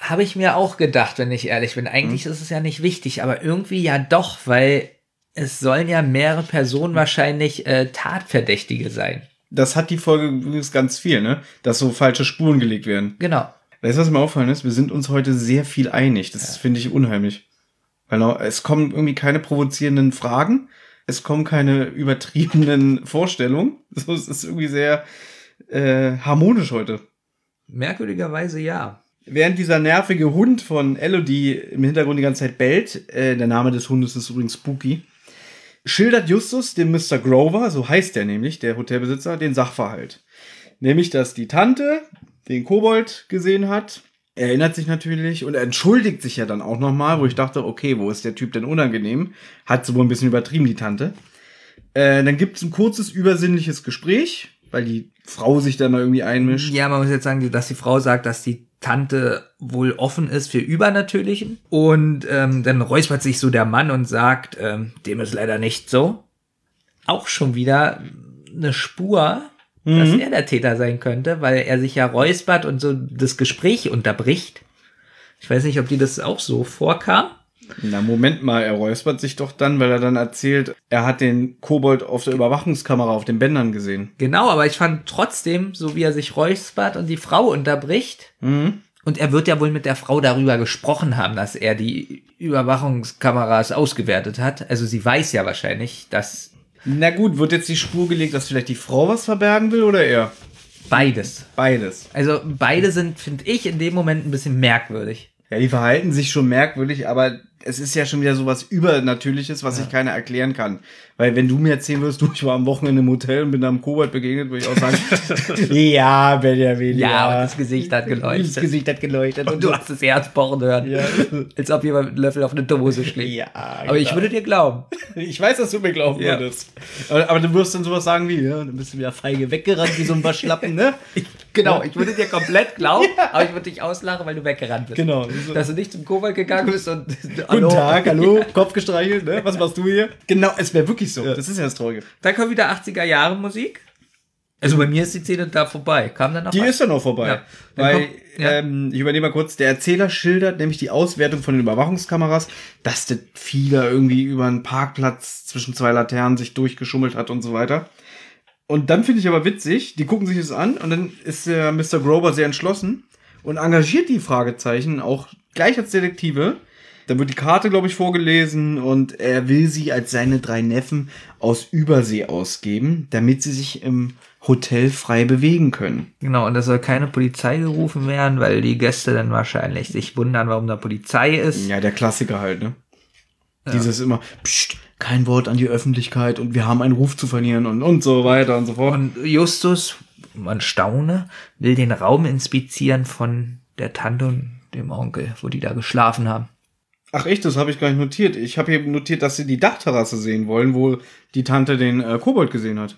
Habe ich mir auch gedacht, wenn ich ehrlich bin. Eigentlich ist es ja nicht wichtig, aber irgendwie ja doch, weil es sollen ja mehrere Personen wahrscheinlich äh, Tatverdächtige sein. Das hat die Folge übrigens ganz viel, ne? Dass so falsche Spuren gelegt werden. Genau. Weißt du, was mir auffallen ist? Wir sind uns heute sehr viel einig. Das finde ich unheimlich. Weil es kommen irgendwie keine provozierenden Fragen. Es kommen keine übertriebenen Vorstellungen. So, es ist irgendwie sehr äh, harmonisch heute. Merkwürdigerweise ja. Während dieser nervige Hund von Elodie im Hintergrund die ganze Zeit bellt, äh, der Name des Hundes ist übrigens Spooky, schildert Justus dem Mr. Grover, so heißt der nämlich, der Hotelbesitzer, den Sachverhalt. Nämlich, dass die Tante den Kobold gesehen hat. Er erinnert sich natürlich und entschuldigt sich ja dann auch nochmal, wo ich dachte, okay, wo ist der Typ denn unangenehm? Hat sie wohl ein bisschen übertrieben, die Tante. Äh, dann gibt's ein kurzes, übersinnliches Gespräch, weil die Frau sich dann mal irgendwie einmischt. Ja, man muss jetzt sagen, dass die Frau sagt, dass die Tante wohl offen ist für Übernatürlichen. Und ähm, dann räuspert sich so der Mann und sagt, ähm, dem ist leider nicht so. Auch schon wieder eine Spur, dass er der Täter sein könnte, weil er sich ja räuspert und so das Gespräch unterbricht. Ich weiß nicht, ob dir das auch so vorkam. Na, Moment mal, er räuspert sich doch dann, weil er dann erzählt, er hat den Kobold auf der Überwachungskamera auf den Bändern gesehen. Genau, aber ich fand trotzdem, so wie er sich räuspert und die Frau unterbricht, Mhm. Und er wird ja wohl mit der Frau darüber gesprochen haben, dass er die Überwachungskameras ausgewertet hat. Also sie weiß ja wahrscheinlich, dass Na gut, wird jetzt die Spur gelegt, dass vielleicht die Frau was verbergen will oder er? beides. Beides. Also beide sind, finde ich, in dem Moment ein bisschen merkwürdig. Ja, die verhalten sich schon merkwürdig, aber es ist ja schon wieder so was Übernatürliches, was sich keiner erklären kann. Weil wenn du mir erzählen würdest, du, ich war am Wochenende im Hotel und bin am Kobold begegnet, würde ich auch sagen, ja, Benjamin, Ja, und das Gesicht hat geleuchtet. Das Gesicht hat geleuchtet. Und du hast das Herz pochen hören. Ja. Als ob jemand mit einem Löffel auf eine Dose schlägt. Ja, Aber ich genau. würde dir glauben. Ich weiß, dass du mir glauben Ja. würdest. Aber, aber du wirst dann sowas sagen wie, ja, dann bist du wieder feige weggerannt wie so ein Waschlappen, ne? Genau, ich würde dir komplett glauben, aber ich würde dich auslachen, weil du weggerannt bist. Genau. Dass du nicht zum Kobold gegangen bist und Guten Tag, hallo, Kopf gestreichelt, ne? Was machst du hier? Genau, es wäre wirklich so. Das ist ja das Traurige. Dann kommt wieder 80er Jahre Musik. Also bei mir ist die Szene da vorbei. Kam dann noch Die was? ist dann noch vorbei. Ja. Dann Weil, kommt- ja. ähm, ich übernehme mal kurz, der Erzähler schildert nämlich die Auswertung von den Überwachungskameras, dass der Fieder irgendwie über einen Parkplatz zwischen zwei Laternen sich durchgeschummelt hat und so weiter. Und dann finde ich aber witzig, die gucken sich das an und dann ist der Mr. Grover sehr entschlossen und engagiert die Fragezeichen auch gleich als Detektive, Dann wird die Karte, glaube ich, vorgelesen und er will sie als seine drei Neffen aus Übersee ausgeben, damit sie sich im Hotel frei bewegen können. Genau, und da soll keine Polizei gerufen werden, weil die Gäste dann wahrscheinlich sich wundern, warum da Polizei ist. Ja, der Klassiker halt, ne? Dieses immer, pst, kein Wort an die Öffentlichkeit und wir haben einen Ruf zu verlieren und, und so weiter und so fort. Und Justus, man staune, will den Raum inspizieren von der Tante und dem Onkel, wo die da geschlafen haben. Ach echt, das habe ich gar nicht notiert. Ich habe hier notiert, dass sie die Dachterrasse sehen wollen, wo die Tante den äh, Kobold gesehen hat.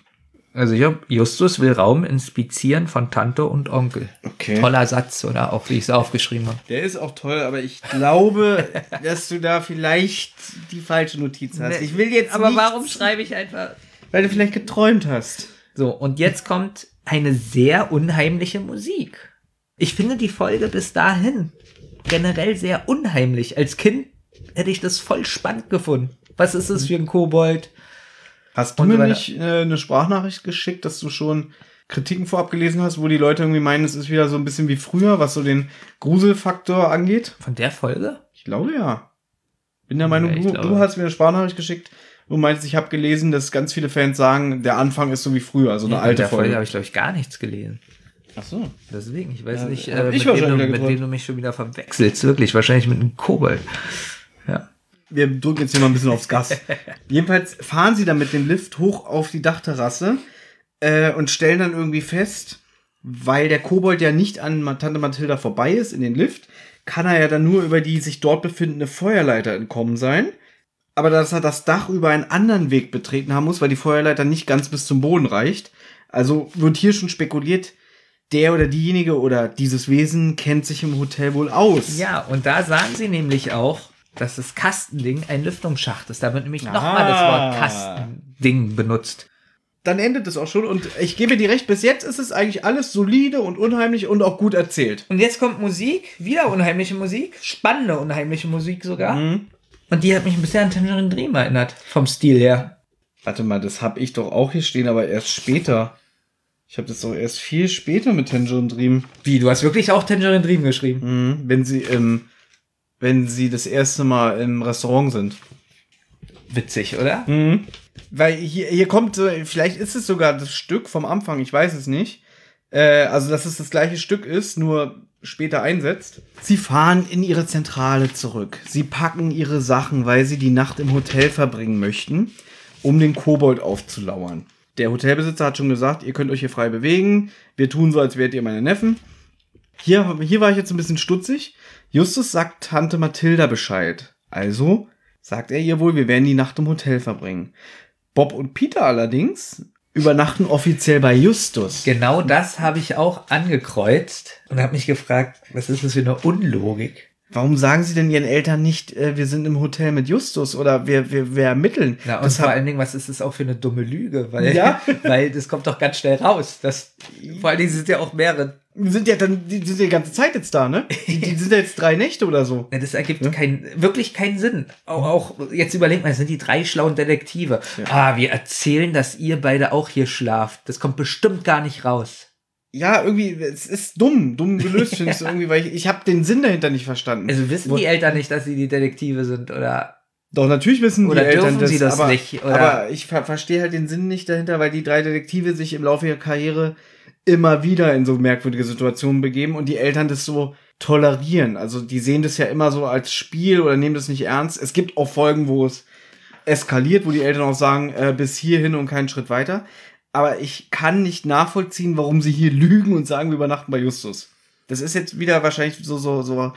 Also ich hab, Justus will Raum inspizieren von Tante und Onkel. Okay. Toller Satz, oder auch wie ich es aufgeschrieben habe. Der ist auch toll, aber ich glaube, dass du da vielleicht die falsche Notiz hast. Ich will jetzt Aber warum schreibe ich einfach Weil du vielleicht geträumt hast. So, und jetzt kommt eine sehr unheimliche Musik. Ich finde die Folge bis dahin generell sehr unheimlich. Als Kind hätte ich das voll spannend gefunden. Was ist das für ein Kobold? Hast du mir so nicht äh, eine Sprachnachricht geschickt, dass du schon Kritiken vorab gelesen hast, wo die Leute irgendwie meinen, es ist wieder so ein bisschen wie früher, was so den Gruselfaktor angeht? Von der Folge? Ich glaube ja. Bin der Meinung, Ja, du, du hast mir eine Sprachnachricht geschickt und meinst, ich habe gelesen, dass ganz viele Fans sagen, der Anfang ist so wie früher, also eine In alte der Folge Folge. habe ich, glaube ich, gar nichts gelesen. Ach so. Deswegen, ich weiß Ja, nicht, äh, ich mit, wem du, mit wem du mich schon wieder verwechselst. Wirklich, wahrscheinlich mit einem Kobold. Ja. Wir drücken jetzt hier mal ein bisschen aufs Gas. Jedenfalls fahren sie dann mit dem Lift hoch auf die Dachterrasse äh, und stellen dann irgendwie fest, weil der Kobold ja nicht an Tante Mathilda vorbei ist in den Lift, kann er ja dann nur über die sich dort befindende Feuerleiter entkommen sein. Aber dass er das Dach über einen anderen Weg betreten haben muss, weil die Feuerleiter nicht ganz bis zum Boden reicht. Also wird hier schon spekuliert, der oder diejenige oder dieses Wesen kennt sich im Hotel wohl aus. ja, und da sagen sie nämlich auch, dass das Kastending ein Lüftungsschacht ist. Da wird nämlich Ah. nochmal das Wort Kastending benutzt. dann endet es auch schon. Und ich gebe dir recht, bis jetzt ist es eigentlich alles solide und unheimlich und auch gut erzählt. Und jetzt kommt Musik, wieder unheimliche Musik, spannende unheimliche Musik sogar. Mhm. Und die hat mich ein bisschen an Tangerine Dream erinnert, vom Stil her. Warte mal, das habe ich doch auch hier stehen, aber erst später. Ich habe das doch erst viel später mit Tangerine Dream. Wie, du hast wirklich auch Tangerine Dream geschrieben? Mhm. Wenn sie im, wenn sie das erste Mal im Restaurant sind. Witzig, oder? Mhm. Weil hier, hier kommt, so- vielleicht ist es sogar das Stück vom Anfang, ich weiß es nicht. Äh, also, dass es das gleiche Stück ist, nur später einsetzt. Sie fahren in ihre Zentrale zurück. Sie packen ihre Sachen, weil sie die Nacht im Hotel verbringen möchten, um den Kobold aufzulauern. Der Hotelbesitzer hat schon gesagt, ihr könnt euch hier frei bewegen. Wir tun so, als wärt ihr meine Neffen. Hier, hier war ich jetzt ein bisschen stutzig. Justus sagt Tante Mathilda Bescheid. Also sagt er ihr wohl, wir werden die Nacht im Hotel verbringen. Bob und Peter allerdings übernachten offiziell bei Justus. Genau das habe ich auch angekreuzt und habe mich gefragt, was ist das für eine Unlogik? Warum sagen sie denn ihren Eltern nicht, äh, wir sind im Hotel mit Justus oder wir, wir, wir ermitteln? Ja, und das vor allen Dingen, was ist das auch für eine dumme Lüge? Weil, Ja. weil das kommt doch ganz schnell raus. Das, vor allen Dingen sind ja auch mehrere. sind ja dann, die sind ja die ganze Zeit jetzt da, ne? Die, die sind ja jetzt drei Nächte oder so. Ja, Das ergibt Ja. kein, wirklich keinen Sinn. Auch, auch jetzt überlegt mal, sind die drei schlauen Detektive. Ah, wir erzählen, dass ihr beide auch hier schlaft. Das kommt bestimmt gar nicht raus. Ja, irgendwie, es ist dumm, dumm gelöst, finde ich so irgendwie, weil ich, ich habe den Sinn dahinter nicht verstanden. Also wissen die Eltern nicht, dass sie die Detektive sind oder Doch, natürlich wissen Oder die Eltern dürfen das, sie das aber, nicht, oder? aber ich ver verstehe halt den Sinn nicht dahinter, weil die drei Detektive sich im Laufe ihrer Karriere immer wieder in so merkwürdige Situationen begeben und die Eltern das so tolerieren. Also die sehen das ja immer so als Spiel oder nehmen das nicht ernst. Es gibt auch Folgen, wo es eskaliert, wo die Eltern auch sagen, äh, bis hierhin und keinen Schritt weiter. Aber ich kann nicht nachvollziehen, warum sie hier lügen und sagen, wir übernachten bei Justus. Das ist jetzt wieder wahrscheinlich so, so, so,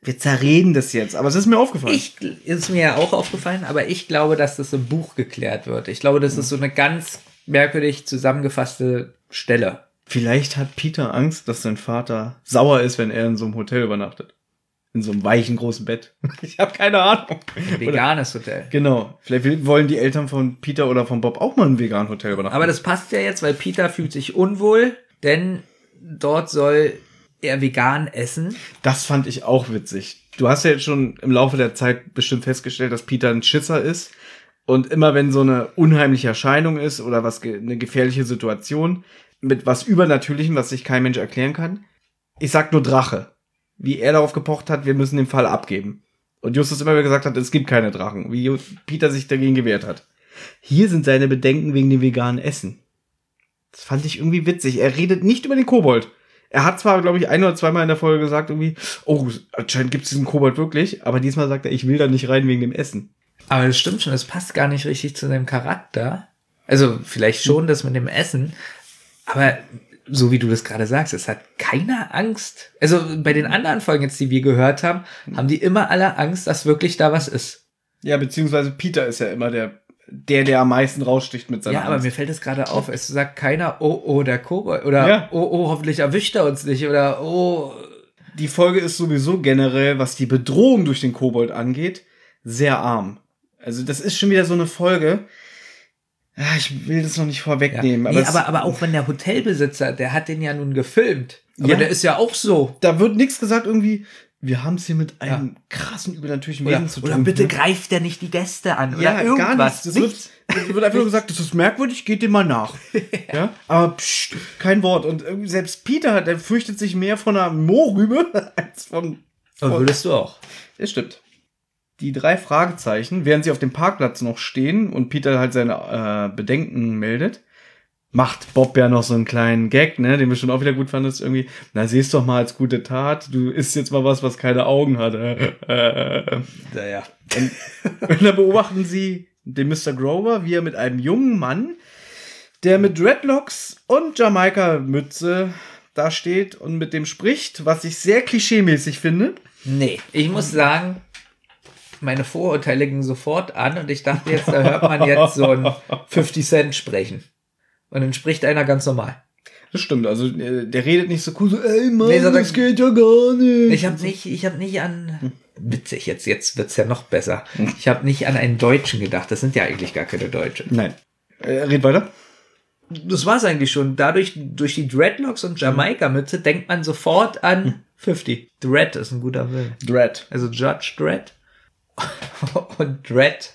wir zerreden das jetzt. Aber es ist mir aufgefallen. Ich ist mir ja auch aufgefallen, aber ich glaube, dass das im Buch geklärt wird. Ich glaube, das ist so eine ganz merkwürdig zusammengefasste Stelle. Vielleicht hat Peter Angst, dass sein Vater sauer ist, wenn er in so einem Hotel übernachtet. In so einem weichen großen Bett. Ich habe keine Ahnung. Ein veganes Hotel. Genau. Vielleicht wollen die Eltern von Peter oder von Bob auch mal ein veganes Hotel übernachten. Aber das passt ja jetzt, weil Peter fühlt sich unwohl, denn dort soll er vegan essen. das fand ich auch witzig. Du hast ja jetzt schon im Laufe der Zeit bestimmt festgestellt, dass Peter ein Schisser ist. Und immer wenn so eine unheimliche Erscheinung ist oder was eine gefährliche Situation mit was Übernatürlichem, was sich kein Mensch erklären kann, ich sag nur Drache. Wie er darauf gepocht hat, wir müssen den Fall abgeben. Und Justus immer wieder gesagt hat, es gibt keine Drachen, wie Peter sich dagegen gewehrt hat. Hier sind seine Bedenken wegen dem veganen Essen. Das fand ich irgendwie witzig. Er redet nicht über den Kobold. Er hat zwar, glaube ich, ein oder zweimal in der Folge gesagt, irgendwie, oh, anscheinend gibt es diesen Kobold wirklich, aber diesmal sagt er, ich will da nicht rein wegen dem Essen. Aber das stimmt schon, das passt gar nicht richtig zu seinem Charakter. Also vielleicht schon das mit dem Essen, aber so wie du das gerade sagst, es hat keiner Angst. Also bei den anderen Folgen jetzt, die wir gehört haben, haben die immer alle Angst, dass wirklich da was ist. Ja, beziehungsweise Peter ist ja immer der, der, der am meisten raussticht mit seiner Ja, aber Angst. mir fällt es gerade auf, es sagt keiner, oh, oh, der Kobold, oder Ja. oh, oh, hoffentlich erwischt er uns nicht, oder oh, Die Folge ist sowieso generell, was die Bedrohung durch den Kobold angeht, sehr arm. Also das ist schon wieder so eine Folge. Ja, ich will das noch nicht Ja. vorwegnehmen, aber, nee, es- aber, aber auch wenn der Hotelbesitzer, der hat den ja nun gefilmt. Aber Ja. der ist ja auch so. da wird nichts gesagt irgendwie, wir haben es hier mit einem krassen übernatürlichen Wesen zu tun. oder bitte ne? greift der nicht die Gäste an. ja, oder irgendwas. gar nichts. Das wird, einfach nur gesagt, das ist merkwürdig, geht dem mal nach. ja. Aber pst, kein Wort. Und selbst Peter, der fürchtet sich mehr von einer Mohrrübe als von Aber würdest du auch. Das stimmt. Die drei Fragezeichen, während sie auf dem Parkplatz noch stehen und Peter halt seine äh, Bedenken meldet, macht Bob ja noch so einen kleinen Gag, ne, den wir schon auch wieder gut fandest, irgendwie, na, siehst doch mal als gute Tat, du isst jetzt mal was, was keine Augen hat. Äh, äh. Naja. Und dann beobachten sie den Mr. Grover, wie er mit einem jungen Mann, der mit Dreadlocks und Jamaika-Mütze da steht und mit dem spricht, was ich sehr klischeemäßig finde. Nee, ich muss sagen, meine Vorurteile gingen sofort an und ich dachte jetzt, da hört man jetzt so ein 50 Cent sprechen. Und dann spricht einer ganz normal. Das stimmt, also äh, der redet nicht so cool, so, ey Mann, Nee, so das geht ja gar nicht. Ich habe nicht, ich habe nicht an witzig jetzt, jetzt wird's ja noch besser. Ich habe nicht an einen Deutschen gedacht. Das sind ja eigentlich gar keine Deutsche. Nein. Äh, red weiter. Das war's eigentlich schon. Dadurch durch die Dreadlocks und Jamaika-Mütze denkt man sofort an 50. Dread ist ein guter Film. Dread. Also Judge Dredd und Dredd,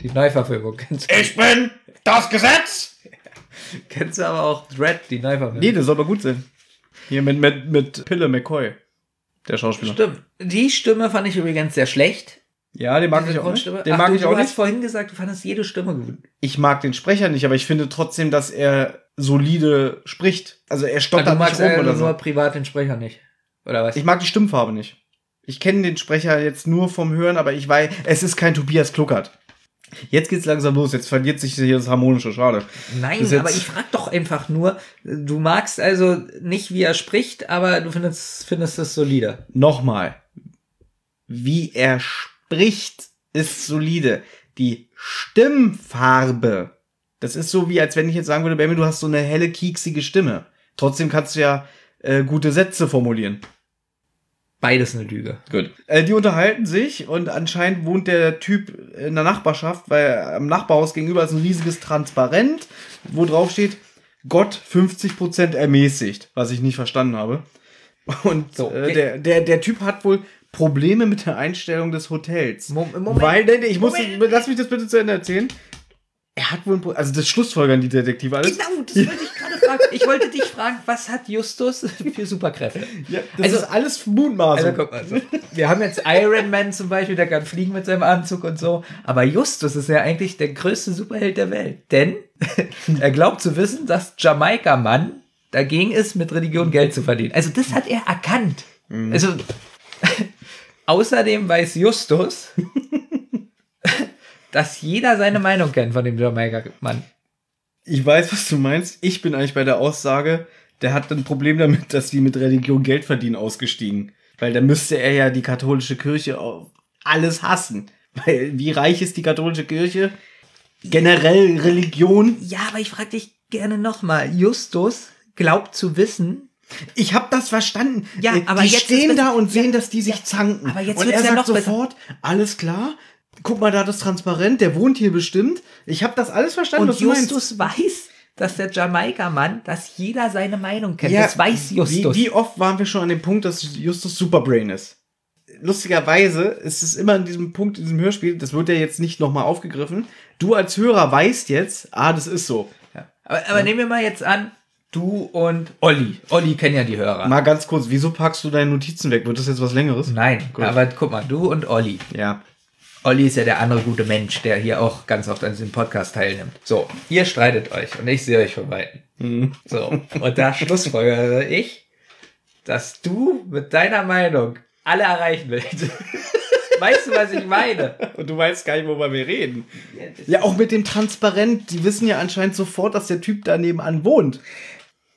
die Neuverfilmung. Kennst, Ich bin das Gesetz! kennst du aber auch Dredd, die Neuverfilmung? Nee, das soll aber gut sein. Hier mit, mit, mit Pille McCoy. Der Schauspieler. Stimmt. Die Stimme fand ich übrigens sehr schlecht. Ja, den mag Diese ich auch nicht. Den Ach, mag du, ich auch du hast nicht. vorhin gesagt, du fandest jede Stimme gut. Ich mag den Sprecher nicht, aber ich finde trotzdem, dass er solide spricht. Also er Aber stottert du nicht magst rum also oder nur so. privat den Sprecher nicht. Oder was? Ich mag die Stimmfarbe nicht. Ich kenne den Sprecher jetzt nur vom Hören, aber ich weiß, es ist kein Tobias Kluckert. Jetzt geht's langsam los, jetzt verliert sich hier das Harmonische, schade. Nein, aber ich frag doch einfach nur, du magst also nicht, wie er spricht, aber du findest, findest es solide. Nochmal. Wie er spricht, ist solide. Die Stimmfarbe, das ist so wie, als wenn ich jetzt sagen würde, Baby, du hast so eine helle, kieksige Stimme. Trotzdem kannst du ja äh, gute Sätze formulieren. Beides eine Lüge. Gut. Äh, die unterhalten sich und anscheinend wohnt der Typ in der Nachbarschaft, weil am Nachbarhaus gegenüber ist ein riesiges Transparent, wo drauf steht, Gott 50% ermäßigt, was ich nicht verstanden habe. Und So, äh, wir- der, der, der Typ hat wohl Probleme mit der Einstellung des Hotels. Mom- Moment. Weil, ich muss, Moment. lass mich das bitte zu Ende erzählen. Er hat wohl also das Schlussfolgern die Detektive alles. Genau, das wollte ich gerade fragen. Ich wollte dich fragen, was hat Justus für Superkräfte? Ja, das Also- ist alles Mutmaßung. Also guck mal, so. wir haben jetzt Iron Man zum Beispiel, der kann fliegen mit seinem Anzug und so. Aber Justus ist ja eigentlich der größte Superheld der Welt. Denn er glaubt zu wissen, dass Jamaika-Mann dagegen ist, mit Religion Geld zu verdienen. Also das hat er erkannt. Also außerdem weiß Justus, dass jeder seine Meinung kennt von dem Jamaika-Mann. Ich weiß, was du meinst. Ich bin eigentlich bei der Aussage, der hat ein Problem damit, dass die mit Religion Geld verdienen ausgestiegen. Weil dann müsste er ja die katholische Kirche alles hassen. Weil wie reich ist die katholische Kirche? Generell Religion. Ja, aber ich frage dich gerne nochmal. Justus glaubt zu wissen, Ich habe das verstanden. Ja, Äh, aber die jetzt stehen da und sehen, dass die sich zanken. aber jetzt und er ja sagt noch besser. sofort, alles klar. Guck mal da das transparent, der wohnt hier bestimmt. Ich habe das alles verstanden, Und was du meinst. Justus weiß, dass der Jamaika-Mann, dass jeder seine Meinung kennt. das weiß Justus. Wie, wie oft waren wir schon an dem Punkt, dass Justus Superbrain ist? Lustigerweise ist es immer an diesem Punkt in diesem Hörspiel, das wird ja jetzt nicht nochmal aufgegriffen. Du als Hörer weißt jetzt, ah, das ist so. Ja. Aber, aber nehmen wir mal jetzt an, du und Olli. Olli kennen ja die Hörer. Mal ganz kurz, wieso packst du deine Notizen weg? Wird das jetzt was längeres? Nein, Gut. aber guck mal, du und Olli. Ja. Olli ist ja der andere gute Mensch, der hier auch ganz oft an diesem Podcast teilnimmt. So, ihr streitet euch und ich sehe euch von Weitem. Mhm. So, und da schlussfolgere ich, dass du mit deiner Meinung alle erreichen willst. weißt du, was ich meine? Und du weißt gar nicht, worüber wir reden. Ja, auch mit dem Transparent. Die wissen ja anscheinend sofort, dass der Typ da nebenan wohnt.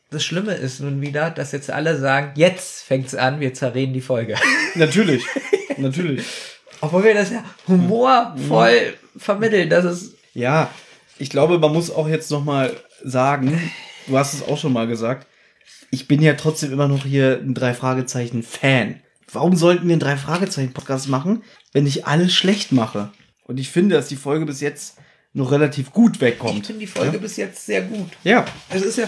Das Schlimme ist nun wieder, dass jetzt alle sagen, jetzt fängt's an, wir zerreden die Folge. Natürlich. Natürlich. Obwohl wir das ja humorvoll vermitteln, dass es Ja, ich glaube, man muss auch jetzt noch mal sagen, du hast es auch schon mal gesagt, ich bin ja trotzdem immer noch hier ein Drei-Fragezeichen-Fan. Warum sollten wir einen Drei-Fragezeichen-Podcast machen, wenn ich alles schlecht mache? Und ich finde, dass die Folge bis jetzt noch relativ gut ich wegkommt. finde die Folge ja? bis jetzt sehr gut. ja. Es ist ja,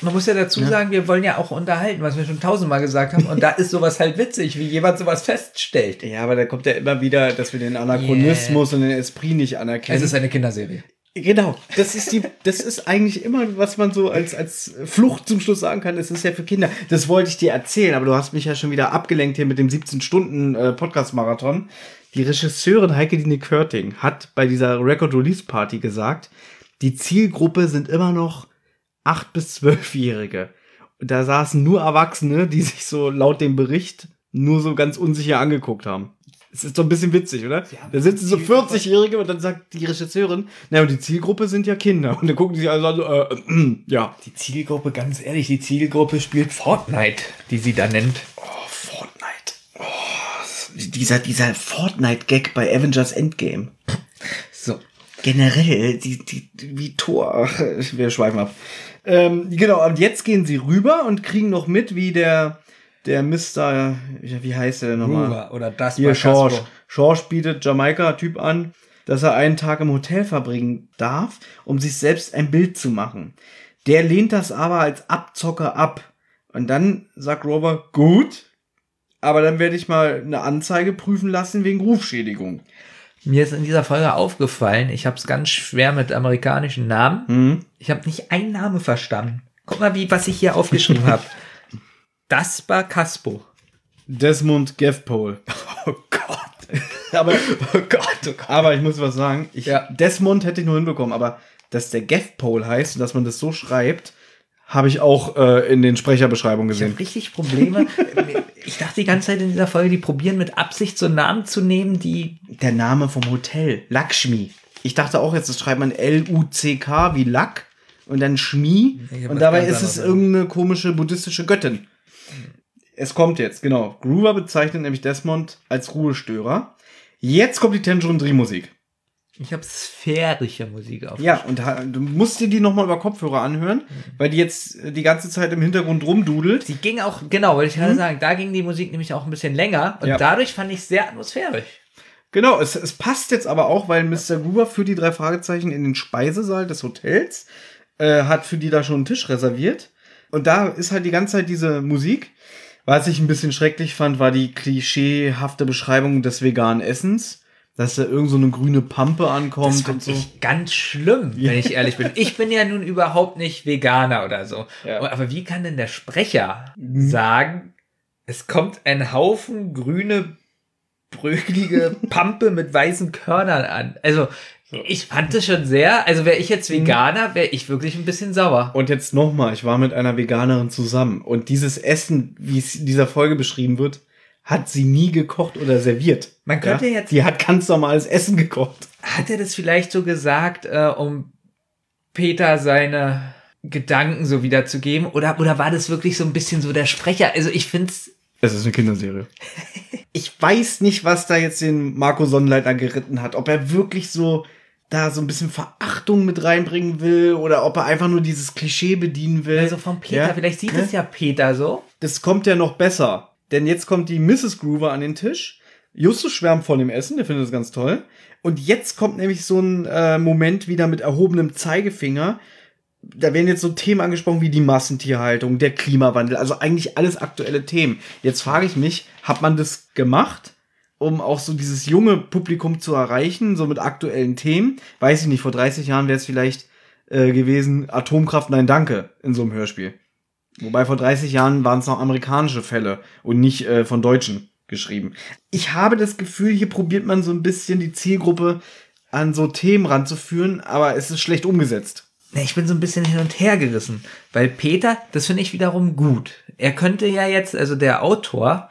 man muss ja dazu sagen, wir wollen ja auch unterhalten, was wir schon tausendmal gesagt haben. Und da ist sowas halt witzig, wie jemand sowas feststellt. Ja, aber da kommt ja immer wieder, dass wir den Anachronismus und den Esprit nicht anerkennen. Es ist eine Kinderserie. Genau, das ist die, das ist eigentlich immer, was man so als, als Flucht zum Schluss sagen kann, es ist ja für Kinder. Das wollte ich dir erzählen, aber du hast mich ja schon wieder abgelenkt hier mit dem 17-Stunden-Podcast-Marathon. Die Regisseurin Heike Dine Körting hat bei dieser Record-Release-Party gesagt, die Zielgruppe sind immer noch 8- bis 12-Jährige. Und da saßen nur Erwachsene, die sich so laut dem Bericht nur so ganz unsicher angeguckt haben. Es ist doch ein bisschen witzig, oder? Da sitzen so 40-Jährige und dann sagt die Regisseurin, na und die Zielgruppe sind ja Kinder. Und dann gucken die sich alle an, so, äh, äh, ja. Die Zielgruppe, ganz ehrlich, die Zielgruppe spielt Fortnite, die sie da nennt. Oh, Fortnite. Oh, dieser, dieser Fortnite-Gag bei Avengers Endgame. So. Generell, die, die, wie Tor. Ach, wir schweifen ab. Ähm, genau, und jetzt gehen sie rüber und kriegen noch mit, wie der, der Mr., wie heißt der denn nochmal? Ruger oder das Hier, Schorsch. Casper. Schorsch bietet Jamaika-Typ an, dass er einen Tag im Hotel verbringen darf, um sich selbst ein Bild zu machen. Der lehnt das aber als Abzocker ab. Und dann sagt Rover, gut, aber dann werde ich mal eine Anzeige prüfen lassen wegen Rufschädigung. Mir ist in dieser Folge aufgefallen, ich habe es ganz schwer mit amerikanischen Namen. Hm? Ich habe nicht einen Namen verstanden. Guck mal, wie was ich hier aufgeschrieben habe. Dasper Caspo. Desmond Gevpole. Oh Gott. aber, Oh Gott, oh Gott. aber ich muss was sagen. Ich, Ja. Desmond hätte ich nur hinbekommen, aber dass der Gevpole heißt und dass man das so schreibt, habe ich auch äh, in den Sprecherbeschreibungen Ich gesehen. habe richtig Probleme. ich dachte die ganze Zeit in dieser Folge, die probieren mit Absicht so Namen zu nehmen, die. der Name vom Hotel, Lakshmi. Ich dachte auch jetzt, das schreibt man L-U-C-K wie Lack und dann Schmi. Ich Und dabei ist es irgendeine komische buddhistische Göttin. Es kommt jetzt, genau. Groover bezeichnet nämlich Desmond als Ruhestörer. Jetzt kommt die Tangerine Dream Musik. Ich habe sphärische Musik auf. Ja, und du musst dir die nochmal über Kopfhörer anhören, weil die jetzt äh, die ganze Zeit im Hintergrund rumdudelt. Sie ging auch, genau, wollte ich gerade sagen, da ging die Musik nämlich auch ein bisschen länger und Ja. dadurch fand ich sehr atmosphärisch. Genau, es, es passt jetzt aber auch, weil Mr. Gruber für die drei Fragezeichen in den Speisesaal des Hotels äh, hat für die da schon einen Tisch reserviert. Und da ist halt die ganze Zeit diese Musik. Was ich ein bisschen schrecklich fand, war die klischeehafte Beschreibung des veganen Essens. Dass da irgend so eine grüne Pampe ankommt Das fand so. ich ganz schlimm, wenn ich ehrlich bin. Ich bin ja nun überhaupt nicht Veganer oder so. Ja. Aber wie kann denn der Sprecher sagen, es kommt ein Haufen grüne, bröcklige Pampe mit weißen Körnern an? Also, ich fand das schon sehr, also wäre ich jetzt Veganer, wäre ich wirklich ein bisschen sauer. Und jetzt nochmal, ich war mit einer Veganerin zusammen. Und dieses Essen, wie es in dieser Folge beschrieben wird, hat sie nie gekocht oder serviert. Man könnte jetzt- Die hat ganz normales Essen gekocht. Hat er das vielleicht so gesagt, äh, um Peter seine Gedanken so wiederzugeben? Oder, oder war das wirklich so ein bisschen so der Sprecher? Also ich finde es Es ist eine Kinderserie. Ich weiß nicht, was da jetzt den Marco Sonnenleitner geritten hat. Ob er wirklich so da so ein bisschen Verachtung mit reinbringen will oder ob er einfach nur dieses Klischee bedienen will. Also von Peter, Ja? vielleicht sieht Ja? es ja Peter so. Das kommt ja noch besser. Denn jetzt kommt die Mrs. Groover an den Tisch. Justus schwärmt von dem Essen, der findet das ganz toll. Und jetzt kommt nämlich so ein äh, Moment wieder mit erhobenem Zeigefinger. Da werden jetzt so Themen angesprochen wie die Massentierhaltung, der Klimawandel, also eigentlich alles aktuelle Themen. Jetzt frage ich mich, hat man das gemacht, um auch so dieses junge Publikum zu erreichen, so mit aktuellen Themen? Weiß ich nicht, vor 30 Jahren wäre es vielleicht äh, gewesen, Atomkraft, nein, danke, in so einem Hörspiel. Wobei vor 30 Jahren waren es noch amerikanische Fälle und nicht äh, von Deutschen geschrieben. Ich habe das Gefühl, hier probiert man so ein bisschen die Zielgruppe an so Themen ranzuführen, aber es ist schlecht umgesetzt. Ich bin so ein bisschen hin und her gerissen, weil Peter, das finde ich wiederum gut. Er könnte ja jetzt, also der Autor,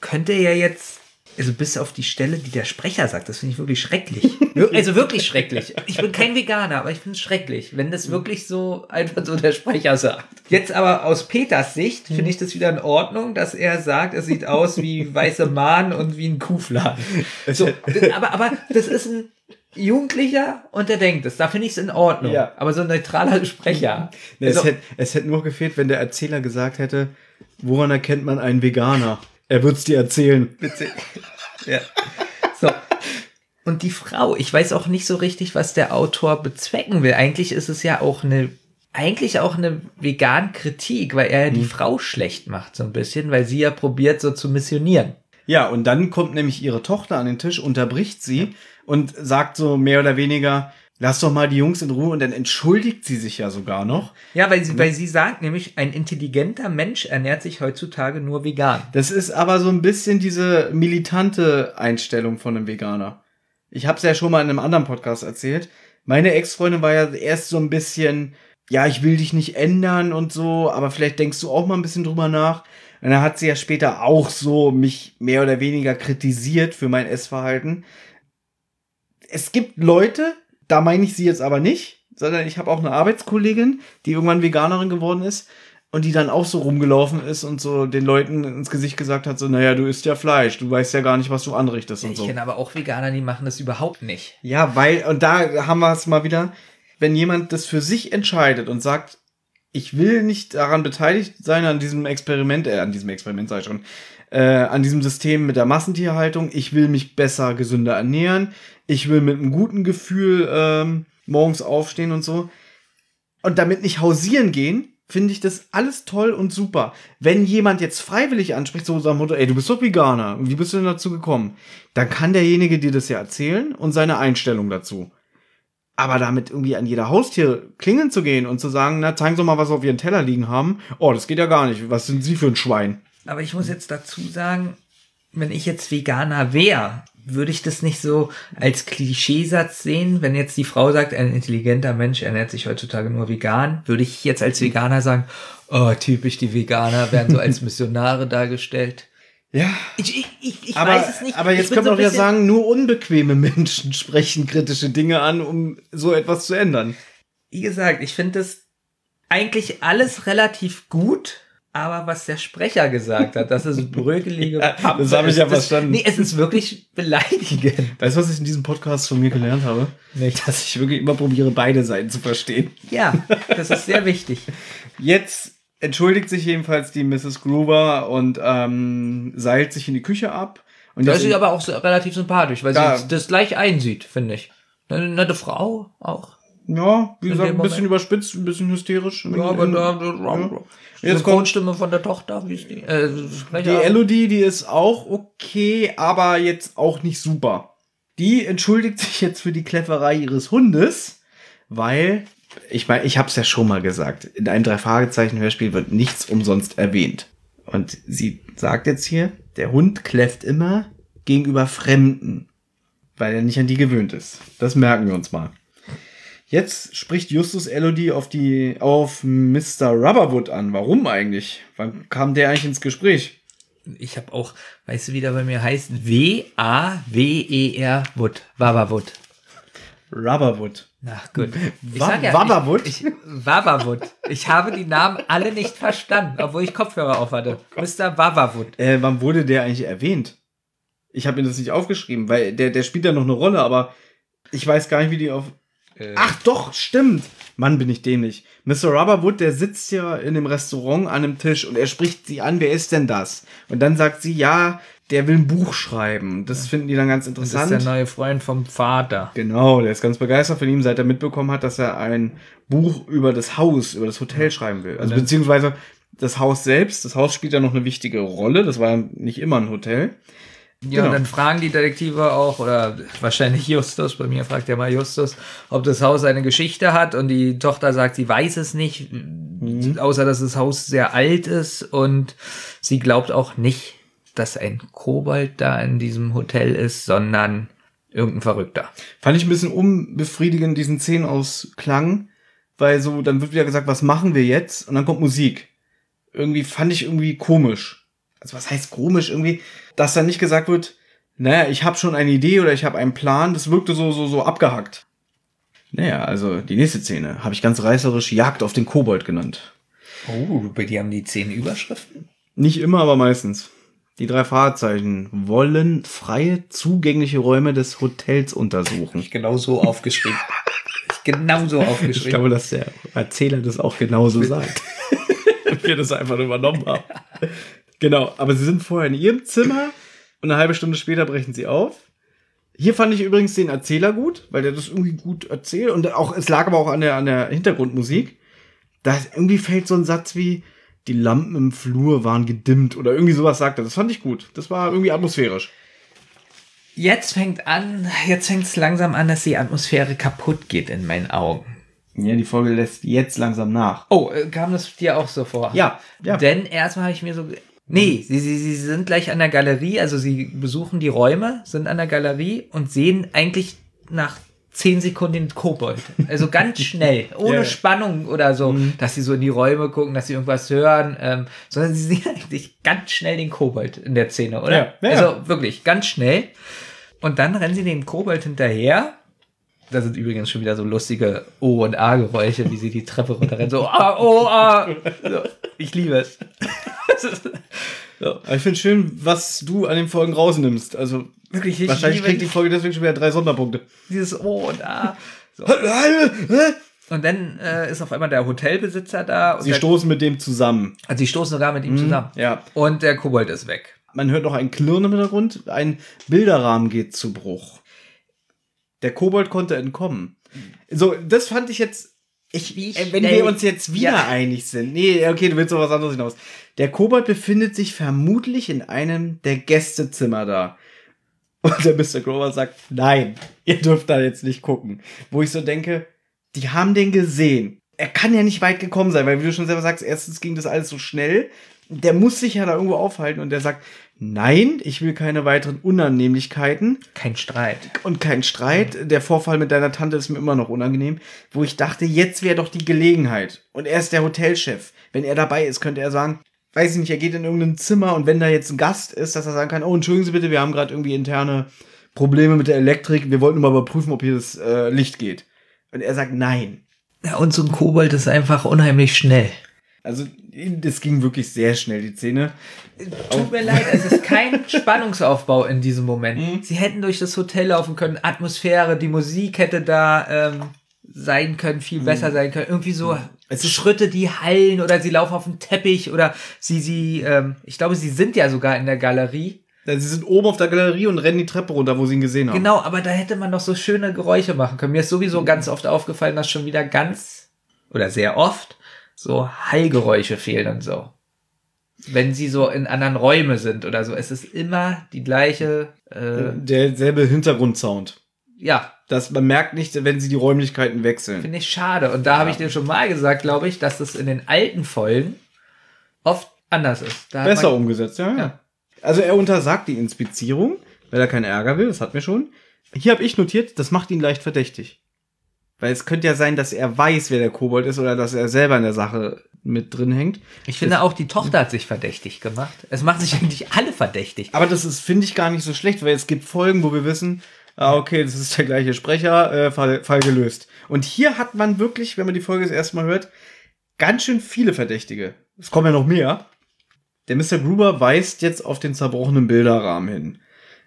könnte ja jetzt, also bis auf die Stelle, die der Sprecher sagt, das finde ich wirklich schrecklich. Also wirklich schrecklich. Ich bin kein Veganer, aber ich finde es schrecklich, wenn das wirklich so einfach so der Sprecher sagt. Jetzt aber aus Peters Sicht finde ich das wieder in Ordnung, dass er sagt, es sieht aus wie weiße Mahn und wie ein Kuhfladen. So, aber, aber das ist ein Jugendlicher und der denkt es. Da finde ich es in Ordnung. Ja. Aber so ein neutraler Sprecher. Nee, Also- es, hätte, es hätte nur gefehlt, wenn der Erzähler gesagt hätte, woran erkennt man einen Veganer? Er wird's dir erzählen. Bitte. Ja. So. Und die Frau, ich weiß auch nicht so richtig, was der Autor bezwecken will. Eigentlich ist es ja auch eine, eigentlich auch eine vegan Kritik, weil er ja die Frau schlecht macht, so ein bisschen, weil sie ja probiert, so zu missionieren. Ja, und dann kommt nämlich ihre Tochter an den Tisch, unterbricht sie und sagt so mehr oder weniger, lass doch mal die Jungs in Ruhe und dann entschuldigt sie sich ja sogar noch. Ja, weil sie, weil sie sagt nämlich, ein intelligenter Mensch ernährt sich heutzutage nur vegan. Das ist aber so ein bisschen diese militante Einstellung von einem Veganer. Ich habe es ja schon mal in einem anderen Podcast erzählt. Meine Ex-Freundin war ja erst so ein bisschen, ja, ich will dich nicht ändern und so, aber vielleicht denkst du auch mal ein bisschen drüber nach. Und dann hat sie ja später auch so mich mehr oder weniger kritisiert für mein Essverhalten. Es gibt Leute, da meine ich sie jetzt aber nicht, sondern ich habe auch eine Arbeitskollegin, die irgendwann Veganerin geworden ist und die dann auch so rumgelaufen ist und so den Leuten ins Gesicht gesagt hat, so, naja, du isst ja Fleisch, du weißt ja gar nicht, was du anrichtest und Ich so. kenne aber auch Veganer, die machen das überhaupt nicht. Ja, weil, und da haben wir es mal wieder, wenn jemand das für sich entscheidet und sagt, ich will nicht daran beteiligt sein, an diesem Experiment, äh, an diesem Experiment sei schon, äh, an diesem System mit der Massentierhaltung, ich will mich besser, gesünder ernähren, ich will mit einem guten Gefühl ähm, morgens aufstehen und so. Und damit nicht hausieren gehen, finde ich das alles toll und super. Wenn jemand jetzt freiwillig anspricht, so unser Motto, ey, du bist doch Veganer, wie bist du denn dazu gekommen? Dann kann derjenige dir das ja erzählen und seine Einstellung dazu. Aber damit irgendwie an jeder Haustür klingeln zu gehen und zu sagen, na, zeigen Sie mal, was Sie auf Ihren Teller liegen haben. Oh, das geht ja gar nicht. Was sind Sie für ein Schwein? Aber ich muss jetzt dazu sagen, wenn ich jetzt Veganer wäre, würde ich das nicht so als Klischeesatz sehen. Wenn jetzt die Frau sagt, ein intelligenter Mensch ernährt sich heutzutage nur vegan, würde ich jetzt als Veganer sagen, oh, typisch die Veganer werden so als Missionare dargestellt. Ja. Ich, ich, ich, ich Aber, weiß es nicht. aber jetzt können wir doch ja sagen, nur unbequeme Menschen sprechen kritische Dinge an, um so etwas zu ändern. Wie gesagt, ich finde das eigentlich alles relativ gut. Aber was der Sprecher gesagt hat, das ist brökelige Ja, Pappe. das habe ich ja verstanden. Nee, es ist wirklich beleidigend. Weißt du, was ich in diesem Podcast von mir gelernt habe? Nicht. Dass ich wirklich immer probiere, beide Seiten zu verstehen. Ja, das ist sehr wichtig. Jetzt entschuldigt sich jedenfalls die Mrs. Gruber und ähm, seilt sich in die Küche ab. Und Das ist aber auch relativ sympathisch, weil Ja. sie das gleich einsieht, finde ich. Eine nette Frau auch. Ja, wie in gesagt, ein bisschen Moment. überspitzt, ein bisschen hysterisch. Ja, aber da, ja. die Jetzt kommt Synchronstimme von der Tochter, wie ist die? Äh, die. Elodie, die ist auch okay, aber jetzt auch nicht super. Die entschuldigt sich jetzt für die Kläfferei ihres Hundes, weil ich meine, ich habe es ja schon mal gesagt, in einem drei Fragezeichen Hörspiel wird nichts umsonst erwähnt. Und sie sagt jetzt hier, der Hund kläfft immer gegenüber Fremden, weil er nicht an die gewöhnt ist. Das merken wir uns mal. Jetzt spricht Justus Elodie auf die auf Mr. Rubberwood an. Warum eigentlich? Wann kam der eigentlich ins Gespräch? Ich habe auch, weißt du, wie der bei mir heißt? W-A-W-E-R Wood. Wawawood. Rubberwood. Na gut. Ich sag ja, Wawawood? Ich, ich, Wawawood. Ich habe die Namen alle nicht verstanden, obwohl ich Kopfhörer auf hatte. Mr. Wawawood. Äh, wann wurde der eigentlich erwähnt? Ich habe mir das nicht aufgeschrieben, weil der, der spielt ja noch eine Rolle, aber ich weiß gar nicht, wie die auf. Äh, Ach doch, stimmt. Mann, bin ich dämlich. Mr. Rubberwood, der sitzt ja in dem Restaurant an einem Tisch und er spricht sie an, wer ist denn das? Und dann sagt sie, ja, der will ein Buch schreiben. Das finden die dann ganz das interessant. ist der neue Freund vom Vater. Genau, der ist ganz begeistert von ihm, seit er mitbekommen hat, dass er ein Buch über das Haus, über das Hotel schreiben will. Also beziehungsweise das Haus selbst, das Haus spielt ja noch eine wichtige Rolle, das war ja nicht immer ein Hotel. Ja, Genau. und dann fragen die Detektive auch, oder wahrscheinlich Justus, bei mir fragt ja mal Justus, ob das Haus eine Geschichte hat und die Tochter sagt, sie weiß es nicht, außer dass das Haus sehr alt ist und sie glaubt auch nicht, dass ein Kobold da in diesem Hotel ist, sondern irgendein Verrückter. Fand ich ein bisschen unbefriedigend, diesen Szenenausklang, weil so, dann wird wieder gesagt, was machen wir jetzt? Und dann kommt Musik. Irgendwie fand ich irgendwie komisch. Also was heißt komisch? Irgendwie, dass dann nicht gesagt wird, naja, ich habe schon eine Idee oder ich habe einen Plan. Das wirkte so, so, so abgehackt. Naja, also die nächste Szene habe ich ganz reißerisch Jagd auf den Kobold genannt. Oh, bei dir haben die zehn Überschriften? Nicht immer, aber meistens. Die drei Fahrzeichen wollen freie, zugängliche Räume des Hotels untersuchen. Ich genau so aufgeschrieben. ich genau so Ich aufgeschrieben. glaube, dass der Erzähler das auch genauso sagt. Wir das einfach übernommen haben. Genau, aber sie sind vorher in ihrem Zimmer und eine halbe Stunde später brechen sie auf. Hier fand ich übrigens den Erzähler gut, weil der das irgendwie gut erzählt und auch, es lag aber auch an der, an der Hintergrundmusik. Da irgendwie fällt so ein Satz wie, die Lampen im Flur waren gedimmt oder irgendwie sowas sagt er. Das fand ich gut. Das war irgendwie atmosphärisch. Jetzt fängt an, jetzt fängt es langsam an, dass die Atmosphäre kaputt geht in meinen Augen. Ja, die Folge lässt jetzt langsam nach. Oh, äh, kam das dir auch so vor? Ja, ja. Denn erstmal habe ich mir so. Nee, sie, sie, sie sind gleich an der Galerie, also sie besuchen die Räume, sind an der Galerie und sehen eigentlich nach zehn Sekunden den Kobold. Also ganz schnell, ohne Ja. Spannung oder so, dass sie so in die Räume gucken, dass sie irgendwas hören, ähm, sondern sie sehen eigentlich ganz schnell den Kobold in der Szene, oder? Ja, ja. Also wirklich, ganz schnell. Und dann rennen sie dem Kobold hinterher. Da sind übrigens schon wieder so lustige O- und A-Geräusche, wie sie die Treppe runterrennen. So, ah, oh, ah. So, ich liebe es. so, ich finde schön, was du an den Folgen rausnimmst. Also wirklich, ich wahrscheinlich liebe kriegt die Folge deswegen schon wieder drei Sonderpunkte. dieses O und A. So. Und dann äh, ist auf einmal der Hotelbesitzer da. Und Sie der, stoßen mit dem zusammen. also sie stoßen sogar mit ihm zusammen. Ja. Und der Kobold ist weg. Man hört noch ein Klirren im Hintergrund. Ein Bilderrahmen geht zu Bruch. Der Kobold konnte entkommen. So, das fand ich jetzt. Ich, Wie äh, wenn wir uns jetzt wieder Ja. einig sind. Nee, okay, du willst auf was anderes hinaus. Der Kobold befindet sich vermutlich in einem der Gästezimmer da. Und der Mr. Grover sagt, nein, ihr dürft da jetzt nicht gucken. Wo ich so denke, die haben den gesehen. Er kann ja nicht weit gekommen sein, weil wie du schon selber sagst, erstens ging das alles so schnell. Der muss sich ja da irgendwo aufhalten und der sagt, nein, ich will keine weiteren Unannehmlichkeiten Kein Streit. und kein Streit. Der Vorfall mit deiner Tante ist mir immer noch unangenehm, wo ich dachte, jetzt wäre doch die Gelegenheit. Und er ist der Hotelchef. Wenn er dabei ist, könnte er sagen, weiß ich nicht, er geht in irgendein Zimmer und wenn da jetzt ein Gast ist, dass er sagen kann, oh, entschuldigen Sie bitte, wir haben gerade irgendwie interne Probleme mit der Elektrik, wir wollten nur mal überprüfen, ob hier das äh, Licht geht. Und er sagt nein. Ja, und so ein Kobold ist einfach unheimlich schnell. Also, das ging wirklich sehr schnell, die Szene. Tut mir leid, es ist kein Spannungsaufbau in diesem Moment. Mhm. Sie hätten durch das Hotel laufen können, Atmosphäre, die Musik hätte da ähm, sein können, viel besser sein können. Irgendwie so Mhm. Es ist- Schritte, die hallen oder sie laufen auf dem Teppich oder sie, sie, ähm, ich glaube, sie sind ja sogar in der Galerie. Sie sind oben auf der Galerie und rennen die Treppe runter, wo sie ihn gesehen haben. Genau, aber da hätte man noch so schöne Geräusche machen können. Mir ist sowieso ganz oft aufgefallen, dass schon wieder ganz oder sehr oft so Hallgeräusche fehlen und so. Wenn sie so in anderen Räumen sind oder so. Es ist immer die gleiche, äh, Derselbe Hintergrundsound. ja, Das, man merkt nicht, wenn sie die Räumlichkeiten wechseln. finde ich schade. Und da habe ich dir schon mal gesagt, glaube ich, dass das in den alten Folgen oft anders ist. Da Besser man, umgesetzt, ja, ja. Ja. Also er untersagt die Inspizierung, weil er keinen Ärger will, das hatten wir schon. Hier habe ich notiert, das macht ihn leicht verdächtig. Weil es könnte ja sein, dass er weiß, wer der Kobold ist oder dass er selber in der Sache mit drin hängt. Ich finde auch, die Tochter hat sich verdächtig gemacht. Es machen sich eigentlich alle verdächtig. Aber das ist, finde ich, gar nicht so schlecht, weil es gibt Folgen, wo wir wissen, ah, okay, das ist der gleiche Sprecher, äh, Fall, Fall gelöst. Und hier hat man wirklich, wenn man die Folge das erste Mal hört, ganz schön viele Verdächtige. Es kommen ja noch mehr. Der Mr. Gruber weist jetzt auf den zerbrochenen Bilderrahmen hin.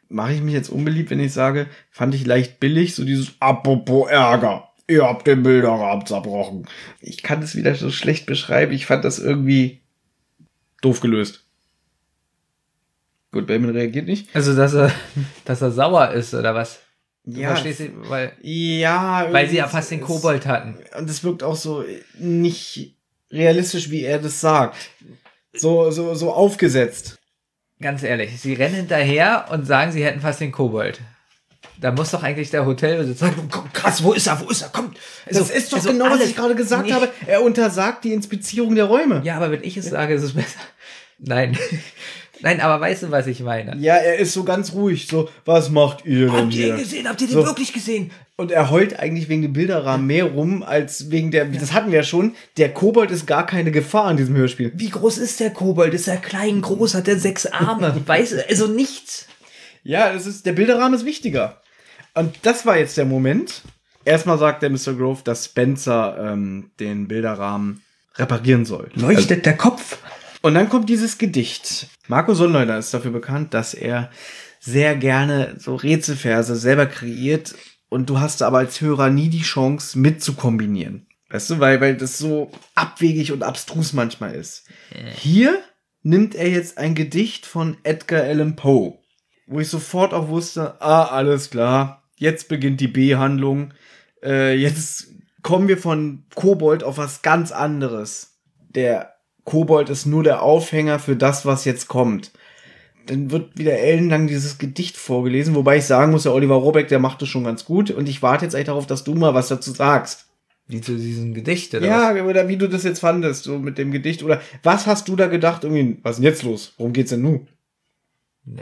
Mache ich mich jetzt unbeliebt, wenn ich sage, fand ich leicht billig, so dieses Apropos Ärger. Ihr habt den Bilderrahmen zerbrochen. Ich kann das wieder so schlecht beschreiben. Ich fand das irgendwie doof gelöst. Gut, Bellman reagiert nicht. Also, dass er, dass er sauer ist oder was? Du Ja, verstehst du, weil, Ja, weil sie ja fast den es- Kobold hatten. Und es wirkt auch so nicht realistisch, wie er das sagt. So, so, so aufgesetzt. ganz ehrlich, sie rennen hinterher und sagen, sie hätten fast den Kobold. Da muss doch eigentlich der Hotelbesitzer sagen, "Komm, krass, wo ist er, wo ist er, kommt. Also, Das ist doch also genau, was ich gerade gesagt nicht- habe. Er untersagt die Inspizierung der Räume. Ja, aber wenn ich es sage, ist es besser. Nein. Nein, aber weißt du, was ich meine? Ja, er ist so ganz ruhig. So, was macht ihr denn Habt ihr hier? ihn gesehen? Habt ihr den So. wirklich gesehen? Und er heult eigentlich wegen dem Bilderrahmen mehr rum, als wegen der, das hatten wir ja schon, der Kobold ist gar keine Gefahr in diesem Hörspiel. Wie groß ist der Kobold? Ist er klein, groß? Hat er sechs Arme? Weiß, also nichts. Ja, das ist, der Bilderrahmen ist wichtiger. Und das war jetzt der Moment. Erstmal sagt der Mr. Grove, dass Spencer ähm, den Bilderrahmen reparieren soll. Leuchtet der Kopf? Und dann kommt dieses Gedicht. Marco Sonnleutner ist dafür bekannt, dass er sehr gerne so Rätselverse selber kreiert und du hast aber als Hörer nie die Chance mitzukombinieren. Weißt du, weil, weil das so abwegig und abstrus manchmal ist. Hier nimmt er jetzt ein Gedicht von Edgar Allan Poe, wo ich sofort auch wusste, ah, alles klar, jetzt beginnt die B-Handlung, äh, jetzt kommen wir von Kobold auf was ganz anderes. Der Kobold ist nur der Aufhänger für das, was jetzt kommt. Dann wird wieder ellenlang dieses Gedicht vorgelesen, wobei ich sagen muss, der Oliver Robeck, der macht es schon ganz gut und ich warte jetzt eigentlich darauf, dass du mal was dazu sagst. Wie zu diesem Gedicht, oder Ja, oder wie du das jetzt fandest, so mit dem Gedicht. Oder was hast du da gedacht? Irgendwie, was ist denn jetzt los? Worum geht's denn nun?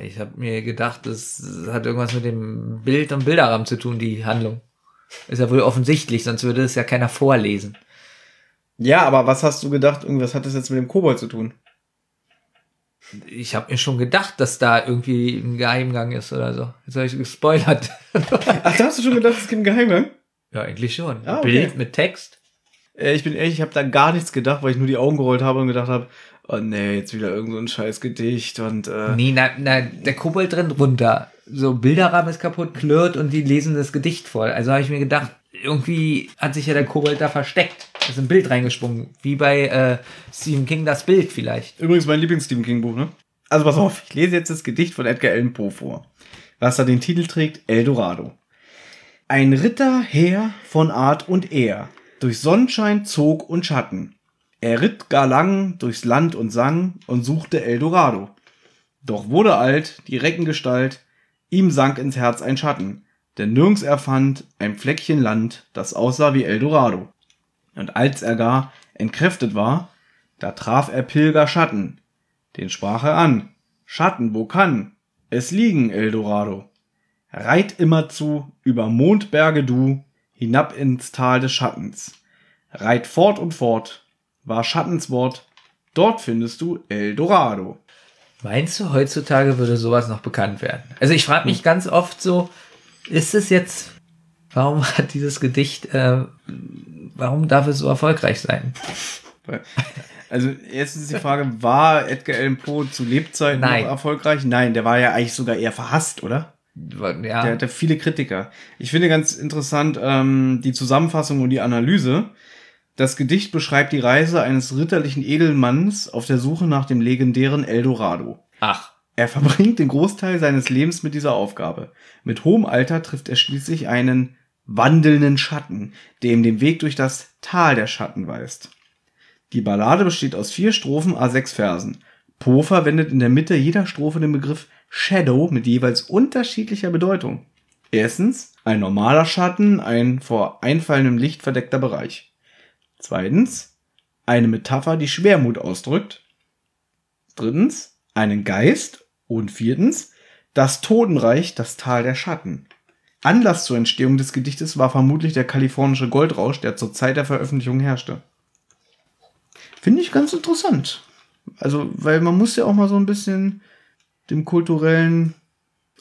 Ich habe mir gedacht, das hat irgendwas mit dem Bild und Bilderrahmen zu tun, die Handlung. Ist ja wohl offensichtlich, sonst würde es ja keiner vorlesen. Ja, aber was hast du gedacht? Irgendwas hat das jetzt mit dem Kobold zu tun? Ich habe mir schon gedacht, dass da irgendwie ein Geheimgang ist oder so. Jetzt habe ich gespoilert. Ach, da hast du schon gedacht, es gibt einen Geheimgang? ja, eigentlich schon. Ah, okay. Bild mit Text. Äh, ich bin ehrlich, ich habe da gar nichts gedacht, weil ich nur die Augen gerollt habe und gedacht habe, oh nee, jetzt wieder irgend so ein scheiß Gedicht und äh, Nee, na, na, der Kobold drin runter. So, Bilderrahmen ist kaputt, klirrt und die lesen das Gedicht voll. Also habe ich mir gedacht, irgendwie hat sich ja der Kobold da versteckt. Ist ein Bild reingesprungen. Wie bei äh, Stephen King das Bild vielleicht. Übrigens mein Lieblings-Stephen King-Buch, ne? Also pass auf, ich lese jetzt das Gedicht von Edgar Allan Poe vor, was da den Titel trägt, Eldorado. Ein Ritter Heer von Art und Ehr, durch Sonnenschein, Zog und Schatten. Er ritt gar lang durchs Land und sang und suchte Eldorado. Doch wurde alt, die Reckengestalt, ihm sank ins Herz ein Schatten, denn nirgends er fand ein Fleckchen Land, das aussah wie Eldorado. Und als er gar entkräftet war, da traf er Pilger Schatten, den sprach er an. Schatten, wo kann es liegen, Eldorado? Reit immerzu über Mondberge du, hinab ins Tal des Schattens. Reit fort und fort, war Schattenswort, dort findest du Eldorado. Meinst du, heutzutage würde sowas noch bekannt werden? Also ich frage mich ganz oft so, ist es jetzt, warum hat dieses Gedicht, äh, warum darf es so erfolgreich sein? Also ist die Frage, war Edgar Allan Poe zu Lebzeiten Nein. noch erfolgreich? Nein, der war ja eigentlich sogar eher verhasst, oder? Ja, Der hatte viele Kritiker. Ich finde ganz interessant ähm, die Zusammenfassung und die Analyse. Das Gedicht beschreibt die Reise eines ritterlichen Edelmanns auf der Suche nach dem legendären Eldorado. ach, Er verbringt den Großteil seines Lebens mit dieser Aufgabe. Mit hohem Alter trifft er schließlich einen wandelnden Schatten, der ihm den Weg durch das Tal der Schatten weist. Die Ballade besteht aus vier Strophen a sechs Versen. Poe verwendet in der Mitte jeder Strophe den Begriff Shadow mit jeweils unterschiedlicher Bedeutung. Erstens, ein normaler Schatten, ein vor einfallendem Licht verdeckter Bereich. Zweitens, eine Metapher, die Schwermut ausdrückt. Drittens, einen Geist. Und viertens, das Totenreich, das Tal der Schatten. Anlass zur Entstehung des Gedichtes war vermutlich der kalifornische Goldrausch, der zur Zeit der Veröffentlichung herrschte. Finde ich ganz interessant. Also, weil man muss ja auch mal so ein bisschen dem kulturellen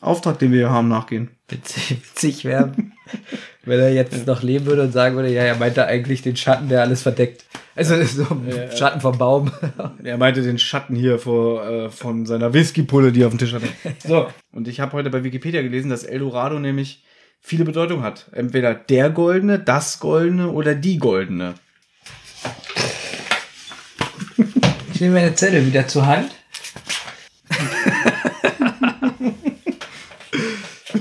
Auftrag, den wir hier haben, nachgehen. witzig, witzig wäre, wenn er jetzt noch leben würde und sagen würde, ja, er meinte eigentlich den Schatten, der alles verdeckt. Also so ein Schatten vom Baum. Er meinte den Schatten hier vor, äh, von seiner Whiskypulle, die er auf dem Tisch hatte. So, und ich habe heute bei Wikipedia gelesen, dass Eldorado nämlich viele Bedeutungen hat. Entweder der Goldene, das Goldene oder die Goldene. Ich nehme meine Zettel wieder zur Hand.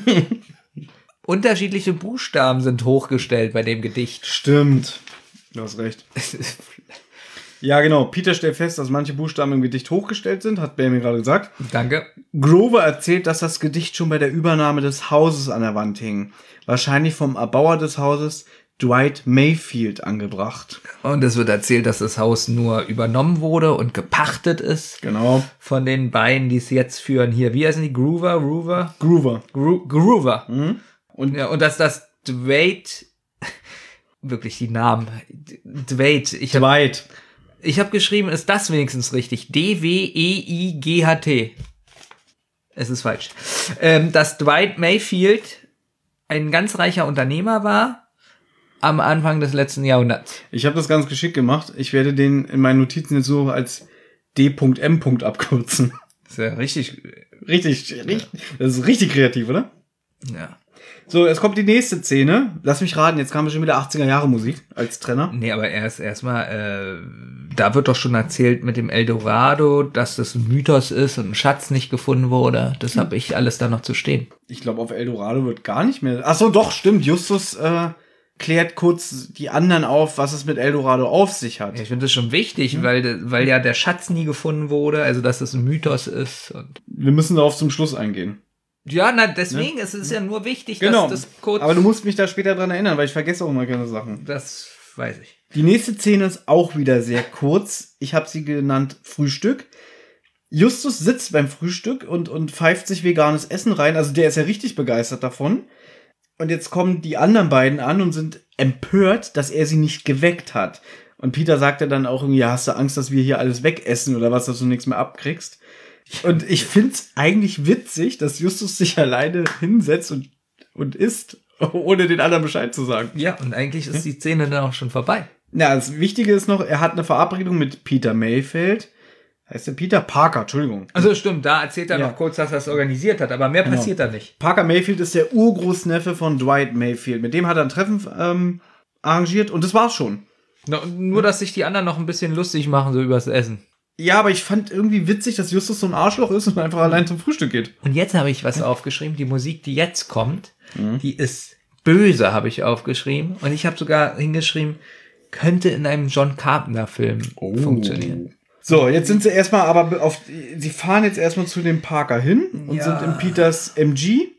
Unterschiedliche Buchstaben sind hochgestellt bei dem Gedicht. Stimmt. Du hast recht. Ja, genau. Peter stellt fest, dass manche Buchstaben im Gedicht hochgestellt sind, hat Benjamin gerade gesagt. Danke. Grover erzählt, dass das Gedicht schon bei der Übernahme des Hauses an der Wand hing. Wahrscheinlich vom Erbauer des Hauses, Dwight Mayfield, angebracht. Und es wird erzählt, dass das Haus nur übernommen wurde und gepachtet ist Genau. von den beiden, die es jetzt führen. Hier, wie heißen die? Groover, Groover? Groover. Gro Groover. Und Ja, und dass das Dwight, wirklich die Namen, Dwight, ich habe Dwight. ich hab geschrieben, ist das wenigstens richtig? D-W-E-I-G-H-T. Es ist falsch. Ähm, dass Dwight Mayfield ein ganz reicher Unternehmer war am Anfang des letzten Jahrhunderts. Ich habe das ganz geschickt gemacht. Ich werde den in meinen Notizen jetzt so als D.M. abkürzen. ist ja richtig, Richtig, richtig, das ist richtig kreativ, oder? ja. So, es kommt die nächste Szene. Lass mich raten, jetzt kam schon wieder 80er Jahre Musik als Trenner. Nee, aber erst erstmal, äh, da wird doch schon erzählt mit dem Eldorado, dass das ein Mythos ist und ein Schatz nicht gefunden wurde. Das habe ich alles da noch zu stehen. Ich glaube, auf Eldorado wird gar nicht mehr. Ach so, doch, stimmt. Justus äh, klärt kurz die anderen auf, was es mit Eldorado auf sich hat. Ja, ich finde das schon wichtig, weil, weil ja der Schatz nie gefunden wurde, also dass das ein Mythos ist. Und Wir müssen darauf zum Schluss eingehen. Ja, na, deswegen ist es ja nur wichtig, Genau. dass das kurz. Aber du musst mich da später dran erinnern, weil ich vergesse auch immer keine Sachen. das weiß ich. Die nächste Szene ist auch wieder sehr kurz. Ich habe sie genannt Frühstück. Justus sitzt beim Frühstück und, und pfeift sich veganes Essen rein. Also der ist ja richtig begeistert davon. Und jetzt kommen die anderen beiden an und sind empört, dass er sie nicht geweckt hat. Und Peter sagt ja dann auch irgendwie, ja, hast du Angst, dass wir hier alles wegessen oder was, dass du nichts mehr abkriegst? Und ich find's eigentlich witzig, dass Justus sich alleine hinsetzt und, und isst, ohne den anderen Bescheid zu sagen. Ja, und eigentlich ist die Szene dann auch schon vorbei. Ja, das Wichtige ist noch, er hat eine Verabredung mit Peter Mayfield. Heißt der Peter Parker, Entschuldigung. Also stimmt, da erzählt er Ja. noch kurz, dass er es organisiert hat, aber mehr Genau. passiert da nicht. Parker Mayfield ist der Urgroßneffe von Dwight Mayfield. Mit dem hat er ein Treffen ähm, arrangiert und das war's schon. No, nur, dass sich die anderen noch ein bisschen lustig machen, so übers Essen. Ja, aber ich fand irgendwie witzig, dass Justus so ein Arschloch ist und einfach allein zum Frühstück geht. Und jetzt habe ich was aufgeschrieben. Die Musik, die jetzt kommt, Mhm. die ist böse, habe ich aufgeschrieben. Und ich habe sogar hingeschrieben, könnte in einem John Carpenter-Film Oh. funktionieren. So, jetzt sind sie erstmal aber auf, sie fahren jetzt erstmal zu dem Parker hin und Ja. sind in Peters MG.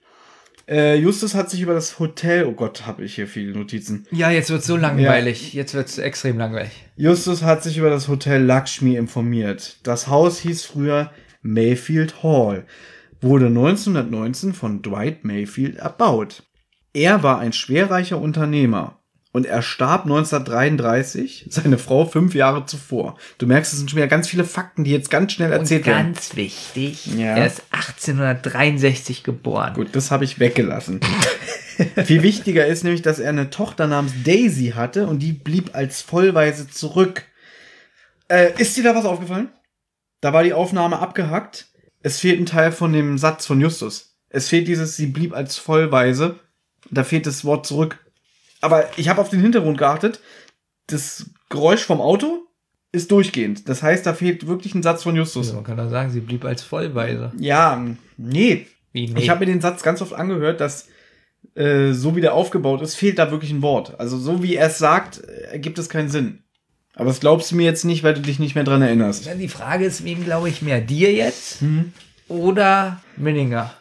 Äh, Justus hat sich über das Hotel, oh Gott, habe ich hier viele Notizen. Ja, jetzt wird's so langweilig. Jetzt wird's extrem langweilig. Justus hat sich über das Hotel Lakshmi informiert. Das Haus hieß früher Mayfield Hall, wurde 1919 von Dwight Mayfield erbaut. Er war ein schwerreicher Unternehmer und er starb 1933, seine Frau fünf Jahre zuvor. Du merkst, es sind schon wieder ganz viele Fakten, die jetzt ganz schnell erzählt Und werden. ganz wichtig, Ja. er ist 1863 geboren. Gut, das habe ich weggelassen. Viel wichtiger ist nämlich, dass er eine Tochter namens Daisy hatte und die blieb als Vollweise zurück. Äh, ist dir da was aufgefallen? Da war die Aufnahme abgehackt. Es fehlt ein Teil von dem Satz von Justus. Es fehlt dieses, sie blieb als Vollweise. Da fehlt das Wort zurück. Aber ich habe auf den Hintergrund geachtet. Das Geräusch vom Auto ist durchgehend. Das heißt, da fehlt wirklich ein Satz von Justus. Also man kann doch sagen, sie blieb als Vollweise. Ja, nee, Wie, nee. ich habe mir den Satz ganz oft angehört, dass äh, so wie der aufgebaut ist, fehlt da wirklich ein Wort. Also so wie er es sagt, äh, ergibt es keinen Sinn. Aber das glaubst du mir jetzt nicht, weil du dich nicht mehr dran erinnerst. Die Frage ist, wem glaube ich mehr? Dir jetzt Mhm. oder Minninger?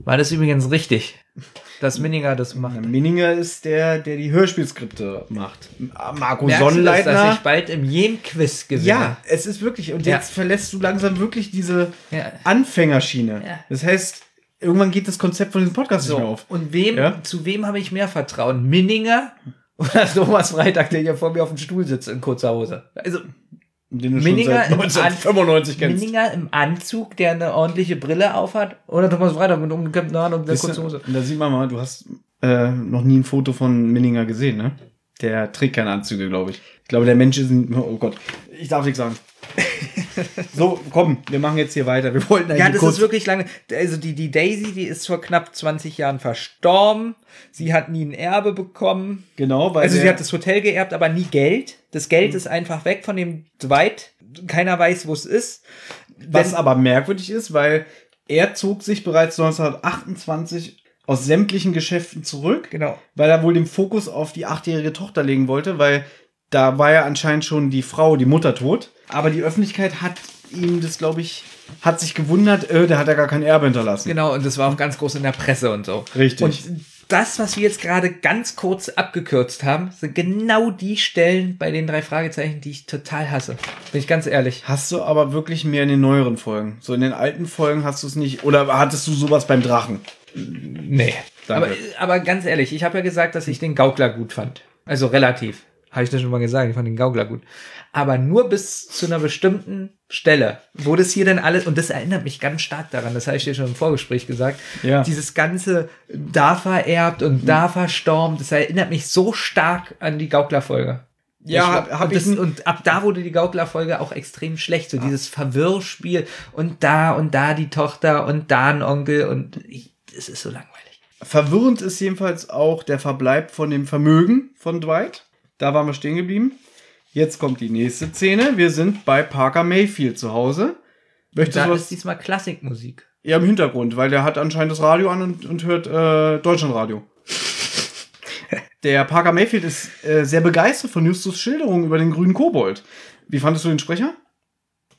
War das übrigens richtig, dass Minninger das macht? Minninger ist der, der die Hörspielskripte macht. Marco Merkst du das, dass Sonnenleitner. ich bald im Jem-Quiz gewinne? Ja, es ist wirklich. Und Ja. jetzt verlässt du langsam wirklich diese Ja. Anfängerschiene. Ja. Das heißt, irgendwann geht das Konzept von diesem Podcast So, nicht mehr auf. und wem, zu wem habe ich mehr Vertrauen? Minninger oder Thomas Freitag, der hier vor mir auf dem Stuhl sitzt in kurzer Hose? Also, Den du Minninger schon im seit 1995 kennst. Minninger im Anzug, der eine ordentliche Brille aufhat? Oder Thomas Freitag mit umgekämmten Haaren und du, kurzen Hose? und da sieht man mal, du hast äh, noch nie ein Foto von Minninger gesehen, ne? Der trägt keine Anzüge, glaube ich. Ich glaube, der Mensch ist ein. Oh Gott. Ich darf nichts sagen. so, komm, wir machen jetzt hier weiter. Wir wollten Ja, eigentlich das kurz. ist wirklich lange. Also die, die Daisy, die ist vor knapp 20 Jahren verstorben. Sie hat nie ein Erbe bekommen. genau, weil Also sie hat das Hotel geerbt, aber nie Geld. Das Geld ist einfach weg von dem Dwight. Keiner weiß, wo es ist. was Wenn- aber merkwürdig ist, weil er zog sich bereits 1928 aus sämtlichen Geschäften zurück, Genau. weil er wohl den Fokus auf die achtjährige Tochter legen wollte, weil Da war ja anscheinend schon die Frau, die Mutter tot. Aber die Öffentlichkeit hat ihm das, glaube ich, hat sich gewundert, äh, der hat ja gar kein Erbe hinterlassen. Genau, und das war auch ganz groß in der Presse und so. Richtig. Und das, was wir jetzt gerade ganz kurz abgekürzt haben, sind genau die Stellen bei den drei Fragezeichen, die ich total hasse. Bin ich ganz ehrlich. Hast du aber wirklich mehr in den neueren Folgen. So in den alten Folgen hast du es nicht. Oder hattest du sowas beim Drachen? Nee. Danke. Aber, aber ganz ehrlich, ich habe ja gesagt, dass ich den Gaukler gut fand. Also relativ. Habe ich das schon mal gesagt, ich fand den Gaukler gut. Aber nur bis zu einer bestimmten Stelle, wo das hier denn alles, und das erinnert mich ganz stark daran, das habe ich dir schon im Vorgespräch gesagt, Ja. dieses ganze da vererbt und da verstorben, das erinnert mich so stark an die Gaukler-Folge. Ja, Ich- hab- hab und, das, ich- und ab da wurde die Gaukler-Folge auch extrem schlecht. So dieses Verwirrspiel und da und da die Tochter und da ein Onkel und ich, es ist so langweilig. Verwirrend ist jedenfalls auch der Verbleib von dem Vermögen von Dwight. Da waren wir stehen geblieben. Jetzt kommt die nächste Szene. Wir sind bei Parker Mayfield zu Hause. Möchtest Da du ist was? diesmal Klassikmusik. Ja, im Hintergrund, weil der hat anscheinend das Radio an und, und hört äh, Deutschlandradio. der Parker Mayfield ist äh, sehr begeistert von Justus Schilderung über den grünen Kobold. Wie fandest du den Sprecher?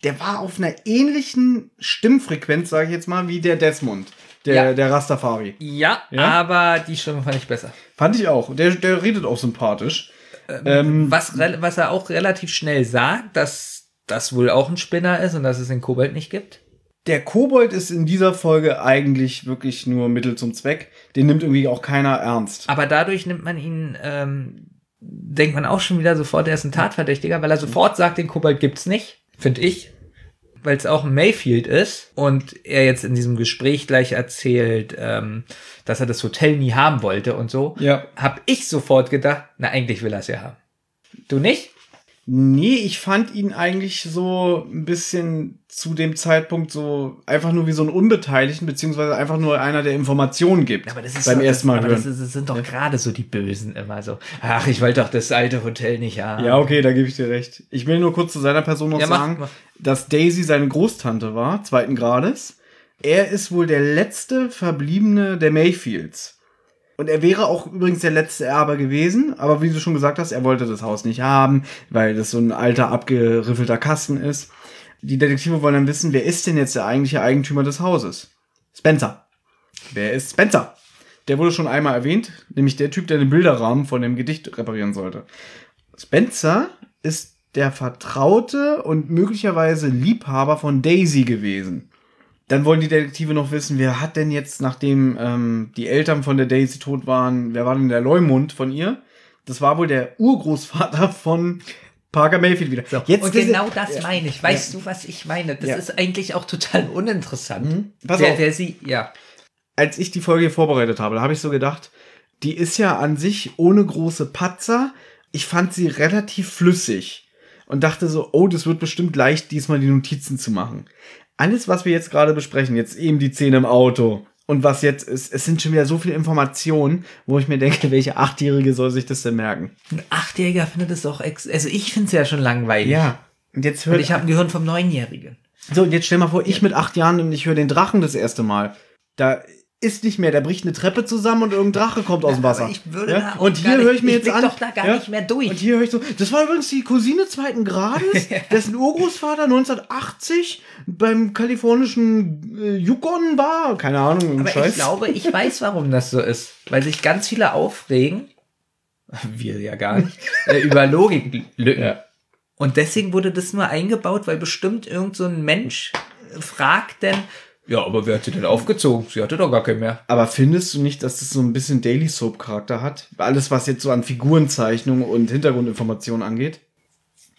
Der war auf einer ähnlichen Stimmfrequenz, sage ich jetzt mal, wie der Desmond, der, Ja. der Rastafari. Ja, Ja? aber die Stimme fand ich besser. Fand ich auch. Der, der redet auch sympathisch. Ähm, Was, rel- was er auch relativ schnell sagt, dass das wohl auch ein Spinner ist und dass es den Kobold nicht gibt. der Kobold ist in dieser Folge eigentlich wirklich nur Mittel zum Zweck. Den nimmt irgendwie auch keiner ernst. Aber dadurch nimmt man ihn, ähm, denkt man auch schon wieder sofort, er ist ein Tatverdächtiger, weil er sofort sagt, den Kobold gibt's nicht, finde ich. Weil es auch Mayfield ist und er jetzt in diesem Gespräch gleich erzählt, ähm, dass er das Hotel nie haben wollte und so, Ja. hab ich sofort gedacht, na eigentlich will er es ja haben. Du nicht? Nee, ich fand ihn eigentlich so ein bisschen zu dem Zeitpunkt so einfach nur wie so ein Unbeteiligten, beziehungsweise einfach nur einer, der Informationen gibt. Aber das ist beim doch, ersten Mal aber hören. Das, ist, das sind doch gerade so die Bösen immer so. Ach, ich wollte doch das alte Hotel nicht haben. ja, okay, da gebe ich dir recht. Ich will nur kurz zu seiner Person noch Ja, mach, sagen, mach. dass Daisy seine Großtante war, zweiten Grades. Er ist wohl der letzte Verbliebene der Mayfields. Und er wäre auch übrigens der letzte Erbe gewesen, aber wie du schon gesagt hast, er wollte das Haus nicht haben, weil das so ein alter, abgeriffelter Kasten ist. Die Detektive wollen dann wissen, wer ist denn jetzt der eigentliche Eigentümer des Hauses? Spencer. Wer ist Spencer? Der wurde schon einmal erwähnt, nämlich der Typ, der den Bilderrahmen von dem Gedicht reparieren sollte. Spencer ist der Vertraute und möglicherweise Liebhaber von Daisy gewesen. Dann wollen die Detektive noch wissen, wer hat denn jetzt, nachdem ähm, die Eltern von der Daisy tot waren, wer war denn der Leumund von ihr? Das war wohl der Urgroßvater von Parker Mayfield wieder. und diese- genau das Ja. meine ich. Weißt du, was ich meine? Das Ja. ist eigentlich auch total uninteressant. Mhm. Pass wer, auf. wer sie, ja. als ich die Folge hier vorbereitet habe, da habe ich so gedacht, die ist ja an sich ohne große Patzer. Ich fand sie relativ flüssig und dachte so, oh, das wird bestimmt leicht, diesmal die Notizen zu machen. Alles, was wir jetzt gerade besprechen, jetzt eben die Szene im Auto und was jetzt ist, es sind schon wieder so viele Informationen, wo ich mir denke, welche Achtjährige soll sich das denn merken? Ein Achtjähriger findet es auch, ex also ich finde es ja schon langweilig. Ja. Und jetzt Und hört ich habe ein Gehirn vom Neunjährigen. So, und jetzt stell mal vor, ich mit acht Jahren und ich höre den Drachen das erste Mal. Da ist nicht mehr, da bricht eine Treppe zusammen und irgendein Drache kommt aus dem Ja, Wasser. ich ja? Und hier höre ich mir ich jetzt blick an. doch da gar nicht mehr durch. Und hier höre ich so, das war übrigens die Cousine zweiten Grades, dessen Urgroßvater 1980 beim kalifornischen äh, Yukon war. Keine Ahnung, ein Aber Scheiß. ich glaube, ich weiß, warum das so ist. Weil sich ganz viele aufregen, wir ja gar nicht, äh, über Logiklücken. Ja. Und deswegen wurde das nur eingebaut, weil bestimmt irgend so ein Mensch fragt denn, ja, aber wer hat sie denn aufgezogen? Sie hatte doch gar keinen mehr. Aber findest du nicht, dass das so ein bisschen Daily Soap Charakter hat? Alles, was jetzt so an Figurenzeichnung und Hintergrundinformationen angeht?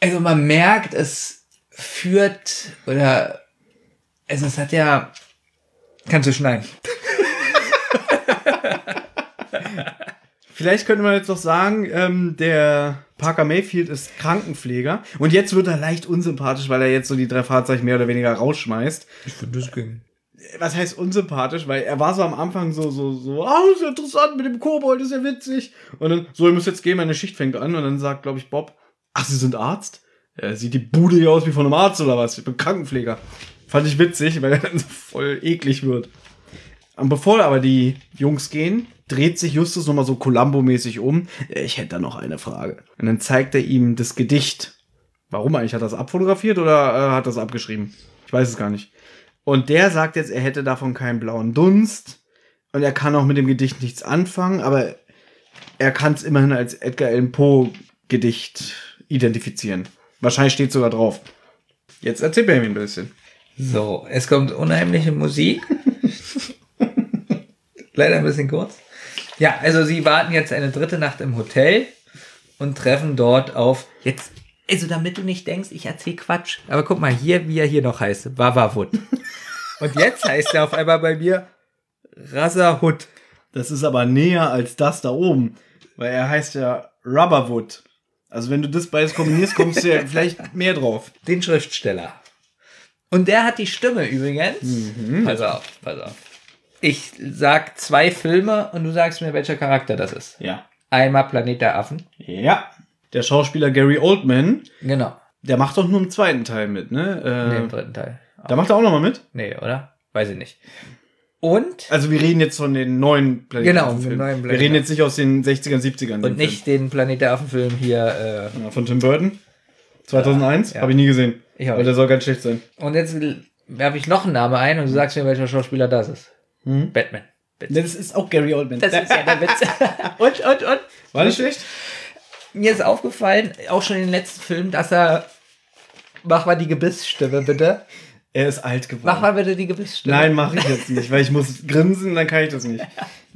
Also man merkt, es führt oder also es hat ja kannst du schneiden. Vielleicht könnte man jetzt noch sagen, ähm, der Parker Mayfield ist Krankenpfleger und jetzt wird er leicht unsympathisch, weil er jetzt so die drei Fahrzeichen mehr oder weniger rausschmeißt. Ich finde das ging. Was heißt unsympathisch? Weil er war so am Anfang so, so, so, ah, ist ja interessant mit dem Kobold, ist ja witzig. Und dann, so, ihr müsst jetzt gehen, meine Schicht fängt an. Und dann sagt, glaube ich, Bob, ach, Sie sind Arzt? Ja, sieht die Bude hier aus wie von einem Arzt oder was? Ich bin Krankenpfleger. Fand ich witzig, weil er dann so voll eklig wird. Und bevor aber die Jungs gehen, dreht sich Justus nochmal so Columbo-mäßig um. Ich hätte da noch eine Frage. Und dann zeigt er ihm das Gedicht. Warum eigentlich? Hat er das abfotografiert oder äh, hat das abgeschrieben? Ich weiß es gar nicht. Und der sagt jetzt, er hätte davon keinen blauen Dunst. Und er kann auch mit dem Gedicht nichts anfangen, aber er kann es immerhin als Edgar Allan Poe Gedicht identifizieren. Wahrscheinlich steht sogar drauf. Jetzt erzähl mir ein bisschen. So, es kommt unheimliche Musik. Leider ein bisschen kurz. Ja, also sie warten jetzt eine dritte Nacht im Hotel und treffen dort auf. Jetzt, also damit du nicht denkst, ich erzähl Quatsch. Aber guck mal hier, wie er hier noch heißt. Wawawut. und jetzt heißt er auf einmal bei mir Razahut. Das ist aber näher als das da oben. Weil er heißt ja Rubberwood. Also wenn du das beides kombinierst, kommst du ja vielleicht mehr drauf. Den Schriftsteller. Und der hat die Stimme übrigens. Pass auf, pass auf. Ich sag zwei Filme und du sagst mir, welcher Charakter das ist. Ja. Einmal Planet der Affen. Ja. Der Schauspieler Gary Oldman, Genau. der macht doch nur im zweiten Teil mit, ne? Nee, Äh, im dritten Teil. da macht er auch nochmal mit. Nee, oder? Weiß ich nicht. Und, Also wir reden jetzt von den neuen Planet Genau, Affen Filmen. neuen Wir Planet reden der jetzt nicht aus den 60ern, 70ern. den und nicht den Planet der Affen-Film hier. Film. Ja, von Tim Burton. 2001. Ja. Habe ich nie gesehen. Ich auch Aber der soll ganz schlecht sein. Äh, und jetzt werfe ich noch einen Namen ein und du sagst mir, welcher Schauspieler das ist. Mhm. Batman. Das ist auch Gary Oldman. Das ist ja der Witz. und, und, und. War nicht schlecht? Mir ist aufgefallen, auch schon in den letzten Filmen, dass er. Mach mal die Gebissstimme, bitte. Er ist alt geworden. Mach mal bitte die Gebissstimme. Nein, mache ich jetzt nicht, weil ich muss grinsen, dann kann ich das nicht.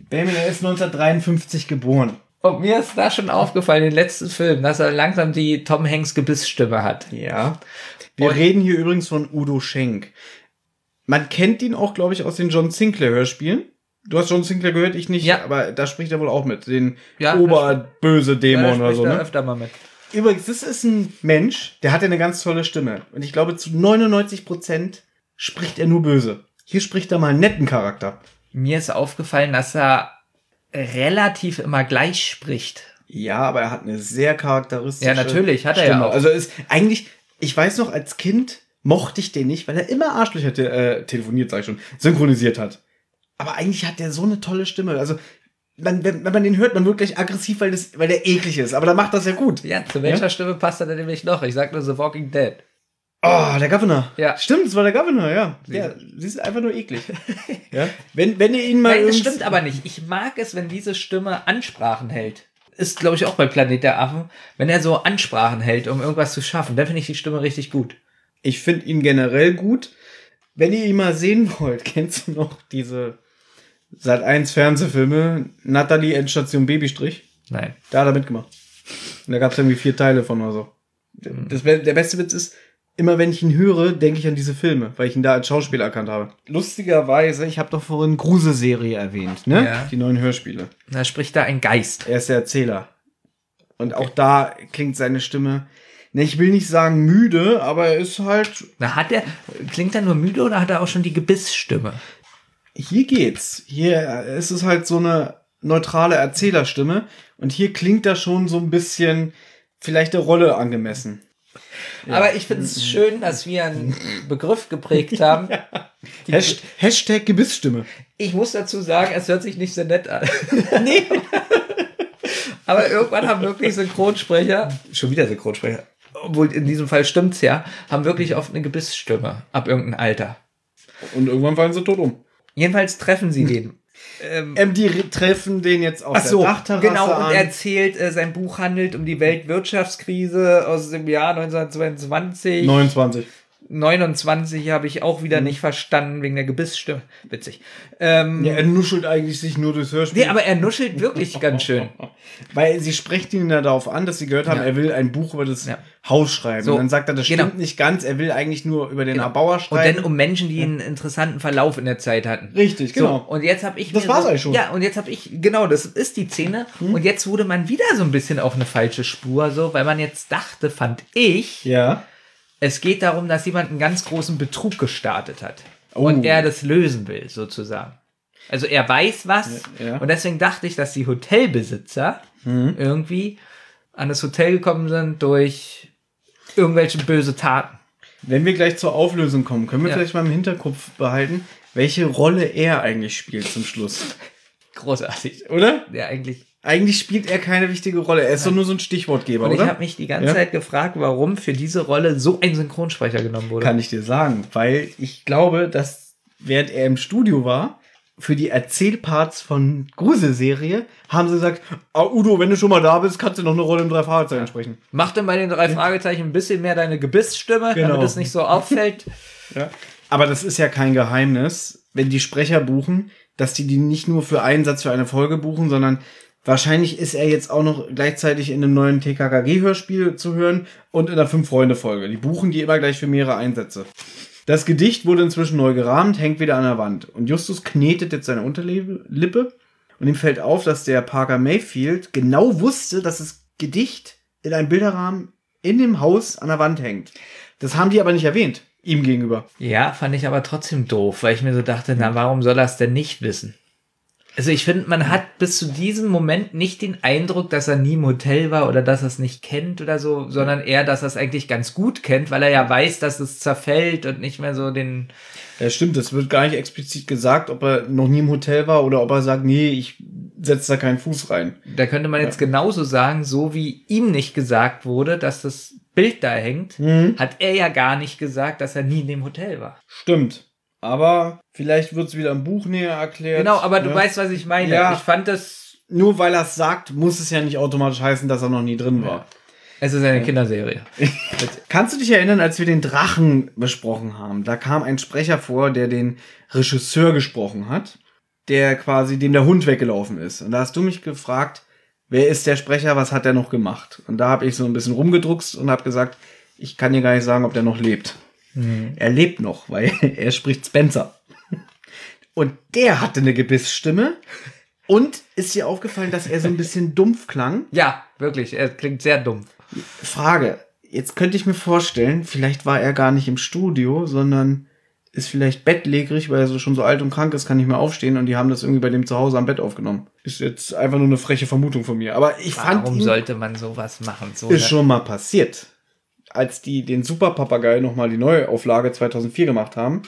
Benjamin, er ist 1953 geboren. Und mir ist da schon aufgefallen, in den letzten Filmen, dass er langsam die Tom Hanks Gebissstimme hat. Ja. Wir Und- reden hier übrigens von Udo Schenk. Man kennt ihn auch, glaube ich, aus den John Sinclair Hörspielen. Du hast John Sinclair gehört, ich nicht, Ja. aber da spricht er wohl auch mit. Den Ja, oberböse Ja, Dämon da oder so, er ne? öfter mal mit. Übrigens, das ist ein Mensch, der hat ja eine ganz tolle Stimme. Und ich glaube, zu 99 Prozent spricht er nur böse. Hier spricht er mal einen netten Charakter. Mir ist aufgefallen, dass er relativ immer gleich spricht. Ja, aber er hat eine sehr charakteristische Ja, natürlich, hat er ja auch. Also ist eigentlich, ich weiß noch, als Kind mochte ich den nicht, weil er immer Arschlöcher te äh, telefoniert, sag ich schon, synchronisiert hat. Aber eigentlich hat der so eine tolle Stimme. Also, man, wenn, wenn man den hört, man wird gleich aggressiv, weil, das, weil der eklig ist. Aber dann macht das ja gut. Ja, zu welcher Stimme passt er denn nämlich noch? Ich sag nur The Walking Dead. Oh, der Governor. Ja. Stimmt, das war der Governor, ja. ja sie ist einfach nur eklig. ja. Wenn, wenn ihr ihn mal. Nein, das stimmt aber nicht. Ich mag es, wenn diese Stimme Ansprachen hält. Ist, glaube ich, auch bei Planet der Affen. Wenn er so Ansprachen hält, um irgendwas zu schaffen, dann finde ich die Stimme richtig gut. Ich finde ihn generell gut. Wenn ihr ihn mal sehen wollt, kennst du noch diese Sat 1 Fernsehfilme, Natalie Endstation Babystrich? Nein. Da hat er mitgemacht. Und da gab es irgendwie vier Teile von oder so. Das, der beste Witz ist, immer wenn ich ihn höre, denke ich an diese Filme, weil ich ihn da als Schauspieler erkannt habe. Lustigerweise, ich habe doch vorhin Gruse-Serie erwähnt, ne? Ja. Die neuen Hörspiele. Da spricht da ein Geist. Er ist der Erzähler. Und auch da klingt seine Stimme, ne, ich will nicht sagen müde, aber er ist halt Na, hat er, klingt er nur müde oder hat er auch schon die Gebissstimme? Hier geht's. Hier ist es halt so eine neutrale Erzählerstimme und hier klingt das schon so ein bisschen vielleicht der Rolle angemessen. Aber ich finde es schön, dass wir einen Begriff geprägt haben. Die- Hasht Hashtag Gebissstimme. Ich muss dazu sagen, es hört sich nicht so nett an. nee. Aber irgendwann haben wirklich Synchronsprecher, schon wieder Synchronsprecher, obwohl in diesem Fall stimmt's ja, haben wirklich oft eine Gebissstimme ab irgendeinem Alter. Und irgendwann fallen sie tot um. Jedenfalls treffen sie den. Ähm, Ähm, die re- treffen den jetzt auf Ach so, der Dachterrasse genau, und an. er erzählt, äh, sein Buch handelt um die Weltwirtschaftskrise aus dem Jahr 1922. 29. 29 habe ich auch wieder nicht verstanden wegen der Gebissstimme. Witzig. Ähm, Ja, er nuschelt eigentlich sich nur durchs Hörspiel. nee, aber er nuschelt wirklich ganz schön. Weil sie sprechen ihn ja darauf an, dass sie gehört haben, Ja. er will ein Buch über das Ja. Haus schreiben. So, und dann sagt er, das genau. stimmt nicht ganz, er will eigentlich nur über den Genau. Erbauer Und schreiben. dann um Menschen, die einen interessanten Verlauf in der Zeit hatten. Richtig, genau. So, und jetzt habe ich Das war's so, eigentlich schon. Hm? Ja, und jetzt habe ich genau, das ist die Szene und jetzt wurde man wieder so ein bisschen auf eine falsche Spur so, weil man jetzt dachte, fand ich, ja. Es geht darum, dass jemand einen ganz großen Betrug gestartet hat Oh. und er das lösen will sozusagen. Also er weiß was Ja, und deswegen dachte ich, dass die Hotelbesitzer Hm. irgendwie an das Hotel gekommen sind durch irgendwelche böse Taten. Wenn wir gleich zur Auflösung kommen, können wir Ja. vielleicht mal im Hinterkopf behalten, welche Rolle er eigentlich spielt zum Schluss. Großartig. Oder? Ja, eigentlich. Eigentlich spielt er keine wichtige Rolle. Er ist doch nur so ein Stichwortgeber, Und ich oder? habe mich die ganze Ja? Zeit gefragt, warum für diese Rolle so ein Synchronsprecher genommen wurde. Kann ich dir sagen, weil ich glaube, dass während er im Studio war, für die Erzählparts von Gruselserie, haben sie gesagt, ah, Udo, wenn du schon mal da bist, kannst du noch eine Rolle im drei Fragezeichen sprechen. Mach denn bei den drei Fragezeichen ein bisschen mehr deine Gebissstimme, Genau. damit es nicht so auffällt. Ja. Aber das ist ja kein Geheimnis, wenn die Sprecher buchen, dass die die nicht nur für einen Satz für eine Folge buchen, sondern wahrscheinlich ist er jetzt auch noch gleichzeitig in einem neuen TKKG-Hörspiel zu hören und in der Fünf-Freunde-Folge. Die buchen die immer gleich für mehrere Einsätze. Das Gedicht wurde inzwischen neu gerahmt, hängt wieder an der Wand. Und Justus knetet jetzt seine Unterlippe und ihm fällt auf, dass der Parker Mayfield genau wusste, dass das Gedicht in einem Bilderrahmen in dem Haus an der Wand hängt. Das haben die aber nicht erwähnt, ihm gegenüber. Ja, fand ich aber trotzdem doof, weil ich mir so dachte, na, warum soll er es denn nicht wissen? Also ich finde, man hat bis zu diesem Moment nicht den Eindruck, dass er nie im Hotel war oder dass er es nicht kennt oder so, sondern eher, dass er es eigentlich ganz gut kennt, weil er ja weiß, dass es zerfällt und nicht mehr so den. Ja, stimmt, das wird gar nicht explizit gesagt, ob er noch nie im Hotel war oder ob er sagt, nee, ich setze da keinen Fuß rein. Da könnte man jetzt genauso sagen, so wie ihm nicht gesagt wurde, dass das Bild da hängt, Mhm. hat er ja gar nicht gesagt, dass er nie in dem Hotel war. Stimmt. Aber vielleicht wird es wieder im Buch näher erklärt. Genau, aber du ne? weißt, was ich meine. Ja. Ich fand das, Nur weil er es sagt, muss es ja nicht automatisch heißen, dass er noch nie drin war. es ist eine Kinderserie. Kannst du dich erinnern, als wir den Drachen besprochen haben? Da kam ein Sprecher vor, der den Regisseur gesprochen hat, der quasi dem der Hund weggelaufen ist. Und da hast du mich gefragt, wer ist der Sprecher, was hat er noch gemacht? Und da habe ich so ein bisschen rumgedruckst und habe gesagt, ich kann dir gar nicht sagen, ob der noch lebt. Er lebt noch, weil er spricht Spencer. Und der hatte eine Gebissstimme. Und ist dir aufgefallen, dass er so ein bisschen dumpf klang? Ja, wirklich, er klingt sehr dumm. Frage. Jetzt könnte ich mir vorstellen, vielleicht war er gar nicht im Studio, sondern ist vielleicht bettlägerig, weil er so schon so alt und krank ist, kann nicht mehr aufstehen und die haben das irgendwie bei dem zu Hause am Bett aufgenommen. Ist jetzt einfach nur eine freche Vermutung von mir. Aber ich fand Warum sollte man sowas machen? So ist schon mal passiert. Als die den Super Papagei nochmal die Neuauflage 2004 gemacht haben,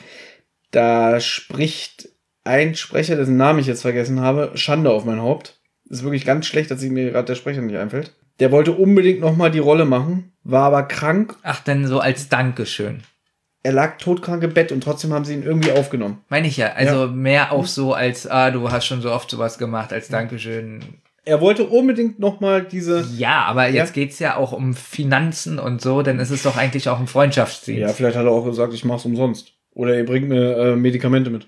da spricht ein Sprecher, dessen Namen ich jetzt vergessen habe, Schande auf mein Haupt. Ist wirklich ganz schlecht, dass mir gerade der Sprecher nicht einfällt. Der wollte unbedingt nochmal die Rolle machen, war aber krank. Ach, denn so als Dankeschön. Er lag todkrank im Bett und trotzdem haben sie ihn irgendwie aufgenommen. Meine ich ja. Also mehr auch so als, ah, du hast schon so oft sowas gemacht, als Dankeschön. Er wollte unbedingt nochmal diese. Ja, aber Ja. jetzt geht's ja auch um Finanzen und so, denn es ist doch eigentlich auch ein Freundschaftsdienst. Ja, vielleicht hat er auch gesagt, ich mach's umsonst. Oder ihr bringt mir äh, Medikamente mit.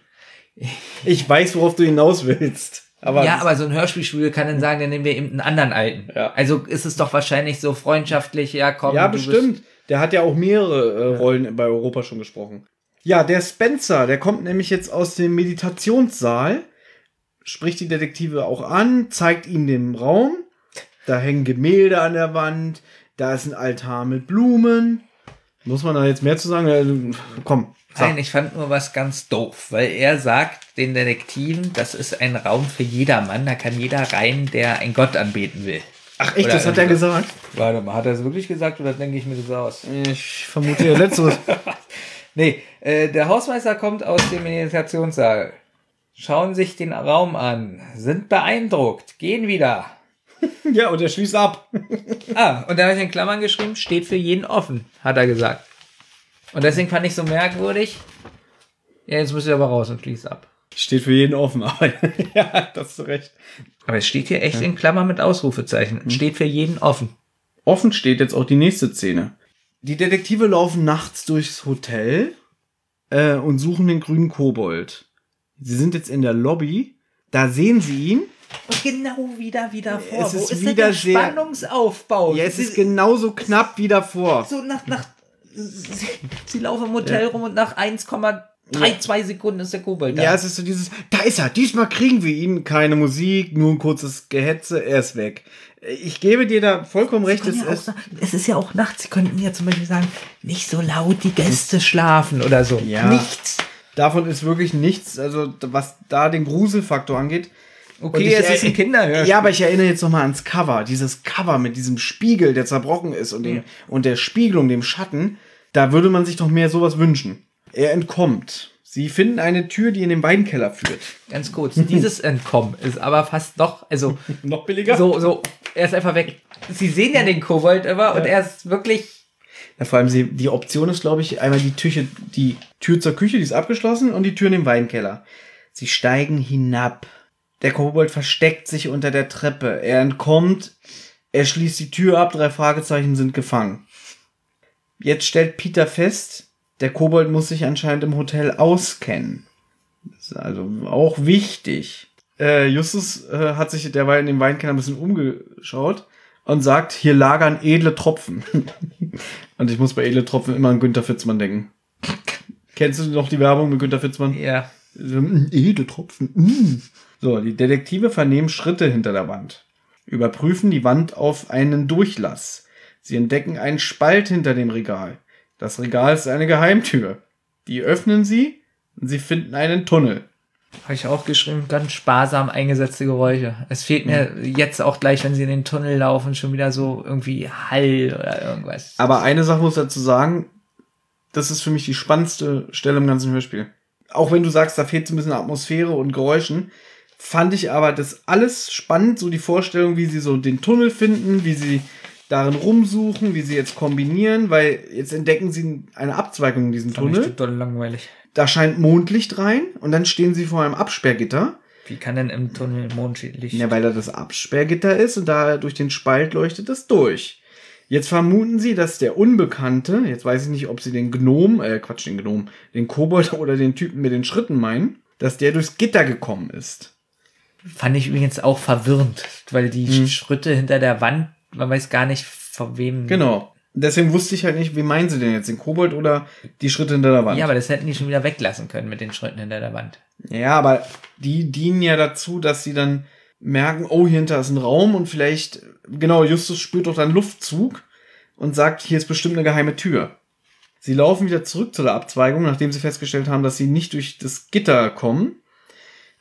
Ich weiß, worauf du hinaus willst. Aber ja, aber so ein Hörspielstudio kann dann sagen, dann nehmen wir eben einen anderen alten. Ja. Also ist es doch wahrscheinlich so freundschaftlich, ja, komm. ja, bestimmt. Der hat ja auch mehrere äh, Rollen bei Europa schon gesprochen. Ja, der Spencer, der kommt nämlich jetzt aus dem Meditationssaal, spricht die Detektive auch an, zeigt ihnen den Raum. Da hängen Gemälde an der Wand, da ist ein Altar mit Blumen. Muss man da jetzt mehr zu sagen? Äh, Komm, sag. Nein, ich fand nur was ganz doof, weil er sagt den Detektiven, das ist ein Raum für jedermann, da kann jeder rein, der einen Gott anbeten will. Ach echt, Oder das hat er irgendwie gesagt? Warte mal, hat er es wirklich gesagt oder denke ich mir das aus? Ich vermute ja letzteres. Nee, äh, der Hausmeister kommt aus dem Meditationssaal. Schauen sich den Raum an, sind beeindruckt, gehen wieder. ja, und er schließt ab. Ah, und da habe ich in Klammern geschrieben, steht für jeden offen, hat er gesagt. Und deswegen fand ich so merkwürdig. Ja, jetzt müsst ihr aber raus und schließt ab. Steht für jeden offen, aber ja, das hast du recht. Aber es steht hier echt in Klammern mit Ausrufezeichen. Steht für jeden offen. Offen steht jetzt auch die nächste Szene. Die Detektive laufen nachts durchs Hotel äh, und suchen den grünen Kobold. Sie sind jetzt in der Lobby. Da sehen sie ihn. Und genau wieder, wieder vor. Es Wo ist ist, wieder denn der sehr- Spannungsaufbau? Ja, es ist Sie- genauso knapp wie davor. so nach, nach sie, sie laufen im Hotel rum und nach 1,32 Sekunden ist der Kobold da. Ja, es ist so dieses, da ist er, diesmal kriegen wir ihn. Keine Musik, nur ein kurzes Gehetze, er ist weg. Ich gebe dir da vollkommen recht. Es ja auch ist, es ist ja auch nachts. Sie könnten ja zum Beispiel sagen, nicht so laut, die Gäste schlafen oder so. Ja. Nichts. Davon ist wirklich nichts, also was da den Gruselfaktor angeht. Okay, ich es ist ein er- Kinderhörspiel. Ja, aber ich erinnere jetzt noch mal ans Cover. Dieses Cover mit diesem Spiegel, der zerbrochen ist und, dem, und der Spiegelung, dem Schatten. Da würde man sich doch mehr sowas wünschen. Er entkommt. Sie finden eine Tür, die in den Weinkeller führt. Ganz kurz, dieses Entkommen ist aber fast noch, also Noch billiger? so, so, er ist einfach weg. Sie sehen ja den Kobold immer und er ist wirklich, Ja, vor allem sie, die Option ist, glaube ich, einmal die Tür, die Tür zur Küche, die ist abgeschlossen, und die Tür in den Weinkeller. Sie steigen hinab. Der Kobold versteckt sich unter der Treppe. Er entkommt. Er schließt die Tür ab. Drei Fragezeichen sind gefangen. Jetzt stellt Peter fest, der Kobold muss sich anscheinend im Hotel auskennen. Das ist also auch wichtig. Äh, Justus äh, hat sich derweil in dem Weinkeller ein bisschen umgeschaut und sagt, hier lagern edle Tropfen. und ich muss bei edle Tropfen immer an Günther Fitzmann denken. Kennst du noch die Werbung mit Günther Fitzmann? ja, mm, edle Tropfen. mm. So, die Detektive vernehmen Schritte hinter der Wand. Überprüfen die Wand auf einen Durchlass. Sie entdecken einen Spalt hinter dem Regal. Das Regal ist eine Geheimtür. Die öffnen sie und sie finden einen Tunnel. Habe ich auch geschrieben, ganz sparsam eingesetzte Geräusche. Es fehlt mir jetzt auch gleich, wenn sie in den Tunnel laufen, schon wieder so irgendwie Hall oder irgendwas. Aber eine Sache muss ich dazu sagen, das ist für mich die spannendste Stelle im ganzen Hörspiel. Auch wenn du sagst, da fehlt so ein bisschen Atmosphäre und Geräuschen, fand ich aber das alles spannend, so die Vorstellung, wie sie so den Tunnel finden, wie sie darin rumsuchen, wie sie jetzt kombinieren, weil jetzt entdecken sie eine Abzweigung in diesem Fand ich Tunnel. total langweilig. Da scheint Mondlicht rein und dann stehen sie vor einem Absperrgitter. Wie kann denn im Tunnel Mondlicht? Ja, weil da das Absperrgitter ist und da durch den Spalt leuchtet es durch. Jetzt vermuten sie, dass der Unbekannte, jetzt weiß ich nicht, ob sie den Gnom, äh, Quatsch, den Gnom, den Kobold oder den Typen mit den Schritten meinen, dass der durchs Gitter gekommen ist. Fand ich übrigens auch verwirrend, weil die Hm. Schritte hinter der Wand, man weiß gar nicht, von wem. Genau. Deswegen wusste ich halt nicht, wie meinen sie denn jetzt, den Kobold oder die Schritte hinter der Wand? Ja, aber das hätten die schon wieder weglassen können mit den Schritten hinter der Wand. Ja, aber die dienen ja dazu, dass sie dann merken, oh, hier hinter ist ein Raum und vielleicht, genau, Justus spürt doch dann Luftzug und sagt, hier ist bestimmt eine geheime Tür. Sie laufen wieder zurück zu der Abzweigung, nachdem sie festgestellt haben, dass sie nicht durch das Gitter kommen,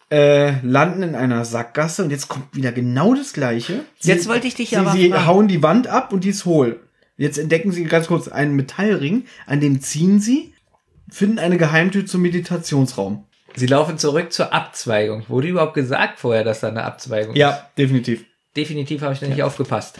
äh, landen in einer Sackgasse und jetzt kommt wieder genau das Gleiche. Sie, Jetzt wollte ich dich sie, aber Sie fragen. hauen die Wand ab und die ist hohl. Jetzt entdecken sie ganz kurz einen Metallring, an dem ziehen sie, finden eine Geheimtür zum Meditationsraum. Sie laufen zurück zur Abzweigung. Wurde überhaupt gesagt vorher, dass da eine Abzweigung ist? Ja, definitiv. Definitiv habe ich da nicht aufgepasst.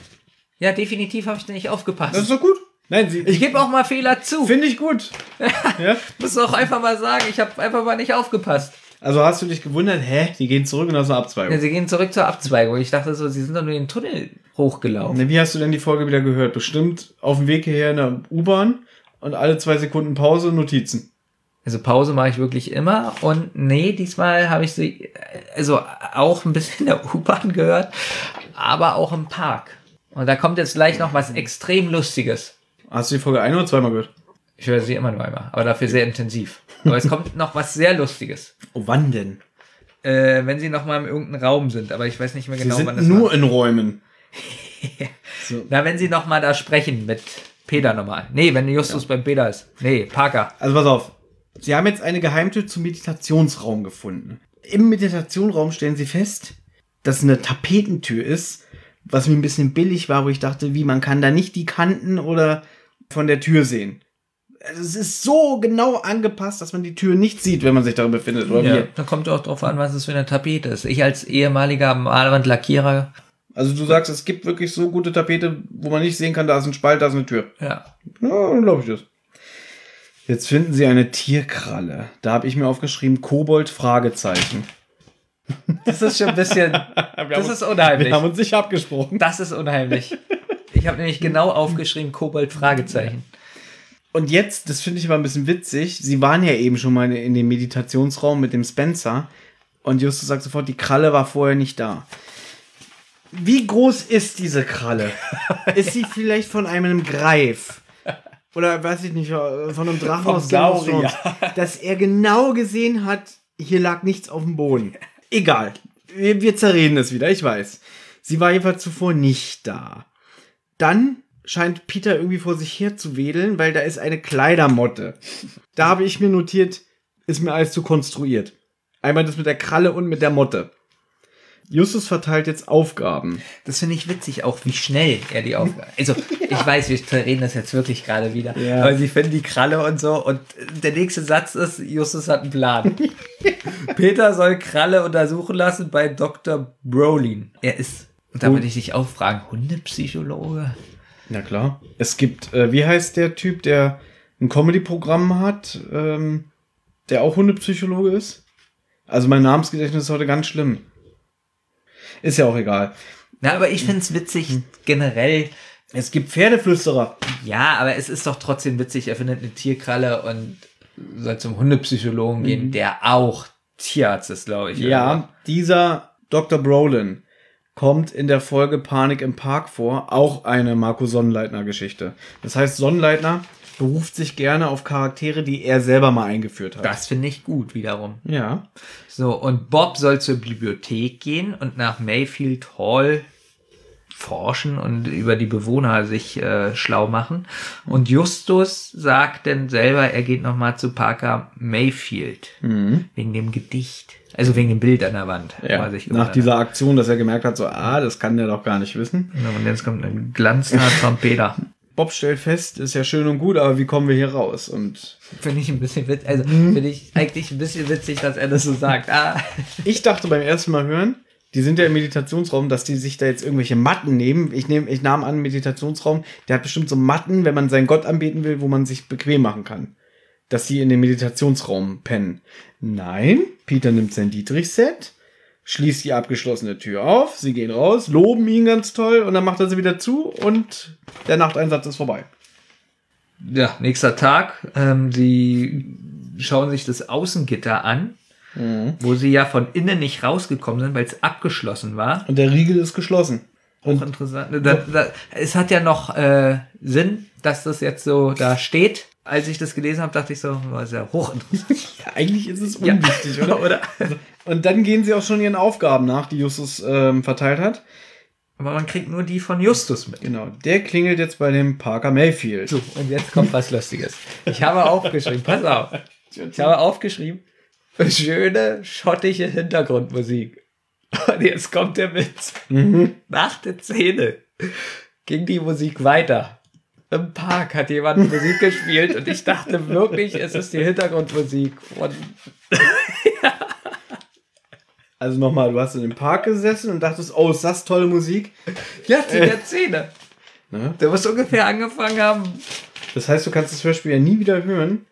Ja, definitiv habe ich da nicht aufgepasst. Das ist doch gut. Nein, sie. ich gebe auch mal Fehler zu. finde ich gut. ja. muss auch einfach mal sagen, ich habe einfach mal nicht aufgepasst. Also hast du dich gewundert, hä? Die gehen zurück und das ist eine Ja, Abzweigung. sie gehen zurück zur Abzweigung. Ich dachte so, sie sind doch nur den Tunnel hochgelaufen. Ne, Wie hast du denn die Folge wieder gehört? Bestimmt auf dem Weg hierher in der U-Bahn und alle zwei Sekunden Pause Notizen. Also Pause mache ich wirklich immer und nee, diesmal habe ich sie also auch ein bisschen in der U-Bahn gehört, aber auch im Park. Und da kommt jetzt gleich noch was extrem Lustiges. Hast du die Folge ein oder zweimal gehört? Ich höre sie immer nur einmal, aber dafür sehr intensiv. Aber es kommt noch was sehr Lustiges. Oh, wann denn? Äh, wenn sie noch mal in irgendeinem Raum sind, aber ich weiß nicht mehr Sie genau, wann sind das nur war. in Räumen. Na, wenn sie noch mal da sprechen mit Peter nochmal. Nee, wenn Justus beim Peter ist. Nee, Parker. Also pass auf. Sie haben jetzt eine Geheimtür zum Meditationsraum gefunden. Im Meditationsraum stellen sie fest, dass eine Tapetentür ist, was mir ein bisschen billig war, wo ich dachte, wie, man kann da nicht die Kanten oder von der Tür sehen. Also es ist so genau angepasst, dass man die Tür nicht sieht, wenn man sich darin befindet. Oder Ja, wie? da kommt auch drauf an, was es für eine Tapete ist. Ich als ehemaliger Malwandlackierer, Also du sagst, es gibt wirklich so gute Tapete, wo man nicht sehen kann, da ist ein Spalt, da ist eine Tür. ja. Ja, dann glaube ich das. Jetzt finden sie eine Tierkralle. Da habe ich mir aufgeschrieben, Kobold, Fragezeichen. Das ist schon ein bisschen, das ist unheimlich. Wir haben uns nicht abgesprochen. Das ist unheimlich. Ich habe nämlich genau aufgeschrieben, Kobold, Fragezeichen. Und jetzt, das finde ich aber ein bisschen witzig, sie waren ja eben schon mal in dem Meditationsraum mit dem Spencer und Justus sagt sofort, die Kralle war vorher nicht da. Wie groß ist diese Kralle? ist sie vielleicht von einem Greif? Oder weiß ich nicht, von einem Drachen Vom aus Saurier. Dass er genau gesehen hat, hier lag nichts auf dem Boden. Egal. Wir, wir zerreden es wieder, ich weiß. Sie war jedenfalls zuvor nicht da. Dann scheint Peter irgendwie vor sich her zu wedeln, weil da ist eine Kleidermotte. Da habe ich mir notiert, ist mir alles zu konstruiert. Einmal das mit der Kralle und mit der Motte. Justus verteilt jetzt Aufgaben. Das finde ich witzig, auch wie schnell er die Aufgaben. Also, ich weiß, wir reden das jetzt wirklich gerade wieder. Ja. Aber sie finden die Kralle und so. Und der nächste Satz ist: Justus hat einen Plan. Peter soll Kralle untersuchen lassen bei Dr. Brolin. Er ist, und da würde ich dich auch fragen, Hundepsychologe? Na klar. Es gibt, äh, wie heißt der Typ, der ein Comedy-Programm hat, ähm, der auch Hundepsychologe ist? Also mein Namensgedächtnis ist heute ganz schlimm. Ist ja auch egal. Na, aber ich finde es witzig, generell. Es gibt Pferdeflüsterer. Ja, aber es ist doch trotzdem witzig, er findet eine Tierkralle und soll zum Hundepsychologen gehen, der auch Tierarzt ist, glaube ich. oder Ja, dieser Dr. Brolin kommt in der Folge Panik im Park vor, auch eine Marco Sonnenleitner-Geschichte. Das heißt, Sonnenleitner beruft sich gerne auf Charaktere, die er selber mal eingeführt hat. Das finde ich gut wiederum. Ja. So, und Bob soll zur Bibliothek gehen und nach Mayfield Hall forschen und über die Bewohner sich äh, schlau machen. Und Justus sagt dann selber, er geht nochmal zu Parker Mayfield. Wegen dem Gedicht. Also wegen dem Bild an der Wand. ja. Nach dieser Aktion, dass er gemerkt hat, so, ah, das kann der doch gar nicht wissen. Und jetzt kommt eine Glanztat von Peter. Bob stellt fest, ist ja schön und gut, aber wie kommen wir hier raus? Und Finde ich ein bisschen witzig. Also finde ich eigentlich ein bisschen witzig, dass er das so sagt. Ah. ich dachte beim ersten Mal hören, die sind ja im Meditationsraum, dass die sich da jetzt irgendwelche Matten nehmen. Ich nehme, ich nahm an, Meditationsraum, der hat bestimmt so Matten, wenn man seinen Gott anbeten will, wo man sich bequem machen kann. Dass die in dem Meditationsraum pennen. Nein, Peter nimmt sein Dietrich-Set, schließt die abgeschlossene Tür auf, sie gehen raus, loben ihn ganz toll und dann macht er sie wieder zu und der Nachteinsatz ist vorbei. Ja, nächster Tag. Ähm, sie schauen sich das Außengitter an, wo sie ja von innen nicht rausgekommen sind, weil es abgeschlossen war. Und der Riegel ist geschlossen. Auch interessant. Da, da, es hat ja noch äh, Sinn, dass das jetzt so da steht. Als ich das gelesen habe, dachte ich so, war sehr hochinteressant. Ja, eigentlich ist es Ja. unwichtig, oder? Oder? Und dann gehen sie auch schon ihren Aufgaben nach, die Justus ähm, verteilt hat. Aber man kriegt nur die von Justus mit. Genau, der klingelt jetzt bei dem Parker Mayfield. So, und jetzt kommt was Lustiges. Ich habe aufgeschrieben, pass auf. Ich habe aufgeschrieben, schöne schottische Hintergrundmusik. Und jetzt kommt der Witz. Nach der Szene ging die Musik weiter. Im Park hat jemand Musik gespielt und ich dachte wirklich, es ist die Hintergrundmusik von. Also nochmal, du hast in dem Park gesessen und dachtest, oh, ist das tolle Musik? Ja, zu der Szene. Ne? Der muss ungefähr angefangen haben. Das heißt, du kannst das Hörspiel ja nie wieder hören,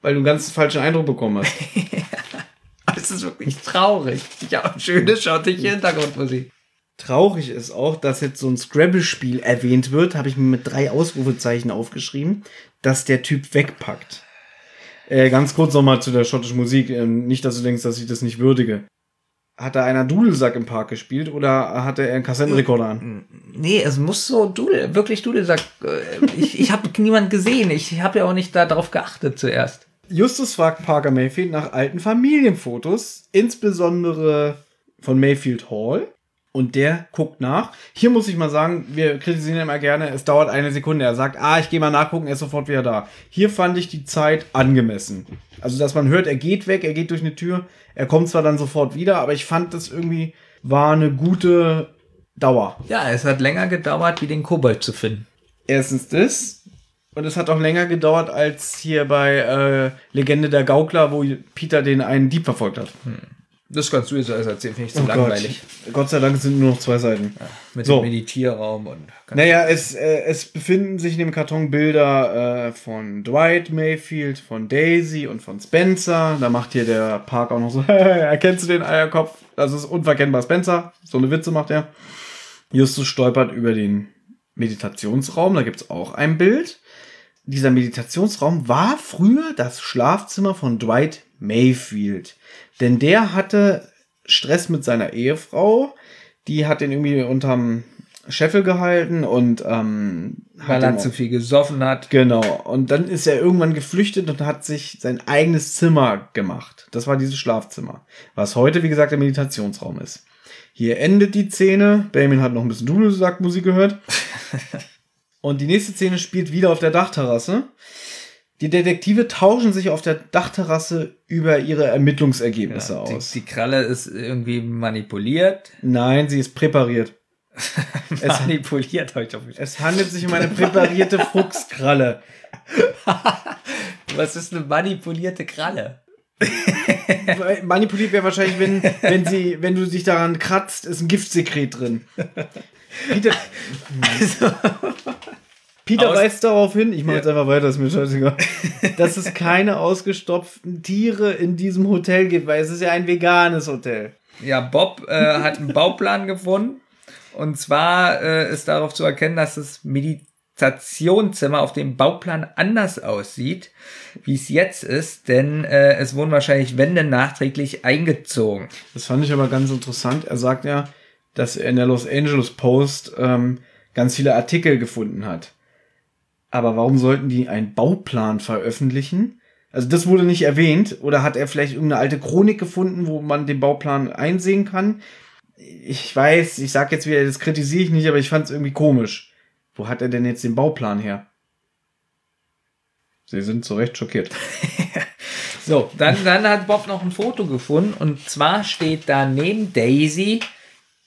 weil du einen ganz falschen Eindruck bekommen hast. Es ist wirklich traurig. Habe schöne schottische Hintergrundmusik. Traurig ist auch, dass jetzt so ein Scrabble-Spiel erwähnt wird, habe ich mir mit drei Ausrufezeichen aufgeschrieben, dass der Typ wegpackt. Äh, ganz kurz nochmal zu der schottischen Musik. Ähm, nicht, dass du denkst, dass ich das nicht würdige. Hat da einer Dudelsack im Park gespielt oder hatte er einen Kassettenrekorder an? Nee, es muss so Dudel, wirklich Dudelsack. äh, Ich, ich habe niemand gesehen. Ich habe ja auch nicht darauf geachtet zuerst. Justus fragt Parker Mayfield nach alten Familienfotos, insbesondere von Mayfield Hall. Und der guckt nach. Hier muss ich mal sagen, wir kritisieren immer gerne, es dauert eine Sekunde. Er sagt, ah, ich gehe mal nachgucken, er ist sofort wieder da. Hier fand ich die Zeit angemessen. Also, dass man hört, er geht weg, er geht durch eine Tür, er kommt zwar dann sofort wieder, aber ich fand das irgendwie war eine gute Dauer. Ja, es hat länger gedauert, wie den Kobold zu finden. Erstens das. Und es hat auch länger gedauert als hier bei äh, Legende der Gaukler, wo Peter den einen Dieb verfolgt hat. Das kannst du jetzt alles erzählen, finde ich zu Oh langweilig. Gott. Gott sei Dank sind nur noch zwei Seiten. Mit So. dem Meditierraum und. Naja, es, äh, es befinden sich in dem Karton Bilder äh, von Dwight Mayfield, von Daisy und von Spencer. Da macht hier der Park auch noch so, erkennst du den Eierkopf? Das ist unverkennbar Spencer. So eine Witze macht er. Justus stolpert über den Meditationsraum. Da gibt's auch ein Bild. Dieser Meditationsraum war früher das Schlafzimmer von Dwight Mayfield. Denn der hatte Stress mit seiner Ehefrau. Die hat ihn irgendwie unterm Scheffel gehalten und ähm, Weil hat er zu viel gesoffen hat. Genau. Und dann ist er irgendwann geflüchtet und hat sich sein eigenes Zimmer gemacht. Das war dieses Schlafzimmer. Was heute, wie gesagt, der Meditationsraum ist. Hier endet die Szene. Benjamin hat noch ein bisschen Dudelsackmusik gehört. und die nächste Szene spielt wieder auf der Dachterrasse. Die Detektive tauschen sich auf der Dachterrasse über ihre Ermittlungsergebnisse Die, aus. die Kralle ist irgendwie manipuliert. Nein, sie ist präpariert. Es manipuliert heute auf mich. Es handelt sich um eine präparierte Fuchskralle. Was ist eine manipulierte Kralle? Manipuliert wäre wahrscheinlich, wenn, wenn, sie, wenn du dich daran kratzt, ist ein Giftsekret drin. Peter, Peter Aus- weist darauf hin, ich mache jetzt einfach weiter, ist mir scheißegal, dass es keine ausgestopften Tiere in diesem Hotel gibt, weil es ist ja ein veganes Hotel. Ja, Bob äh, hat einen Bauplan gefunden. Und zwar äh, ist darauf zu erkennen, dass das Meditationszimmer auf dem Bauplan anders aussieht, wie es jetzt ist, denn äh, es wurden wahrscheinlich Wände nachträglich eingezogen. Das fand ich aber ganz interessant. Er sagt ja, dass er in der Los Angeles Post ähm, ganz viele Artikel gefunden hat. Aber warum sollten die einen Bauplan veröffentlichen? Also das wurde nicht erwähnt. Oder hat er vielleicht irgendeine alte Chronik gefunden, wo man den Bauplan einsehen kann? Ich weiß, ich sag jetzt wieder, das kritisiere ich nicht, aber ich fand es irgendwie komisch. Wo hat er denn jetzt den Bauplan her? Sie sind zu Recht schockiert. So, dann, dann hat Bob noch ein Foto gefunden und zwar steht da neben Daisy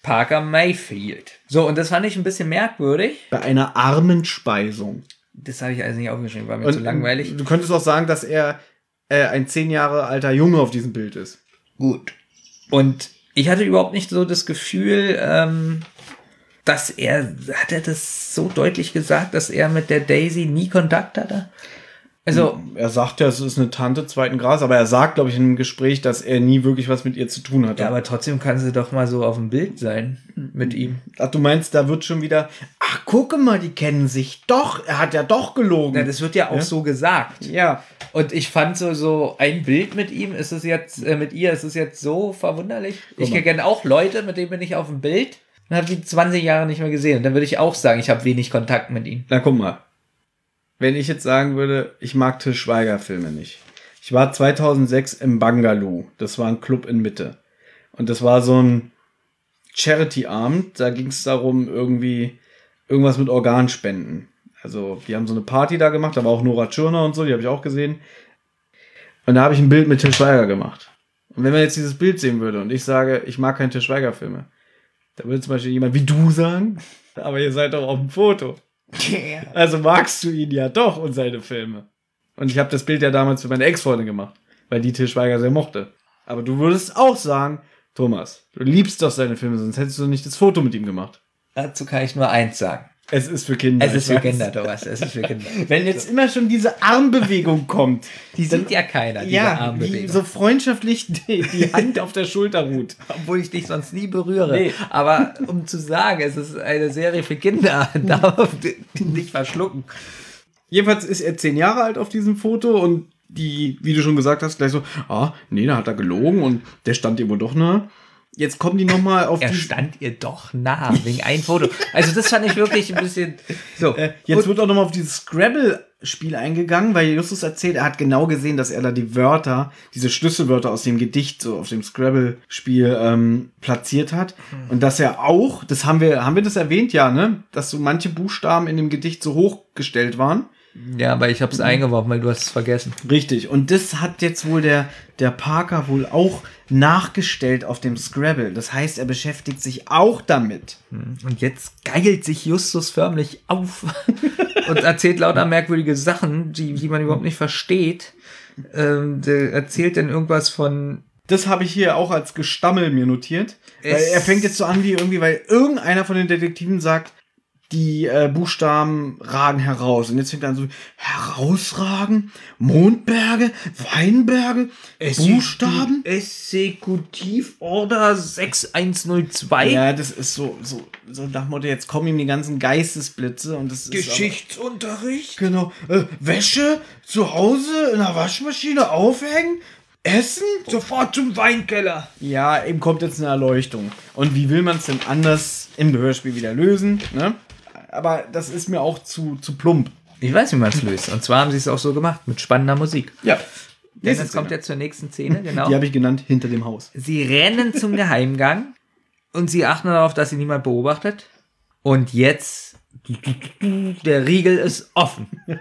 Parker Mayfield. So, und das fand ich ein bisschen merkwürdig. Bei einer Armenspeisung. Das habe ich also nicht aufgeschrieben, war mir zu langweilig. Du könntest auch sagen, dass er äh, ein zehn Jahre alter Junge auf diesem Bild ist. Gut. Und ich hatte überhaupt nicht so das Gefühl, ähm, dass er, hat er das so deutlich gesagt, dass er mit der Daisy nie Kontakt hatte? Also, Er sagt ja, es ist eine Tante zweiten Grades, aber er sagt, glaube ich, in einem Gespräch, dass er nie wirklich was mit ihr zu tun hatte. ja, aber trotzdem kann sie doch mal so auf dem Bild sein mit ihm. Ach, du meinst, da wird schon wieder, ach, gucke mal, die kennen sich doch. Er hat ja doch gelogen. Ja, das wird ja auch Ja? so gesagt. ja. Und ich fand so, so ein Bild mit ihm, ist es jetzt, äh, mit ihr, ist es jetzt so verwunderlich. Ich kenne auch Leute, mit denen bin ich auf dem Bild und habe die 20 Jahre nicht mehr gesehen. Und dann würde ich auch sagen, ich habe wenig Kontakt mit ihm. Na, guck mal. Wenn ich jetzt sagen würde, ich mag Til Schweiger Filme nicht. Ich war 2006 im Bangaloo. Das war ein Club in Mitte. Und das war so ein Charity-Abend. Da ging es darum, irgendwie irgendwas mit Organspenden. Also, die haben so eine Party da gemacht. Da war auch Nora Tschirner und so, die habe ich auch gesehen. Und da habe ich ein Bild mit Til Schweiger gemacht. Und wenn man jetzt dieses Bild sehen würde und ich sage, ich mag keine Til Schweiger Filme, da würde zum Beispiel jemand wie du sagen, aber ihr seid doch auf dem Foto. Also magst du ihn ja doch und seine Filme. Und ich habe das Bild ja damals für meine Ex-Freundin gemacht, weil die Til Schweiger sehr mochte. Aber du würdest auch sagen, Thomas, du liebst doch seine Filme, sonst hättest du nicht das Foto mit ihm gemacht. Dazu kann ich nur eins sagen. Es ist für Kinder. Es ist für. Kinder, Thomas. Es ist für Kinder. Wenn jetzt immer schon diese Armbewegung kommt, Die sind ja keiner, diese ja, Armbewegung. so freundschaftlich die, die Hand auf der Schulter ruht. Obwohl ich dich sonst nie berühre. Nee. Aber um zu sagen, es ist eine Serie für Kinder, darf nicht verschlucken. Jedenfalls ist er zehn Jahre alt auf diesem Foto und die, wie du schon gesagt hast, gleich so, ah, nee, da hat er gelogen und der stand ihr wohl doch nahe. Jetzt kommen die nochmal auf Er stand ihr doch nah, wegen ein Foto. Also das fand ich wirklich ein bisschen so. Äh, jetzt wird auch nochmal auf dieses Scrabble-Spiel eingegangen, weil Justus erzählt, er hat genau gesehen, dass er da die Wörter, diese Schlüsselwörter aus dem Gedicht so auf dem Scrabble-Spiel ähm, platziert hat. Und dass er auch, das haben wir, haben wir das erwähnt, ja, ne? Dass so manche Buchstaben in dem Gedicht so hochgestellt waren. Ja, aber ich habe es eingeworfen, weil du hast es vergessen. Richtig. Und das hat jetzt wohl der, der Parker wohl auch nachgestellt auf dem Scrabble. Das heißt, er beschäftigt sich auch damit. Und jetzt geilt sich Justus förmlich auf und erzählt lauter merkwürdige Sachen, die, die man überhaupt nicht versteht. Ähm, der erzählt dann irgendwas von Das habe ich hier auch als Gestammel mir notiert. Weil Es- er fängt jetzt so an wie irgendwie, weil irgendeiner von den Detektiven sagt, die äh, Buchstaben ragen heraus. Und jetzt fängt er an so, herausragen, Mondberge, Weinberge, Buchstaben. Exekutivorder 6102. Ja, das ist so, so, so nach Motto, jetzt kommen ihm die ganzen Geistesblitze und das ist. Geschichtsunterricht. Aber, genau. Äh, Wäsche zu Hause in der Waschmaschine aufhängen, essen. Sofort zum Weinkeller. Ja, eben kommt jetzt eine Erleuchtung. Und wie will man es denn anders im Gehörspiel wieder lösen? Ne? Aber das ist mir auch zu, zu plump. Ich weiß, wie man es löst. Und zwar haben sie es auch so gemacht, mit spannender Musik. Ja. Denn es kommt jetzt zur nächsten Szene, genau. Die habe ich genannt, hinter dem Haus. Sie rennen zum Geheimgang und sie achten darauf, dass sie niemand beobachtet. Und jetzt, der Riegel ist offen.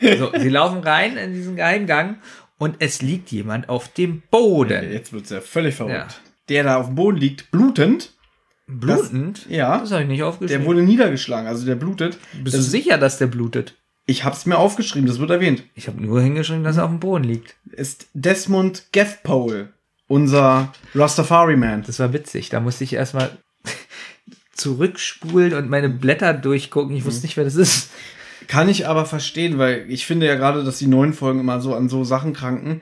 So, sie laufen rein in diesen Geheimgang und es liegt jemand auf dem Boden. Jetzt wird's ja völlig verrückt. Ja. Der da auf dem Boden liegt, blutend. Blutend? ja. Das habe ich nicht aufgeschrieben. Der wurde niedergeschlagen, also der blutet. Bist du Das, sicher, dass der blutet? ich hab's mir aufgeschrieben, das wird erwähnt. Ich habe nur hingeschrieben, dass er auf dem Boden liegt. Ist Desmond Gathpole, unser Rastafari-Man. Das war witzig. Da musste ich erstmal zurückspulen und meine Blätter durchgucken. Ich wusste nicht, wer das ist. Kann ich aber verstehen, weil ich finde ja gerade, dass die neuen Folgen immer so an so Sachen kranken,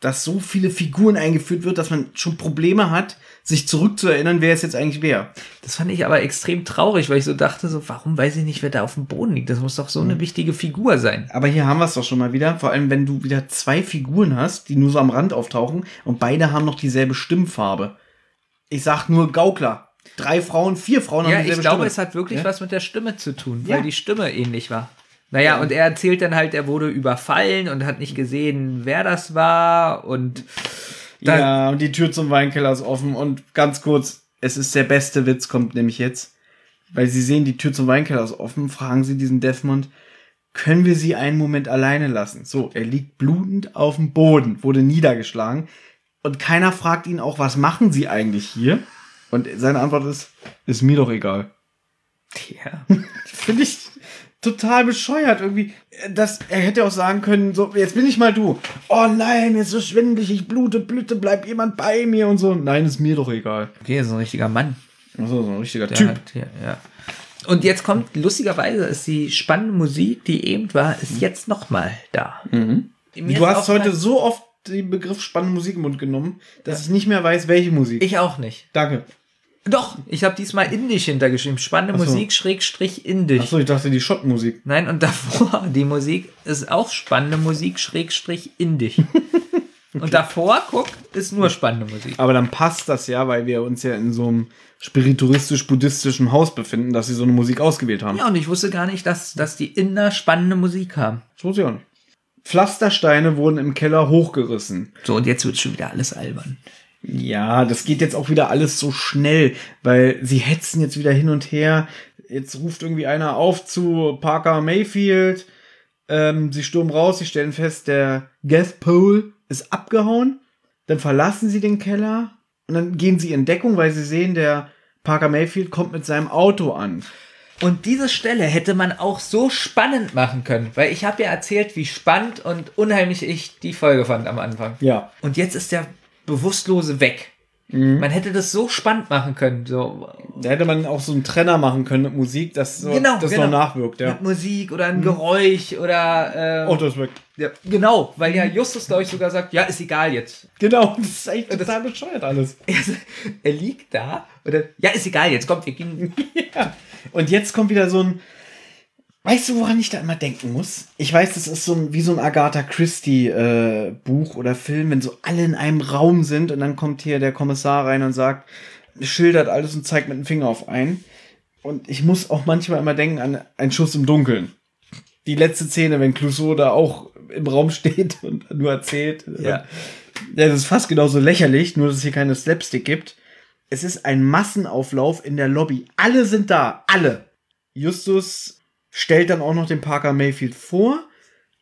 dass so viele Figuren eingeführt wird, dass man schon Probleme hat, sich zurückzuerinnern, wer es jetzt eigentlich wäre. Das fand ich aber extrem traurig, weil ich so dachte, so, warum weiß ich nicht, wer da auf dem Boden liegt? Das muss doch so eine wichtige Figur sein. Aber hier haben wir es doch schon mal wieder. Vor allem, wenn du wieder zwei Figuren hast, die nur so am Rand auftauchen und beide haben noch dieselbe Stimmfarbe. Ich sag nur Gaukler. Drei Frauen, vier Frauen Ja, haben ich dieselbe glaube, Stimme. es hat wirklich Ja? was mit der Stimme zu tun, Ja. weil die Stimme ähnlich war. Naja, und er erzählt dann halt, er wurde überfallen und hat nicht gesehen, wer das war und dann, Ja, und die Tür zum Weinkeller ist offen. Und ganz kurz, es ist der beste Witz, kommt nämlich jetzt. Weil sie sehen, die Tür zum Weinkeller ist offen, fragen sie diesen Desmond, können wir sie einen Moment alleine lassen? So, er liegt blutend auf dem Boden, wurde niedergeschlagen. Und keiner fragt ihn auch, was machen sie eigentlich hier? Und seine Antwort ist, ist mir doch egal. ja. Finde ich total bescheuert irgendwie. Das, er hätte auch sagen können, so, jetzt bin ich mal du. Oh nein, mir ist so schwindelig, ich blute, blüte, bleibt jemand bei mir und so. Nein, ist mir doch egal. Okay, so ein richtiger Mann. Also so ein richtiger Der Typ. Hat, ja, ja. Und jetzt kommt, lustigerweise, ist die spannende Musik, die eben war, ist jetzt nochmal da. Mir Du hast heute so oft den Begriff spannende Musik im Mund genommen, dass ich nicht mehr weiß, welche Musik. Ich auch nicht. Danke. Doch, ich habe diesmal Indisch hintergeschrieben. Spannende Ach so. Musik, Schrägstrich Indisch. Achso, ich dachte die Schottmusik. Nein, und davor, die Musik ist auch spannende Musik, Schrägstrich Indisch. Und davor, guck, ist nur spannende Musik. Aber dann passt das ja, weil wir uns ja in so einem spiritualistisch-buddhistischen Haus befinden, dass sie so eine Musik ausgewählt haben. Ja, und ich wusste gar nicht, dass, dass die Inder spannende Musik haben. Das wusste ich auch nicht. Pflastersteine wurden im Keller hochgerissen. So, und jetzt wird schon wieder alles albern. Ja, das geht jetzt auch wieder alles so schnell, weil sie hetzen jetzt wieder hin und her. Jetzt ruft irgendwie einer auf zu Parker Mayfield. Ähm, sie stürmen raus, sie stellen fest, der Gathpole ist abgehauen. Dann verlassen sie den Keller und dann gehen sie in Deckung, weil sie sehen, der Parker Mayfield kommt mit seinem Auto an. Und diese Stelle hätte man auch so spannend machen können, weil ich habe ja erzählt, wie spannend und unheimlich ich die Folge fand am Anfang. Ja. Und jetzt ist der Bewusstlose weg. Man hätte das so spannend machen können, so Da hätte man auch so einen Trenner machen können mit Musik, dass so, Genau, das genau. noch nachwirkt, ja. mit Musik oder ein Geräusch oder ähm, Auto ist weg. ja, genau, weil ja Justus glaube ich sogar sagt, ja ist egal jetzt. Genau, das ist echt total bescheuert alles. Er, er liegt da oder ja ist egal jetzt, kommt wir gehen. Und jetzt kommt wieder so ein. Weißt du, woran ich da immer denken muss? Ich weiß, das ist so ein, wie so ein Agatha Christie äh, Buch oder Film, wenn so alle in einem Raum sind und dann kommt hier der Kommissar rein und sagt, schildert alles und zeigt mit dem Finger auf einen. Und ich muss auch manchmal immer denken an einen Schuss im Dunkeln. Die letzte Szene, wenn Clouseau da auch im Raum steht und nur erzählt. Ja. Ja, das ist fast genauso lächerlich, nur dass es hier keine Slapstick gibt. Es ist ein Massenauflauf in der Lobby. Alle sind da. Alle. Justus stellt dann auch noch den Parker Mayfield vor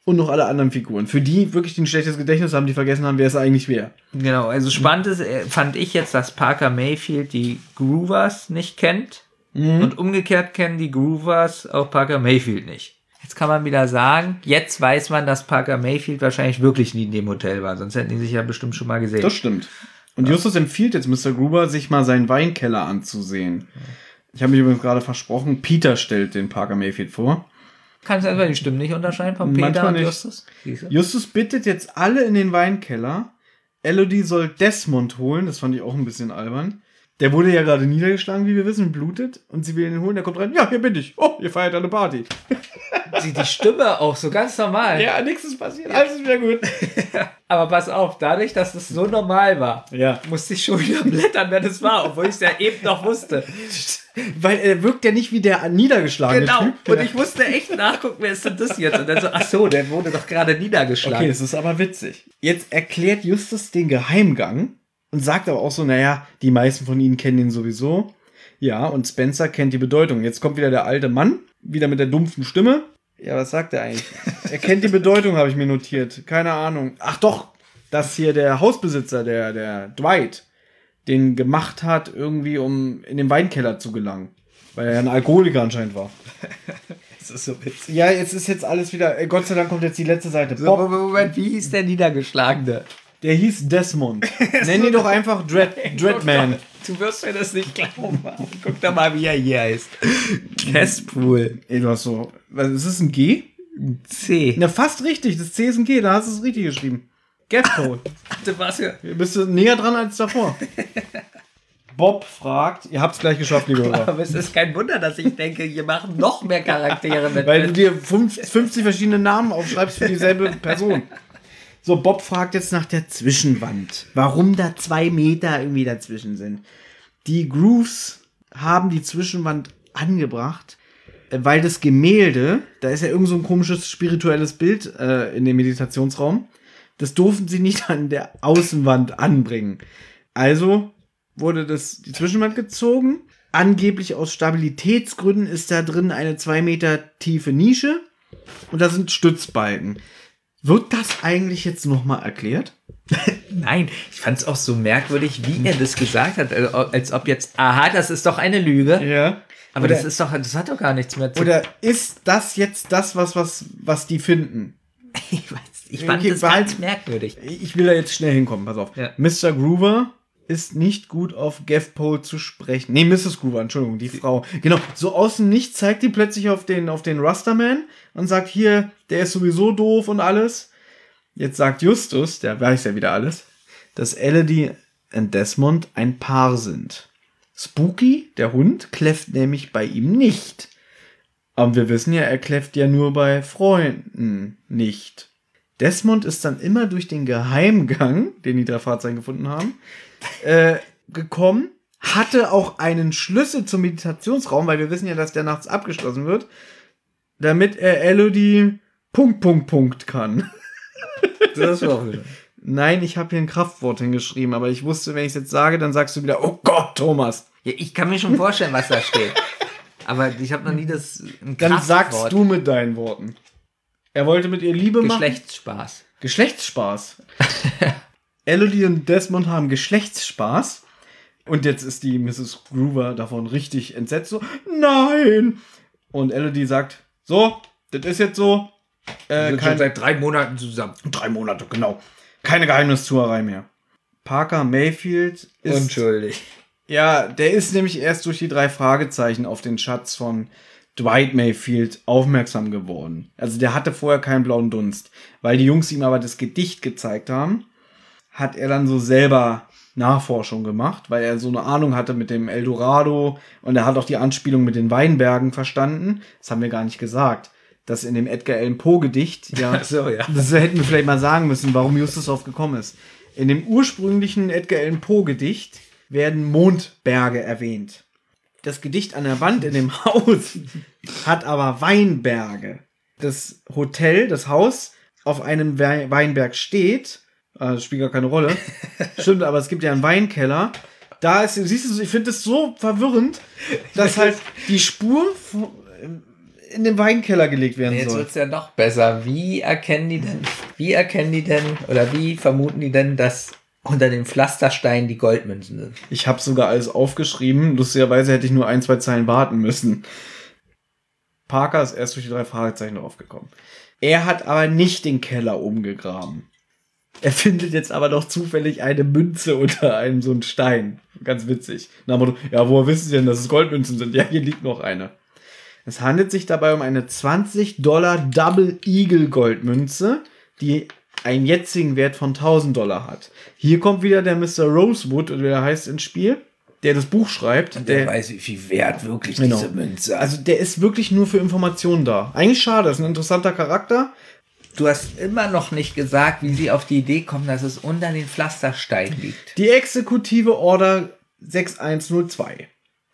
und noch alle anderen Figuren. Für die wirklich ein schlechtes Gedächtnis haben, die vergessen haben, wer es eigentlich wäre. Genau, also spannend ist, äh, fand ich jetzt, dass Parker Mayfield die Groovers nicht kennt und umgekehrt kennen die Groovers auch Parker Mayfield nicht. Jetzt kann man wieder sagen, jetzt weiß man, dass Parker Mayfield wahrscheinlich wirklich nie in dem Hotel war, sonst hätten die sich ja bestimmt schon mal gesehen. Das stimmt. Und Justus empfiehlt jetzt Mr. Gruber, sich mal seinen Weinkeller anzusehen. Ich habe mich übrigens gerade versprochen, Peter stellt den Parker Mayfield vor. Kannst du einfach die Stimmen nicht unterscheiden von Peter Manchmal und nicht. Justus? Justus bittet jetzt alle in den Weinkeller. Elodie soll Desmond holen. Das fand ich auch ein bisschen albern. Der wurde ja gerade niedergeschlagen, wie wir wissen, blutet. Und sie will ihn holen. Der kommt rein. Ja, hier bin ich. Oh, ihr feiert eine Party. Die, die Stimme auch so ganz normal. Ja, nichts ist passiert. Alles ist wieder gut. Aber pass auf, dadurch, dass das so normal war, Ja. musste ich schon wieder blättern, wer das war, obwohl ich es ja eben noch wusste. Weil er wirkt ja nicht wie der niedergeschlagene Genau. Typ. Und ich musste echt nachgucken, wer ist denn das jetzt? Und dann so, ach so, der wurde doch gerade niedergeschlagen. Okay, das ist aber witzig. Jetzt erklärt Justus den Geheimgang und sagt aber auch so, naja, die meisten von ihnen kennen ihn sowieso. Ja, und Spencer kennt die Bedeutung. Jetzt kommt wieder der alte Mann, wieder mit der dumpfen Stimme. Ja, was sagt er eigentlich? Er kennt die Bedeutung, habe ich mir notiert. Keine Ahnung. Ach doch, dass hier der Hausbesitzer, der, der Dwight, den gemacht hat, irgendwie, um in den Weinkeller zu gelangen. Weil er ein Alkoholiker anscheinend war. Das ist so witzig. Ja, jetzt ist jetzt alles wieder. Gott sei Dank kommt jetzt die letzte Seite. So, Moment, wie hieß der Niedergeschlagene? Der hieß Desmond. Nenn ihn doch einfach Dread, Dreadman. Du wirst mir das nicht glauben. Guck doch mal, wie er hier heißt. Cesspool. Ey, du hast so. Was, ist das ein G? C. Na, fast richtig. Das C ist ein G, da hast du es richtig geschrieben. Gaffpole. Du warst ja. Bist du näher dran als davor? Bob fragt, ihr habt es gleich geschafft, liebe Hörer. Aber es ist kein Wunder, dass ich denke, wir machen noch mehr Charaktere mit. Weil du dir fünf- 50 verschiedene Namen aufschreibst für dieselbe Person. So, Bob fragt jetzt nach der Zwischenwand. Warum da zwei Meter irgendwie dazwischen sind. Die Grooves haben die Zwischenwand angebracht, äh, weil das Gemälde, da ist ja irgend so ein komisches spirituelles Bild äh, in dem Meditationsraum, das durften sie nicht an der Außenwand anbringen. Also wurde das, die Zwischenwand gezogen. Angeblich aus Stabilitätsgründen ist da drin eine zwei Meter tiefe Nische und da sind Stützbalken. Wird das eigentlich jetzt nochmal erklärt? Nein, ich fand es auch so merkwürdig, wie er das gesagt hat, als ob- als ob jetzt, aha, das ist doch eine Lüge. Ja. Aber oder, das ist doch, das hat doch gar nichts mehr zu oder ist das jetzt das, was, was, was die finden? Ich weiß, ich fand Okay, das ganz merkwürdig. Ich will da jetzt schnell hinkommen, pass auf. Ja. Mr. Groover ist nicht gut auf Gaffpole zu sprechen. Nee, Mrs. Groover, Entschuldigung, die Frau. Genau, so außen nicht zeigt die plötzlich auf den, auf den Rasterman und sagt, hier, der ist sowieso doof und alles. Jetzt sagt Justus, der weiß ja wieder alles, dass Elodie und Desmond ein Paar sind. Spooky, der Hund, kläfft nämlich bei ihm nicht. Aber wir wissen ja, er kläfft ja nur bei Freunden nicht. Desmond ist dann immer durch den Geheimgang, den die drei Fahrzeuge gefunden haben, äh, gekommen, hatte auch einen Schlüssel zum Meditationsraum, weil wir wissen ja, dass der nachts abgeschlossen wird, damit er Elodie Punkt, Punkt, Punkt kann. Das war auch wieder. Nein, ich habe hier ein Kraftwort hingeschrieben, aber ich wusste, wenn ich es jetzt sage, dann sagst du wieder, oh Gott, Thomas. Ja, ich kann mir schon vorstellen, was da steht. Aber ich habe noch nie das ein Dann sagst du mit deinen Worten. Er wollte mit ihr Liebe machen. Geschlechtsspaß. Geschlechtsspaß. Elodie und Desmond haben Geschlechtsspaß. Und jetzt ist die Mrs. Groover davon richtig entsetzt. So, nein! Und Elodie sagt, so, das ist jetzt so. Äh, sind kein, schon seit drei Monaten zusammen. drei Monate, genau. Keine Geheimnistuerei mehr. Parker Mayfield ist. Unschuldig. Ja, der ist nämlich erst durch die drei Fragezeichen auf den Schatz von Dwight Mayfield aufmerksam geworden. Also der hatte vorher keinen blauen Dunst. Weil die Jungs ihm aber das Gedicht gezeigt haben, hat er dann so selber Nachforschung gemacht, weil er so eine Ahnung hatte mit dem Eldorado und er hat auch die Anspielung mit den Weinbergen verstanden. Das haben wir gar nicht gesagt. Das in dem Edgar Allan Poe Gedicht, ja, so, ja. das hätten wir vielleicht mal sagen müssen, warum Justus drauf gekommen ist. In dem ursprünglichen Edgar Allan Poe Gedicht werden Mondberge erwähnt. Das Gedicht an der Wand in dem Haus hat aber Weinberge. Das Hotel, das Haus auf einem Wei- Weinberg steht, äh, das spielt gar keine Rolle. Stimmt, aber es gibt ja einen Weinkeller. Da ist, siehst du, ich finde es so verwirrend, dass halt die Spur vo- in den Weinkeller gelegt werden Jetzt soll. wird's ja noch besser. Wie erkennen die denn, wie erkennen die denn, oder wie vermuten die denn, dass unter dem Pflasterstein die Goldmünzen sind? Ich habe sogar alles aufgeschrieben. Lustigerweise hätte ich nur ein, zwei Zeilen warten müssen. Parker ist erst durch die drei Fragezeichen draufgekommen. Er hat aber nicht den Keller umgegraben. Er findet jetzt aber doch zufällig eine Münze unter einem so einen Stein. Ganz witzig. Na, Motto, ja, woher wissen Sie denn, dass es Goldmünzen sind? Ja, hier liegt noch eine. Es handelt sich dabei um eine 20 Dollar Double Eagle Goldmünze, die einen jetzigen Wert von 1000 Dollar hat. Hier kommt wieder der Mr. Rosewood, oder wie er heißt, ins Spiel, der das Buch schreibt. Der, weiß, wie viel Wert wirklich Genau. Münze also der ist wirklich nur für Informationen da. Eigentlich schade, ist ein interessanter Charakter. Du hast immer noch nicht gesagt, wie sie auf die Idee kommen, dass es unter den Pflasterstein liegt. Die exekutive Order 6102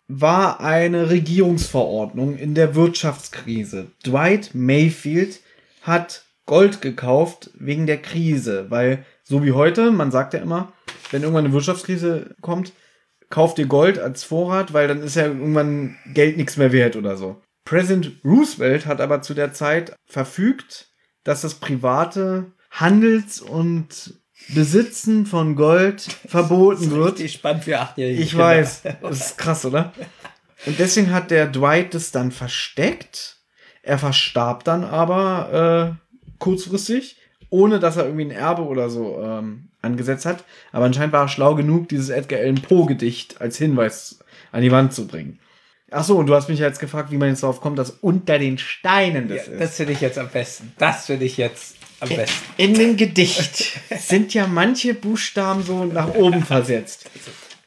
war eine Regierungsverordnung in der Wirtschaftskrise. Dwight Mayfield hat Gold gekauft wegen der Krise, weil so wie heute, man sagt ja immer, wenn irgendwann eine Wirtschaftskrise kommt, kauft ihr Gold als Vorrat, weil dann ist ja irgendwann Geld nichts mehr wert oder so. Präsident Roosevelt hat aber zu der Zeit verfügt, dass das private Handels- und Besitzen von Gold verboten wird. Richtig spannend für achtjährige Ich Kinder. weiß. Das ist krass, oder? Und deswegen hat der Dwight das dann versteckt. Er verstarb dann aber äh, kurzfristig, ohne dass er irgendwie ein Erbe oder so ähm, angesetzt hat. Aber anscheinend war er schlau genug, dieses Edgar Allan Poe Gedicht als Hinweis an die Wand zu bringen. Ach so, und du hast mich jetzt gefragt, wie man jetzt darauf kommt, dass unter den Steinen das Ja, ist. das finde ich jetzt am besten. Das finde ich jetzt am besten. In dem Gedicht sind ja manche Buchstaben so nach oben versetzt.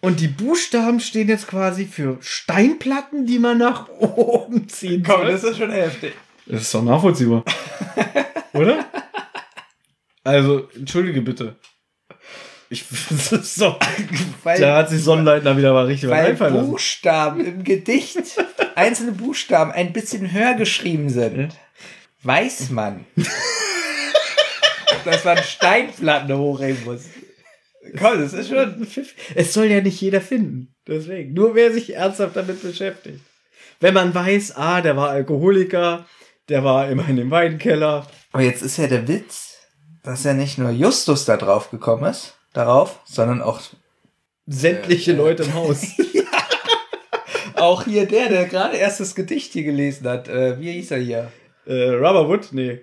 Und die Buchstaben stehen jetzt quasi für Steinplatten, die man nach oben ziehen soll. ist schon heftig. Das ist doch nachvollziehbar. Oder? Also, entschuldige bitte. Ich, doch, Weil, da hat sich Sonnenleitner wieder mal richtig was weil lassen. Buchstaben im Gedicht, einzelne Buchstaben ein bisschen höher geschrieben sind, weiß man, dass man Steinplatten hochheben muss. Komm, das ist schon. Es soll ja nicht jeder finden. Deswegen. Nur wer sich ernsthaft damit beschäftigt. Wenn man weiß, ah, der war Alkoholiker, der war immer in dem Weinkeller. Aber jetzt ist ja der Witz, dass ja nicht nur Justus da drauf gekommen ist, darauf, sondern auch, Sämtliche Leute im Haus. auch hier der, der gerade erst das Gedicht hier gelesen hat. Äh, wie hieß er hier? äh, Rubberwood? Nee.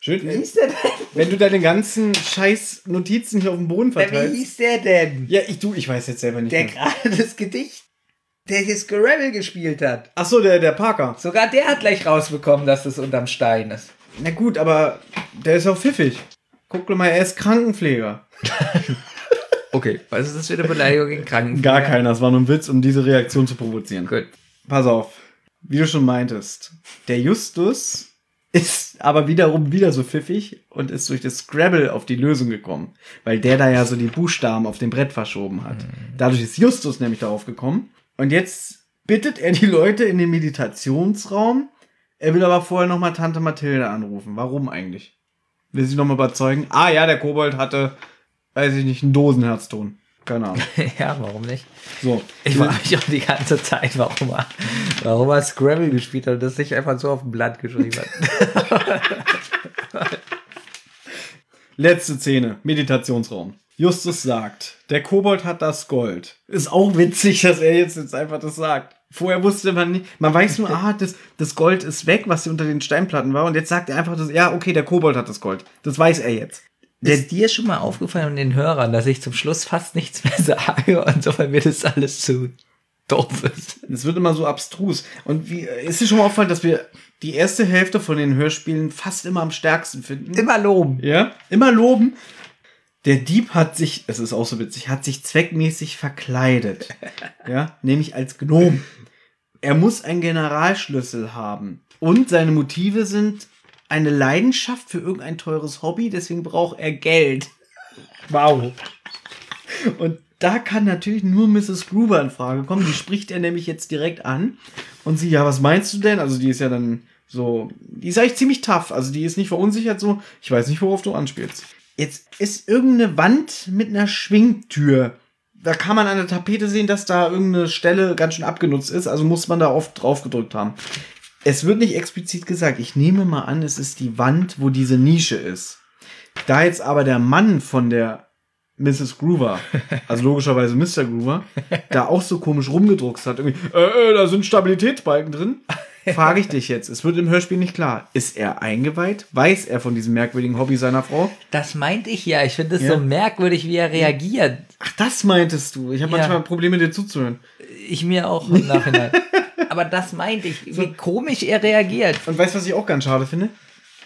Schön. Wie hieß der denn? Wenn du deine ganzen scheiß Notizen hier auf dem Boden Der, wie verteilst. hieß der denn? Ja, ich, du, ich weiß jetzt selber nicht Der gerade das Gedicht, der hier Scrabble gespielt hat. Ach so, der, der Parker. Sogar der hat gleich rausbekommen, dass es unterm Stein ist. Na gut, aber der ist auch pfiffig. Guck mal, er ist Krankenpfleger. Okay, was ist das für eine Beleidigung gegen Kranken? Gar keiner, das war nur ein Witz, um diese Reaktion zu provozieren. Gut. Pass auf, wie du schon meintest, der Justus ist aber wiederum wieder so pfiffig und ist durch das Scrabble auf die Lösung gekommen, weil der da ja so die Buchstaben auf dem Brett verschoben hat. Dadurch ist Justus nämlich darauf gekommen und jetzt bittet er die Leute in den Meditationsraum. Er will aber vorher noch mal Tante Mathilde anrufen. Warum eigentlich? Will sie noch mal überzeugen? Ah ja, der Kobold hatte, weiß ich nicht, einen Dosenherzton. Keine Ahnung. ja, warum nicht? So. Ich frage mich auch die ganze Zeit, warum er, warum er Scrabble gespielt hat und das nicht einfach so auf dem Blatt geschrieben hat. Letzte Szene, Meditationsraum. Justus sagt, der Kobold hat das Gold. Ist auch witzig, dass er jetzt, jetzt einfach das sagt. Vorher wusste man nicht, man weiß nur, ah, das, das Gold ist weg, was unter den Steinplatten war. Und jetzt sagt er einfach, das, ja, okay, der Kobold hat das Gold. Das weiß er jetzt. Ist dir schon mal aufgefallen und den Hörern, dass ich zum Schluss fast nichts mehr sage und so, weil mir das alles zu doof ist? Es wird immer so abstrus. Und wie, ist dir schon mal aufgefallen, dass wir die erste Hälfte von den Hörspielen fast immer am stärksten finden? Immer loben. Ja, immer loben. Der Dieb hat sich, es ist auch so witzig, hat sich zweckmäßig verkleidet. ja, nämlich als Gnom. Er muss einen Generalschlüssel haben. Und seine Motive sind eine Leidenschaft für irgendein teures Hobby, deswegen braucht er Geld. Wow. Und da kann natürlich nur Mrs. Gruber in Frage kommen. Die spricht er nämlich jetzt direkt an. Und sie, ja, was meinst du denn? Also die ist ja dann so, die ist eigentlich ziemlich tough. Also die ist nicht verunsichert so. Ich weiß nicht, worauf du anspielst. Jetzt ist irgendeine Wand mit einer Schwingtür. Da kann man an der Tapete sehen, dass da irgendeine Stelle ganz schön abgenutzt ist. Also muss man da oft drauf gedrückt haben. Es wird nicht explizit gesagt. Ich nehme mal an, es ist die Wand, wo diese Nische ist. Da jetzt aber der Mann von der Mrs. Groover, also logischerweise Mr. Groover, da auch so komisch rumgedruckt hat, irgendwie, äh, äh, da sind Stabilitätsbalken drin. Frage ich dich jetzt, es wird im Hörspiel nicht klar. Ist er eingeweiht? Weiß er von diesem merkwürdigen Hobby seiner Frau? Das meinte ich ja. Ich finde es Ja. so merkwürdig, wie er reagiert. Ach, das meintest du. Ich habe Ja. manchmal Probleme, dir zuzuhören. Ich mir auch im Nachhinein. Aber das meinte ich, wie komisch er reagiert. Und weißt du, was ich auch ganz schade finde?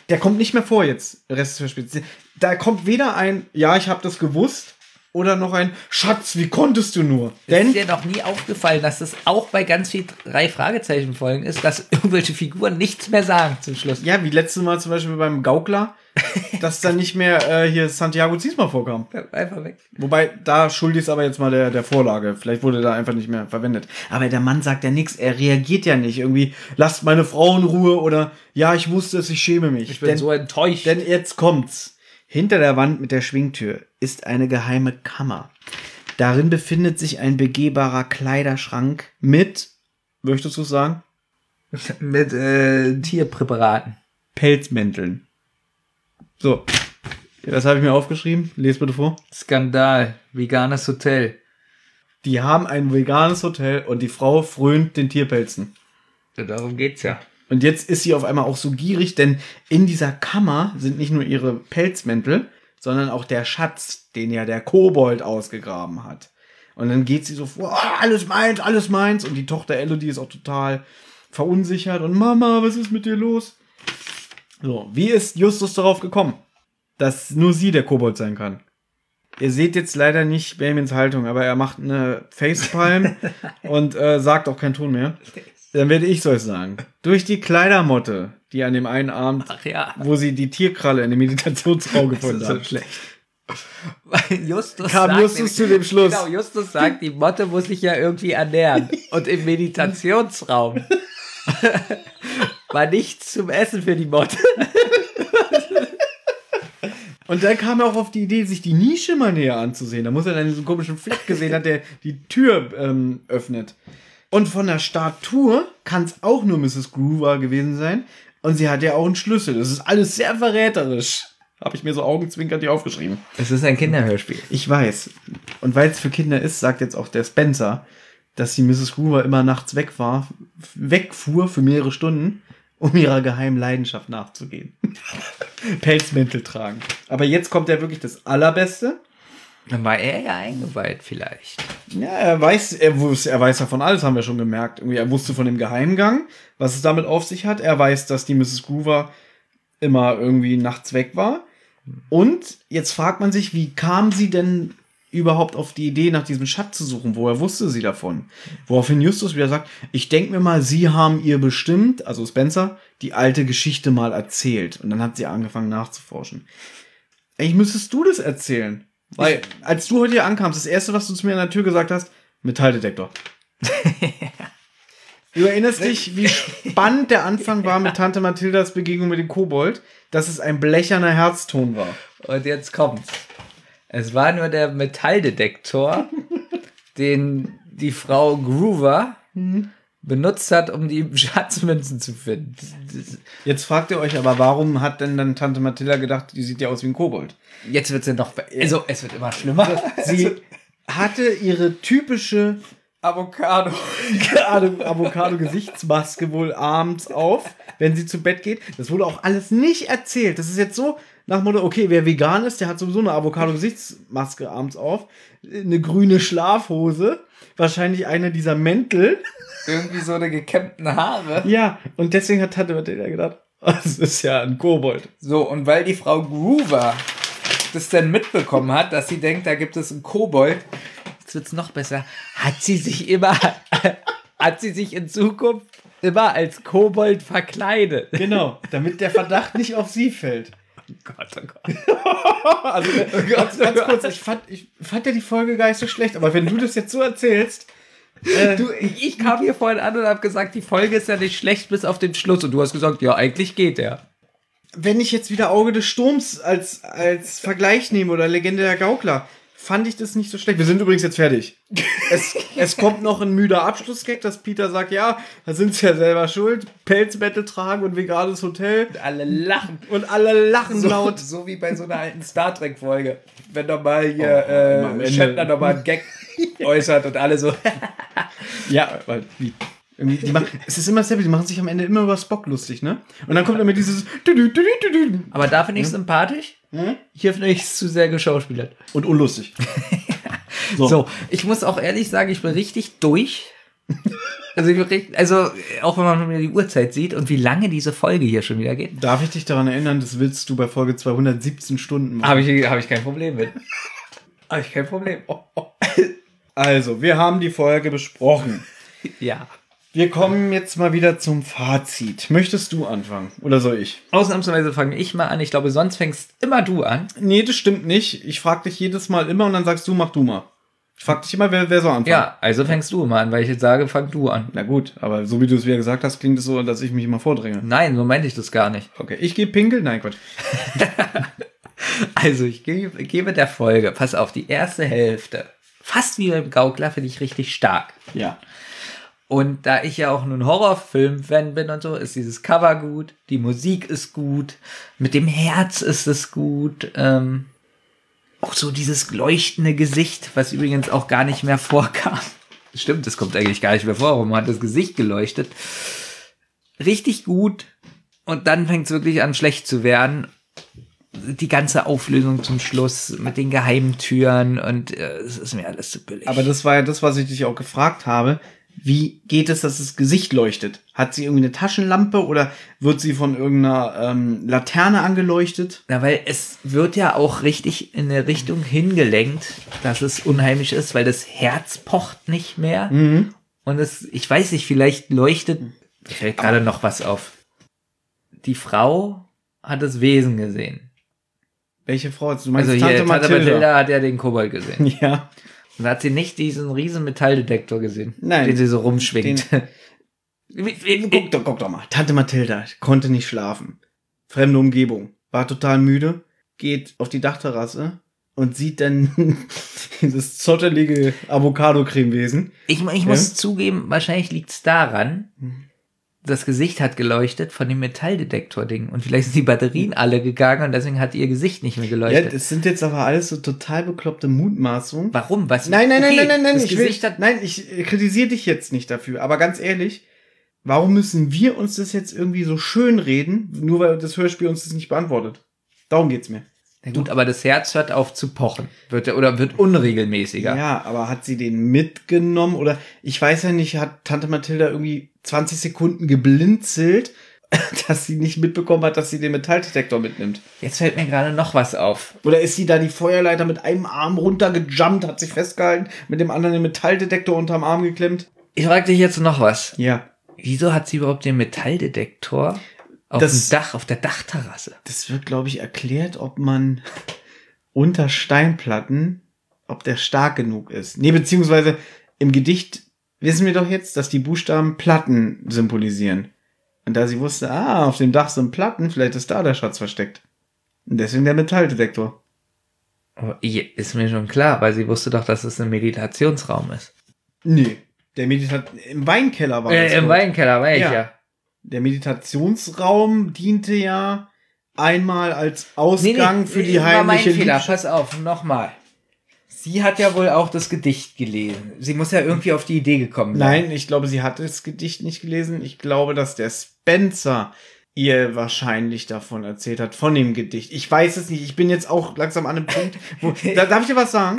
Der kommt nicht mehr vor jetzt, Rest des Hörspiels. Da kommt weder ein, ja, ich habe das gewusst, oder noch ein, Schatz, wie konntest du nur? Ist Denn dir noch nie aufgefallen, dass das auch bei ganz viel drei Fragezeichen folgen ist, dass irgendwelche Figuren nichts mehr sagen zum Schluss. Ja, wie letztes Mal zum Beispiel beim Gaukler, dass dann nicht mehr äh, hier Santiago Ziesmer vorkam. Einfach weg. Wobei, da schuldig ist aber jetzt mal der, der Vorlage. Vielleicht wurde da einfach nicht mehr verwendet. Aber der Mann sagt ja nichts, er reagiert ja nicht. Irgendwie, lasst meine Frau in Ruhe oder ja, ich wusste es, ich schäme mich. Ich bin denn, so enttäuscht. denn jetzt kommt's. Hinter der Wand mit der Schwingtür ist eine geheime Kammer. Darin befindet sich ein begehbarer Kleiderschrank mit, möchtest du sagen, Mit äh, Tierpräparaten. Pelzmänteln. So. Das habe ich mir aufgeschrieben. Les bitte vor. Skandal. Veganes Hotel. Die haben ein veganes Hotel und die Frau frönt den Tierpelzen. Ja, darum geht's ja. Und jetzt ist sie auf einmal auch so gierig, denn in dieser Kammer sind nicht nur ihre Pelzmäntel, sondern auch der Schatz, den ja der Kobold ausgegraben hat. Und dann geht sie so vor, "Ah, alles meins, alles meins. Und die Tochter Elodie ist auch total verunsichert. Und Mama, was ist mit dir los? So, wie ist Justus darauf gekommen, dass nur sie der Kobold sein kann? Ihr seht jetzt leider nicht Benjamins Haltung, aber er macht eine Facepalm und äh, sagt auch keinen Ton mehr. Dann werde ich es sagen. Durch die Kleidermotte, die an dem einen Arm, Ach ja. wo sie die Tierkralle in dem Meditationsraum gefunden hat, schlecht. Weil Justus kam sagt Justus nämlich- zu dem Schluss. Genau, Justus sagt, die Motte muss sich ja irgendwie ernähren. Und im Meditationsraum war nichts zum Essen für die Motte. Und dann kam er auch auf die Idee, sich die Nische mal näher anzusehen. Da muss er dann diesen komischen Fleck gesehen hat, der die Tür ähm, öffnet. Und von der Statur kann es auch nur Mrs. Groover gewesen sein. Und sie hat ja auch einen Schlüssel. Das ist alles sehr verräterisch. Habe ich mir so augenzwinkernd hier aufgeschrieben. Es ist ein Kinderhörspiel. Ich weiß. Und weil es für Kinder ist, sagt jetzt auch der Spencer, dass die Mrs. Groover immer nachts weg war, wegfuhr für mehrere Stunden, um ihrer geheimen Leidenschaft nachzugehen. Pelzmäntel tragen. Aber jetzt kommt ja wirklich das Allerbeste. Dann war er ja eingeweiht vielleicht. Ja, er weiß, er wusste, er weiß ja von alles, haben wir schon gemerkt. Irgendwie, er wusste von dem Geheimgang, was es damit auf sich hat. Er weiß, dass die Mrs. Groover immer irgendwie nachts weg war. Und jetzt fragt man sich, wie kam sie denn überhaupt auf die Idee, nach diesem Schatz zu suchen? Woher wusste sie davon? Woraufhin Justus wieder sagt, ich denke mir mal, sie haben ihr bestimmt, also Spencer, die alte Geschichte mal erzählt. Und dann hat sie angefangen nachzuforschen. Eigentlich müsstest du das erzählen. Weil, als du heute hier ankamst, das erste, was du zu mir an der Tür gesagt hast, Metalldetektor. Du erinnerst dich, wie spannend der Anfang war mit Tante Mathildas Begegnung mit dem Kobold, dass es ein blecherner Herzton war. Und jetzt kommt's. Es war nur der Metalldetektor, den die Frau Groover benutzt hat, um die Schatzmünzen zu finden. Jetzt fragt ihr euch aber, warum hat denn dann Tante Mathilda gedacht, die sieht ja aus wie ein Kobold? Jetzt wird's ja noch. Also, es wird immer schlimmer. Sie hatte ihre typische Avocado. Avocado-Gesichtsmaske wohl abends auf, wenn sie zu Bett geht. Das wurde auch alles nicht erzählt. Das ist jetzt so nach Motto, okay, wer vegan ist, der hat sowieso eine Avocado-Gesichtsmaske abends auf, eine grüne Schlafhose, wahrscheinlich eine dieser Mäntel. Irgendwie so eine gekämmten Haare. Ja, und deswegen hat Tante Mathilda gedacht, das ist ja ein Kobold. So, und weil die Frau Groover das dann mitbekommen hat, dass sie denkt, da gibt es einen Kobold, jetzt wird's noch besser, hat sie sich immer, hat sie sich in Zukunft immer als Kobold verkleidet. Genau, damit der Verdacht nicht auf sie fällt. Gott, oh Gott. Also, ganz, ganz kurz, ich fand, ich fand ja die Folge gar nicht so schlecht, aber wenn du das jetzt so erzählst, äh, Du, ich kam hier vorhin an und habe gesagt, die Folge ist ja nicht schlecht bis auf den Schluss. Und du hast gesagt, ja, eigentlich geht der. wenn ich jetzt wieder Auge des Sturms als, als Vergleich nehme oder Legende der Gaukler, fand ich das nicht so schlecht. Wir sind übrigens jetzt fertig. Es, es kommt noch ein müder Abschlussgag, dass Peter sagt, ja, da sind sie ja selber schuld. Pelzmäntel tragen und veganes Hotel. Alle lachen. Und alle lachen So, laut. so wie bei so einer alten Star Trek-Folge. Wenn nochmal hier Oh, äh. Shatner nochmal einen Gag äußert und alle so. Ja, weil die machen, es ist immer dasselbe, die machen sich am Ende immer über Spock lustig, ne? Und dann kommt immer dieses. Aber da finde ich sympathisch. Hier finde ich es zu sehr geschauspielert. und unlustig. So. ich muss auch ehrlich sagen, ich bin richtig durch. Also, richtig, also auch wenn man schon wieder die Uhrzeit sieht und wie lange diese Folge hier schon wieder geht, Darf ich dich daran erinnern, das willst du bei Folge 217 Stunden machen? habe ich, hab ich kein Problem mit. Habe ich kein Problem. Also, wir haben die Folge besprochen. Ja. Wir kommen jetzt mal wieder zum Fazit. Möchtest du anfangen? Oder soll ich? Ausnahmsweise fange ich mal an. Ich glaube, sonst fängst immer du an. Nee, das stimmt nicht. Ich frage dich jedes Mal immer und dann sagst du, mach du mal. Ich frage dich immer, wer, wer soll anfangen. Ja, also fängst du mal an, weil ich jetzt sage, fang du an. Na gut, aber so wie du es wieder gesagt hast, klingt es so, dass ich mich immer vordränge. Nein, so meinte ich das gar nicht. Okay, ich gehe pinkeln. Nein, Quatsch. Also, ich gebe, gebe der Folge, pass auf, die erste Hälfte. Fast wie beim Gaukler, finde ich richtig stark. Ja. Und da ich ja auch nun Horrorfilm-Fan bin und so, ist dieses Cover gut, die Musik ist gut, mit dem Herz ist es gut. Ähm, auch so dieses leuchtende Gesicht, was übrigens auch gar nicht mehr vorkam. Stimmt, das kommt eigentlich gar nicht mehr vor, warum hat das Gesicht geleuchtet? Richtig gut. Und dann fängt es wirklich an, schlecht zu werden. Die ganze Auflösung zum Schluss mit den geheimen Türen und äh, es ist mir alles zu billig. Aber das war ja das, was ich dich auch gefragt habe. Wie geht es, dass das Gesicht leuchtet? Hat sie irgendwie eine Taschenlampe oder wird sie von irgendeiner ähm, Laterne angeleuchtet? Na, weil es wird ja auch richtig in eine Richtung hingelenkt, dass es unheimlich ist, weil das Herz pocht nicht mehr. Mhm. Und es, ich weiß nicht, vielleicht leuchtet, fällt gerade noch was auf. Die Frau hat das Wesen gesehen. Welche Frau? Du meinst Also hier, Tante Mathilda hat ja den Kobold gesehen. Ja. Und da hat sie nicht diesen riesen Metalldetektor gesehen, Nein. den sie so rumschwingt. Guck doch, guck doch mal. Tante Mathilda konnte nicht schlafen. Fremde Umgebung. War total müde. Geht auf die Dachterrasse und sieht dann dieses zottelige Avocado-Cremewesen. Ich, ich muss zugeben, wahrscheinlich liegt's daran, Mhm. Das Gesicht hat geleuchtet von dem Metalldetektor-Ding. Und vielleicht sind die Batterien alle gegangen und deswegen hat ihr Gesicht nicht mehr Ja, geleuchtet. das sind jetzt aber alles so total bekloppte Mutmaßungen. Warum? Was? Nein, nein, nein, Okay, nein, nein, nein. Das Ich will, Gesicht hat nein, ich äh, kritisiere dich jetzt nicht dafür. Aber ganz ehrlich, warum müssen wir uns das jetzt irgendwie so schön reden, nur weil das Hörspiel uns das nicht beantwortet? Darum geht's mir. Na gut, aber das Herz hört auf zu pochen. Wird, oder wird unregelmäßiger. Ja, aber hat sie den mitgenommen oder ich weiß ja nicht, hat Tante Mathilda irgendwie 20 Sekunden geblinzelt, dass sie nicht mitbekommen hat, dass sie den Metalldetektor mitnimmt? Jetzt fällt mir gerade noch was auf. Oder ist sie da die Feuerleiter mit einem Arm runtergejumpt, hat sich festgehalten, mit dem anderen den Metalldetektor unterm Arm geklemmt? Ich frage dich jetzt noch was. Ja. Wieso hat sie überhaupt den Metalldetektor auf Das- dem Dach, auf der Dachterrasse? Das wird, glaube ich, erklärt, ob man unter Steinplatten, ob der stark genug ist. Nee, beziehungsweise im Gedicht wissen wir doch jetzt, dass die Buchstaben Platten symbolisieren. Und da sie wusste, ah, auf dem Dach sind Platten, vielleicht ist da der Schatz versteckt. Und deswegen der Metalldetektor. Aber Ist mir schon klar, weil sie wusste doch, dass es ein Meditationsraum ist. Nee. Der Meditat im Weinkeller war Äh, Im Wort. Weinkeller, war ich Ja. ja. Der Meditationsraum diente ja einmal als Ausgang für die war mein heimliche Fehler. Pass auf, nochmal. Sie hat ja wohl auch das Gedicht gelesen. Sie muss ja irgendwie auf die Idee gekommen sein. Nein, ich glaube, sie hat das Gedicht nicht gelesen. Ich glaube, dass der Spencer ihr wahrscheinlich davon erzählt hat, von dem Gedicht. Ich weiß es nicht. Ich bin jetzt auch langsam an einem Punkt, wo. Da, darf ich dir was sagen?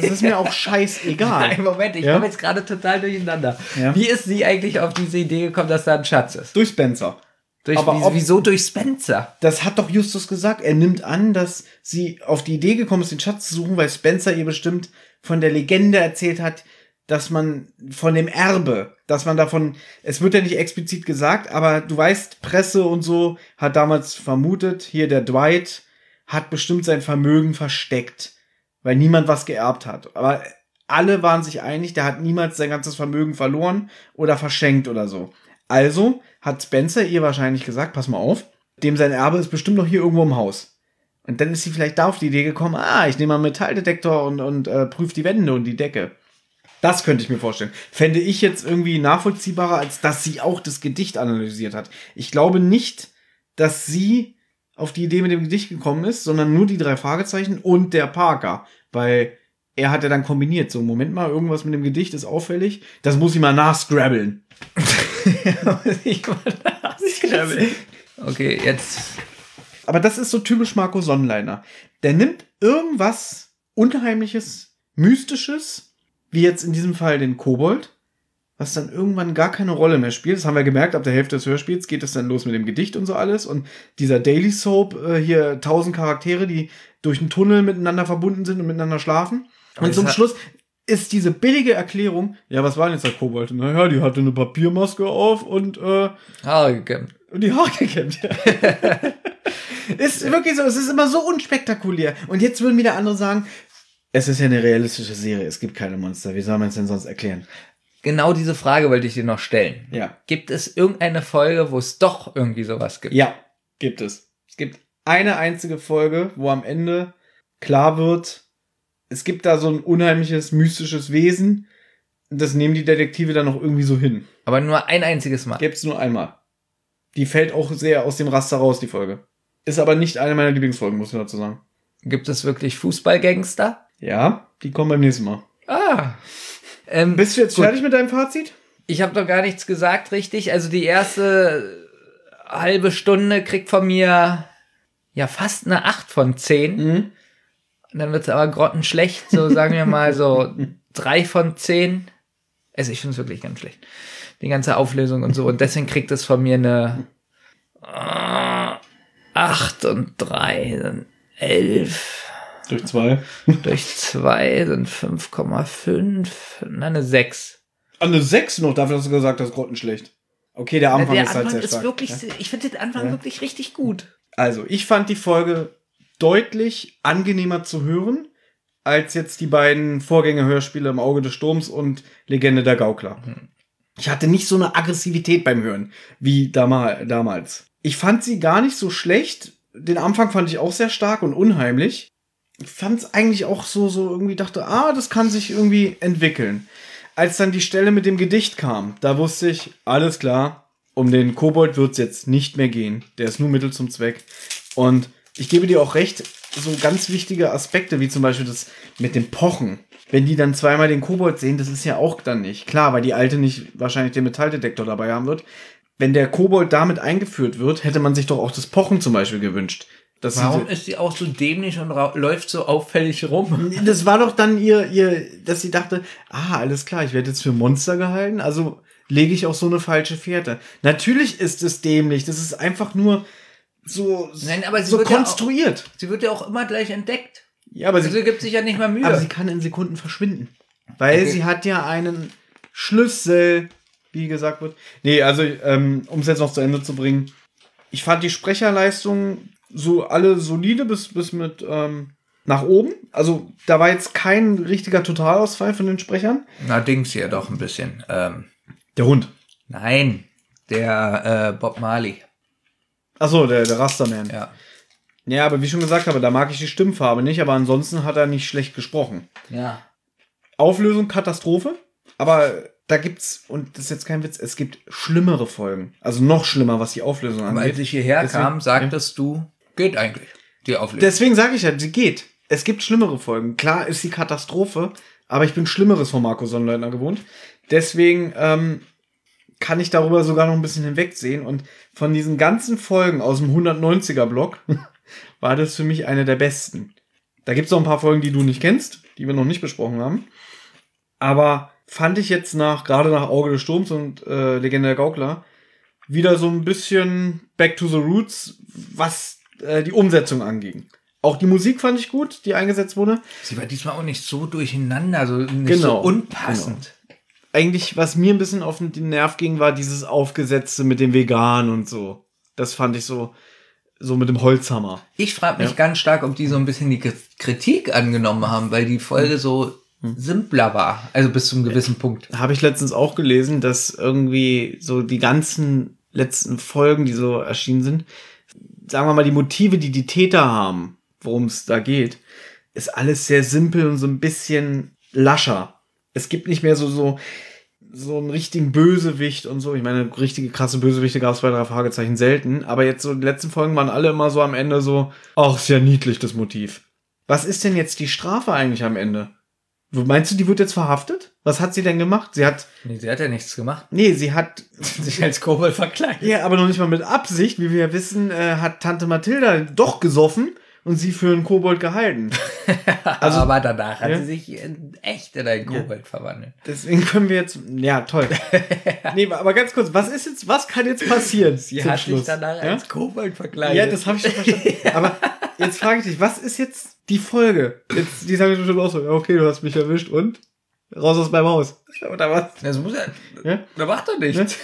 Das ist mir auch scheißegal. Nein, Moment, ich Ja? komme jetzt gerade total durcheinander. Ja. Wie ist sie eigentlich auf diese Idee gekommen, dass da ein Schatz ist? Durch Spencer. Durch, Aber ob- wieso durch Spencer? Das hat doch Justus gesagt. Er nimmt an, dass sie auf die Idee gekommen ist, den Schatz zu suchen, weil Spencer ihr bestimmt von der Legende erzählt hat, dass man von dem Erbe, dass man davon, es wird ja nicht explizit gesagt, aber du weißt, Presse und so hat damals vermutet, hier der Dwight hat bestimmt sein Vermögen versteckt, weil niemand was geerbt hat. Aber alle waren sich einig, der hat niemals sein ganzes Vermögen verloren oder verschenkt oder so. Also hat Spencer ihr wahrscheinlich gesagt, pass mal auf, dem sein Erbe ist bestimmt noch hier irgendwo im Haus. Und dann ist sie vielleicht da auf die Idee gekommen, ah, ich nehme mal einen Metalldetektor und, und äh, prüfe die Wände und die Decke. Das könnte ich mir vorstellen. Fände ich jetzt irgendwie nachvollziehbarer, als dass sie auch das Gedicht analysiert hat. Ich glaube nicht, dass sie auf die Idee mit dem Gedicht gekommen ist, sondern nur die drei Fragezeichen und der Parker. Weil er hat ja dann kombiniert. So, Moment mal, irgendwas mit dem Gedicht ist auffällig. Das muss ich mal nachscrabbeln. Okay, jetzt. Aber das ist so typisch Marco Sonnenleiner. Der nimmt irgendwas Unheimliches, Mystisches, wie jetzt in diesem Fall den Kobold, was dann irgendwann gar keine Rolle mehr spielt. Das haben wir gemerkt, ab der Hälfte des Hörspiels geht es dann los mit dem Gedicht und so alles. Und dieser Daily Soap, äh, hier tausend Charaktere, die durch einen Tunnel miteinander verbunden sind und miteinander schlafen. Und zum Schluss ist diese billige Erklärung, ja, was war denn jetzt der Kobold? Naja, die hatte eine Papiermaske auf und äh, Haare gekämmt. und die Haare gekämmt. ist wirklich so, es ist immer so unspektakulär. Und jetzt würden wieder andere sagen, es ist ja eine realistische Serie, es gibt keine Monster. Wie soll man es denn sonst erklären? Genau diese Frage wollte ich dir noch stellen. Ja. Gibt es irgendeine Folge, wo es doch irgendwie sowas gibt? Ja, gibt es. Es gibt eine einzige Folge, wo am Ende klar wird, es gibt da so ein unheimliches, mystisches Wesen, das nehmen die Detektive dann noch irgendwie so hin. Aber nur ein einziges Mal. Gibt's nur einmal. Die fällt auch sehr aus dem Raster raus, die Folge. Ist aber nicht eine meiner Lieblingsfolgen, muss ich dazu sagen. Gibt es wirklich Fußballgangster? Ja, die kommen beim nächsten Mal. Ah. Ähm, Bist du jetzt gut. fertig mit deinem Fazit? Ich habe doch gar nichts gesagt, richtig. Also die erste halbe Stunde kriegt von mir ja fast eine 8 von 10. Mhm. Und dann wird's aber grottenschlecht, so sagen wir mal so 3 von 10. Also ich finde es wirklich ganz schlecht. Die ganze Auflösung und so. Und deswegen kriegt es von mir eine äh, 8 und 3 sind 11. Durch zwei. Durch 2 sind 5,5. Na, eine 6. An eine 6 noch, dafür hast du gesagt, das ist grottenschlecht. Okay, der Anfang der ist halt Anfang sehr ist stark. wirklich, ja. ich finde den Anfang Ja. wirklich richtig gut. Also, ich fand die Folge deutlich angenehmer zu hören, als jetzt die beiden Vorgängerhörspiele im Auge des Sturms und Legende der Gaukler. Ich hatte nicht so eine Aggressivität beim Hören wie damal, damals. Ich fand sie gar nicht so schlecht. Den Anfang fand ich auch sehr stark und unheimlich. Ich fand es eigentlich auch so, so irgendwie dachte, ah, das kann sich irgendwie entwickeln. Als dann die Stelle mit dem Gedicht kam, da wusste ich, alles klar, um den Kobold wird's jetzt nicht mehr gehen. Der ist nur Mittel zum Zweck. Und ich gebe dir auch recht, so ganz wichtige Aspekte, wie zum Beispiel das mit dem Pochen. Wenn die dann zweimal den Kobold sehen, das ist ja auch dann nicht. Klar, weil die Alte nicht wahrscheinlich den Metalldetektor dabei haben wird. Wenn der Kobold damit eingeführt wird, hätte man sich doch auch das Pochen zum Beispiel gewünscht. Sie- Warum ist sie auch so dämlich und läuft so auffällig rum? das war doch dann ihr, ihr, dass sie dachte, ah, alles klar, ich werde jetzt für Monster gehalten, also lege ich auch so eine falsche Fährte. Natürlich ist es dämlich, das ist einfach nur so, Nein, aber sie so wird ja konstruiert. Sie wird ja auch immer gleich entdeckt. Ja, aber sie, Sie gibt sich ja nicht mal Mühe. aber sie kann in Sekunden verschwinden. Weil Okay. sie hat ja einen Schlüssel, wie gesagt wird. Nee, also, ähm, um es jetzt noch zu Ende zu bringen. Ich fand die Sprecherleistung so alle solide bis, bis mit ähm, nach oben. Also da war jetzt kein richtiger Totalausfall von den Sprechern. Na, Dings hier doch ein bisschen. Ähm, Der Hund. nein, der äh, Bob Marley. Achso, der, der Rasterman. Ja. Ja, aber wie ich schon gesagt habe, da mag ich die Stimmfarbe nicht, aber ansonsten hat er nicht schlecht gesprochen. Ja. Auflösung Katastrophe, aber da gibt's, und das ist jetzt kein Witz, es gibt schlimmere Folgen. Also noch schlimmer, was die Auflösung angeht. als ich hierher Deswegen- kam, sagtest du, geht eigentlich. Die Auflösung. Deswegen sage ich ja, sie geht. Es gibt schlimmere Folgen. Klar ist die Katastrophe, aber ich bin Schlimmeres von Marco Sonnleitner gewohnt. Deswegen ähm, kann ich darüber sogar noch ein bisschen hinwegsehen. Und von diesen ganzen Folgen aus dem 190er-Block war das für mich eine der besten. Da gibt's noch ein paar Folgen, die du nicht kennst, die wir noch nicht besprochen haben. Aber fand ich jetzt nach, gerade nach Auge des Sturms und äh, Legende der Gaukler, wieder so ein bisschen back to the roots, was äh, die Umsetzung anging. Auch die Musik fand ich gut, die eingesetzt wurde. Sie war diesmal auch nicht so durcheinander, so nicht Genau, so unpassend. Eigentlich, was mir ein bisschen auf den Nerv ging, war dieses Aufgesetzte mit dem Vegan und so. Das fand ich so, so mit dem Holzhammer. Ich frage mich Ja. ganz stark, ob die so ein bisschen die Kritik angenommen haben, weil die Folge so simpler war. Also bis zu einem gewissen Punkt. Habe ich letztens auch gelesen, dass irgendwie so die ganzen letzten Folgen, die so erschienen sind, sagen wir mal, die Motive, die die Täter haben, worum es da geht, ist alles sehr simpel und so ein bisschen lascher. Es gibt nicht mehr so, so, so einen richtigen Bösewicht und so. Ich meine, richtige krasse Bösewichte gab es bei drei Fragezeichen selten. Aber jetzt so die letzten Folgen waren alle immer so am Ende so, ach, ist ja niedlich, das Motiv. Was ist denn jetzt die Strafe eigentlich am Ende? Meinst du, die wird jetzt verhaftet? Was hat sie denn gemacht? Sie hat, Nee, sie hat ja nichts gemacht. nee, sie hat, Sich als Kobold verkleidet. ja, aber noch nicht mal mit Absicht, wie wir ja wissen, äh, hat Tante Mathilda doch gesoffen und sie für einen Kobold gehalten. Also- aber danach hat Ja. sie sich in echt in einen Kobold verwandelt. Deswegen können wir jetzt, ja, toll. nee, aber ganz kurz, was ist jetzt, was kann jetzt passieren? Sie hat sich Schluss? danach ja? als Kobold verkleidet. ja, das habe ich schon verstanden. Aber jetzt frage ich dich, was ist jetzt die Folge? Jetzt, die sagen bestimmt auch so, ja, okay, du hast mich erwischt und raus aus meinem Haus. Oder was? Das muss er. Ja? Da macht er nichts.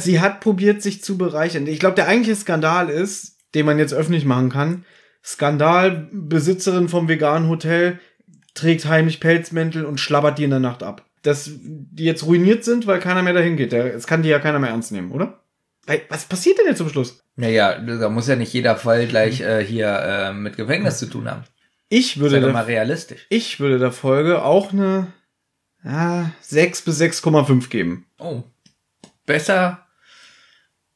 Sie hat probiert, sich zu bereichern. Ich glaube, der eigentliche Skandal ist, den man jetzt öffentlich machen kann. Skandal, Besitzerin vom veganen Hotel trägt heimlich Pelzmäntel und schlabbert die in der Nacht ab. Dass die jetzt ruiniert sind, weil keiner mehr dahin geht. Jetzt kann die ja keiner mehr ernst nehmen, oder? Was passiert denn jetzt zum Schluss? Naja, da muss ja nicht jeder Fall gleich äh, hier äh, mit Gefängnis zu tun haben. Ich Sei würde, mal der, realistisch. ich würde der Folge auch eine, ja, 6 bis 6,5 geben. Oh. Besser.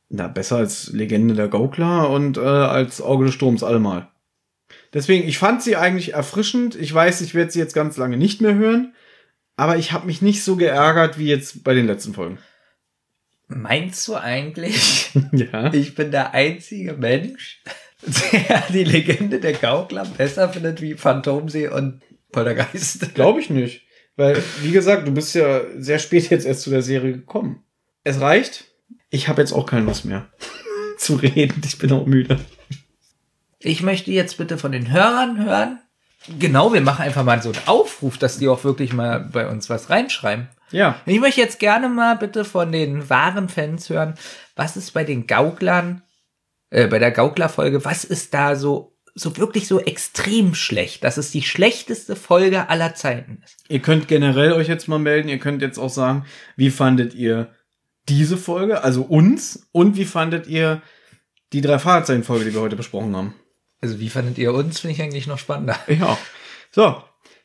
Na, besser als Legende der Gaukler und äh, als Auge des Sturms allemal. Deswegen, ich fand sie eigentlich erfrischend. Ich weiß, ich werde sie jetzt ganz lange nicht mehr hören. Aber ich habe mich nicht so geärgert wie jetzt bei den letzten Folgen. Meinst du eigentlich, Ja. ich bin der einzige Mensch, der die Legende der Gaukler besser findet wie Phantomsee und Poltergeist? Glaube ich nicht. Weil, wie gesagt, du bist ja sehr spät jetzt erst zu der Serie gekommen. Es reicht. Ich habe jetzt auch keine Lust mehr zu reden. Ich bin auch müde. Ich möchte jetzt bitte von den Hörern hören. Genau, wir machen einfach mal so einen Aufruf, dass die auch wirklich mal bei uns was reinschreiben. Ja. Ich möchte jetzt gerne mal bitte von den wahren Fans hören, was ist bei den Gauklern, äh, bei der Gaukler-Folge, was ist da so, so wirklich so extrem schlecht, dass es die schlechteste Folge aller Zeiten ist. Ihr könnt generell euch jetzt mal melden. Ihr könnt jetzt auch sagen, wie fandet ihr diese Folge, also uns, und wie fandet ihr die drei Fahrzeichen-Folge, die wir heute besprochen haben. Also wie fandet ihr uns, finde ich eigentlich noch spannender. Ja. So,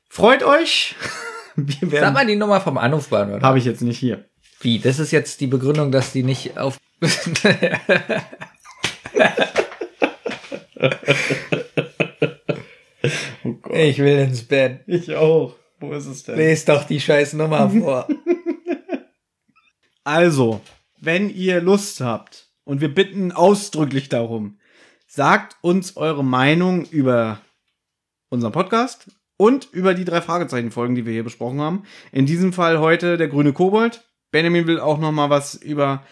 freut euch. Wir Sag werden. mal die Nummer vom Anrufbahn, oder? Habe ich jetzt nicht hier. Wie? Das ist jetzt die Begründung, dass die nicht auf. Oh ich will ins Bett. Ich auch. Wo ist es denn? Lest doch die scheiß Nummer vor. Also, wenn ihr Lust habt, und wir bitten ausdrücklich darum, sagt uns eure Meinung über unseren Podcast und über die drei Fragezeichen-Folgen, die wir hier besprochen haben. In diesem Fall heute der grüne Kobold. Benjamin will auch noch mal was über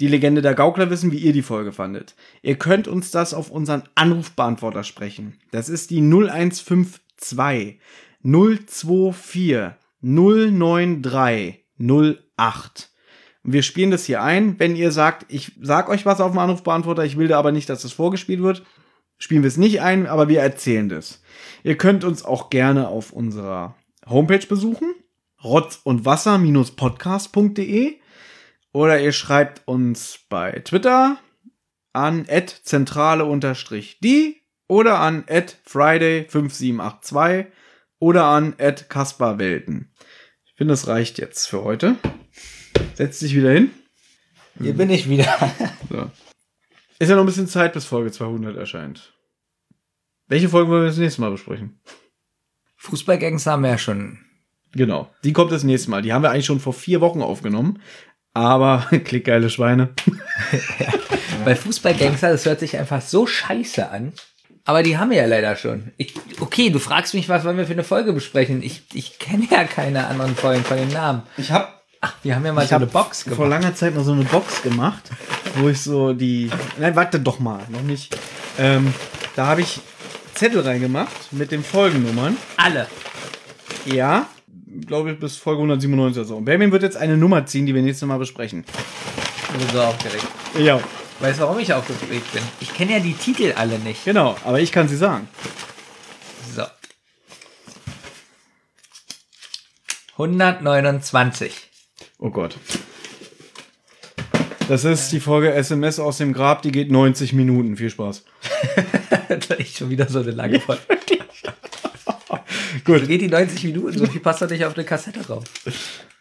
die Legende der Gaukler wissen, wie ihr die Folge fandet. Ihr könnt uns das auf unseren Anrufbeantworter sprechen. Das ist die 0152 024 093 08. Wir spielen das hier ein. Wenn ihr sagt, ich sag euch was auf dem Anrufbeantworter, ich will da aber nicht, dass das vorgespielt wird, spielen wir es nicht ein, aber wir erzählen das. Ihr könnt uns auch gerne auf unserer Homepage besuchen, rotz und wasser-podcast.de oder ihr schreibt uns bei Twitter an zentrale-die oder an friday5782 oder an kasperwelten. Ich finde, das reicht jetzt für heute. Setz dich wieder hin. Hier bin ich wieder. So. Ist ja noch ein bisschen Zeit, bis Folge 200 erscheint. Welche Folge wollen wir das nächste Mal besprechen? Fußballgangs haben wir ja schon. Genau. Die kommt das nächste Mal. Die haben wir eigentlich schon vor vier Wochen aufgenommen. Aber, klickgeile Schweine. Bei Fußballgangster, das hört sich einfach so scheiße an. Aber die haben wir ja leider schon. Ich, okay, du fragst mich, was wollen wir für eine Folge besprechen? Ich, ich kenne ja keine anderen Folgen von den Namen. Ich habe Ach, wir haben ja mal ich so eine Box vor gemacht. langer Zeit noch so eine Box gemacht, wo ich so die. Nein, warte doch mal, noch nicht. Ähm, da habe ich Zettel reingemacht mit den Folgennummern. Alle. Ja, glaube ich, bis Folge 197 oder so. Und Benjamin wird jetzt eine Nummer ziehen, die wir nächstes Mal besprechen. Ich bin so aufgeregt. Ja, Weißt du, warum ich aufgeregt bin? Ich kenne ja die Titel alle nicht. genau, aber ich kann sie sagen. So. 129. Oh Gott. Das ist die Folge SMS aus dem Grab, die geht 90 Minuten. Viel Spaß. echt schon wieder so eine lange Folge. Gut. Geht die 90 Minuten, so viel passt doch nicht auf eine Kassette drauf.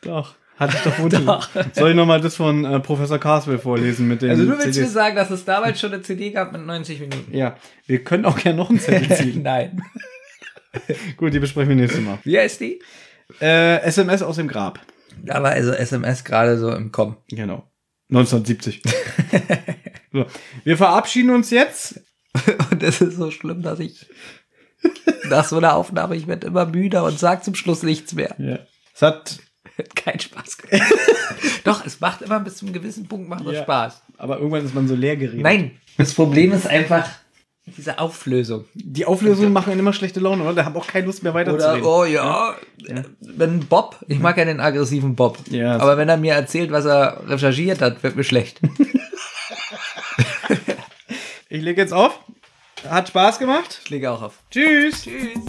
Doch. Hatte ich doch. Doch. Soll ich nochmal das von äh, Professor Carswell vorlesen mit den Also du willst mir CDs? sagen, dass es damals schon eine CD gab mit 90 Minuten? Ja, wir können auch gerne noch einen Zettel ziehen. Nein. Gut, die besprechen wir nächstes Mal. Wie heißt die? Äh, SMS aus dem Grab. Da war also SMS gerade so im Kommen. Genau. 1970. so, wir verabschieden uns jetzt. Und es ist so schlimm, dass ich nach so einer Aufnahme, ich werde immer müder und sage zum Schluss nichts mehr. Ja. Es hat keinen Spaß gemacht. Doch, es macht immer bis zu einem gewissen Punkt macht Ja. Spaß. Aber irgendwann ist man so leer geredet. Nein, das Problem ist einfach diese Auflösung. Die Auflösungen machen immer schlechte Laune, oder? Da haben auch keine Lust mehr Oder, weiterzureden. oh ja, wenn Bob, ich mag ja den aggressiven Bob, Ja. aber wenn er mir erzählt, was er recherchiert hat, wird mir schlecht. Ich lege jetzt auf. Hat Spaß gemacht. Ich lege auch auf. Tschüss. Tschüss.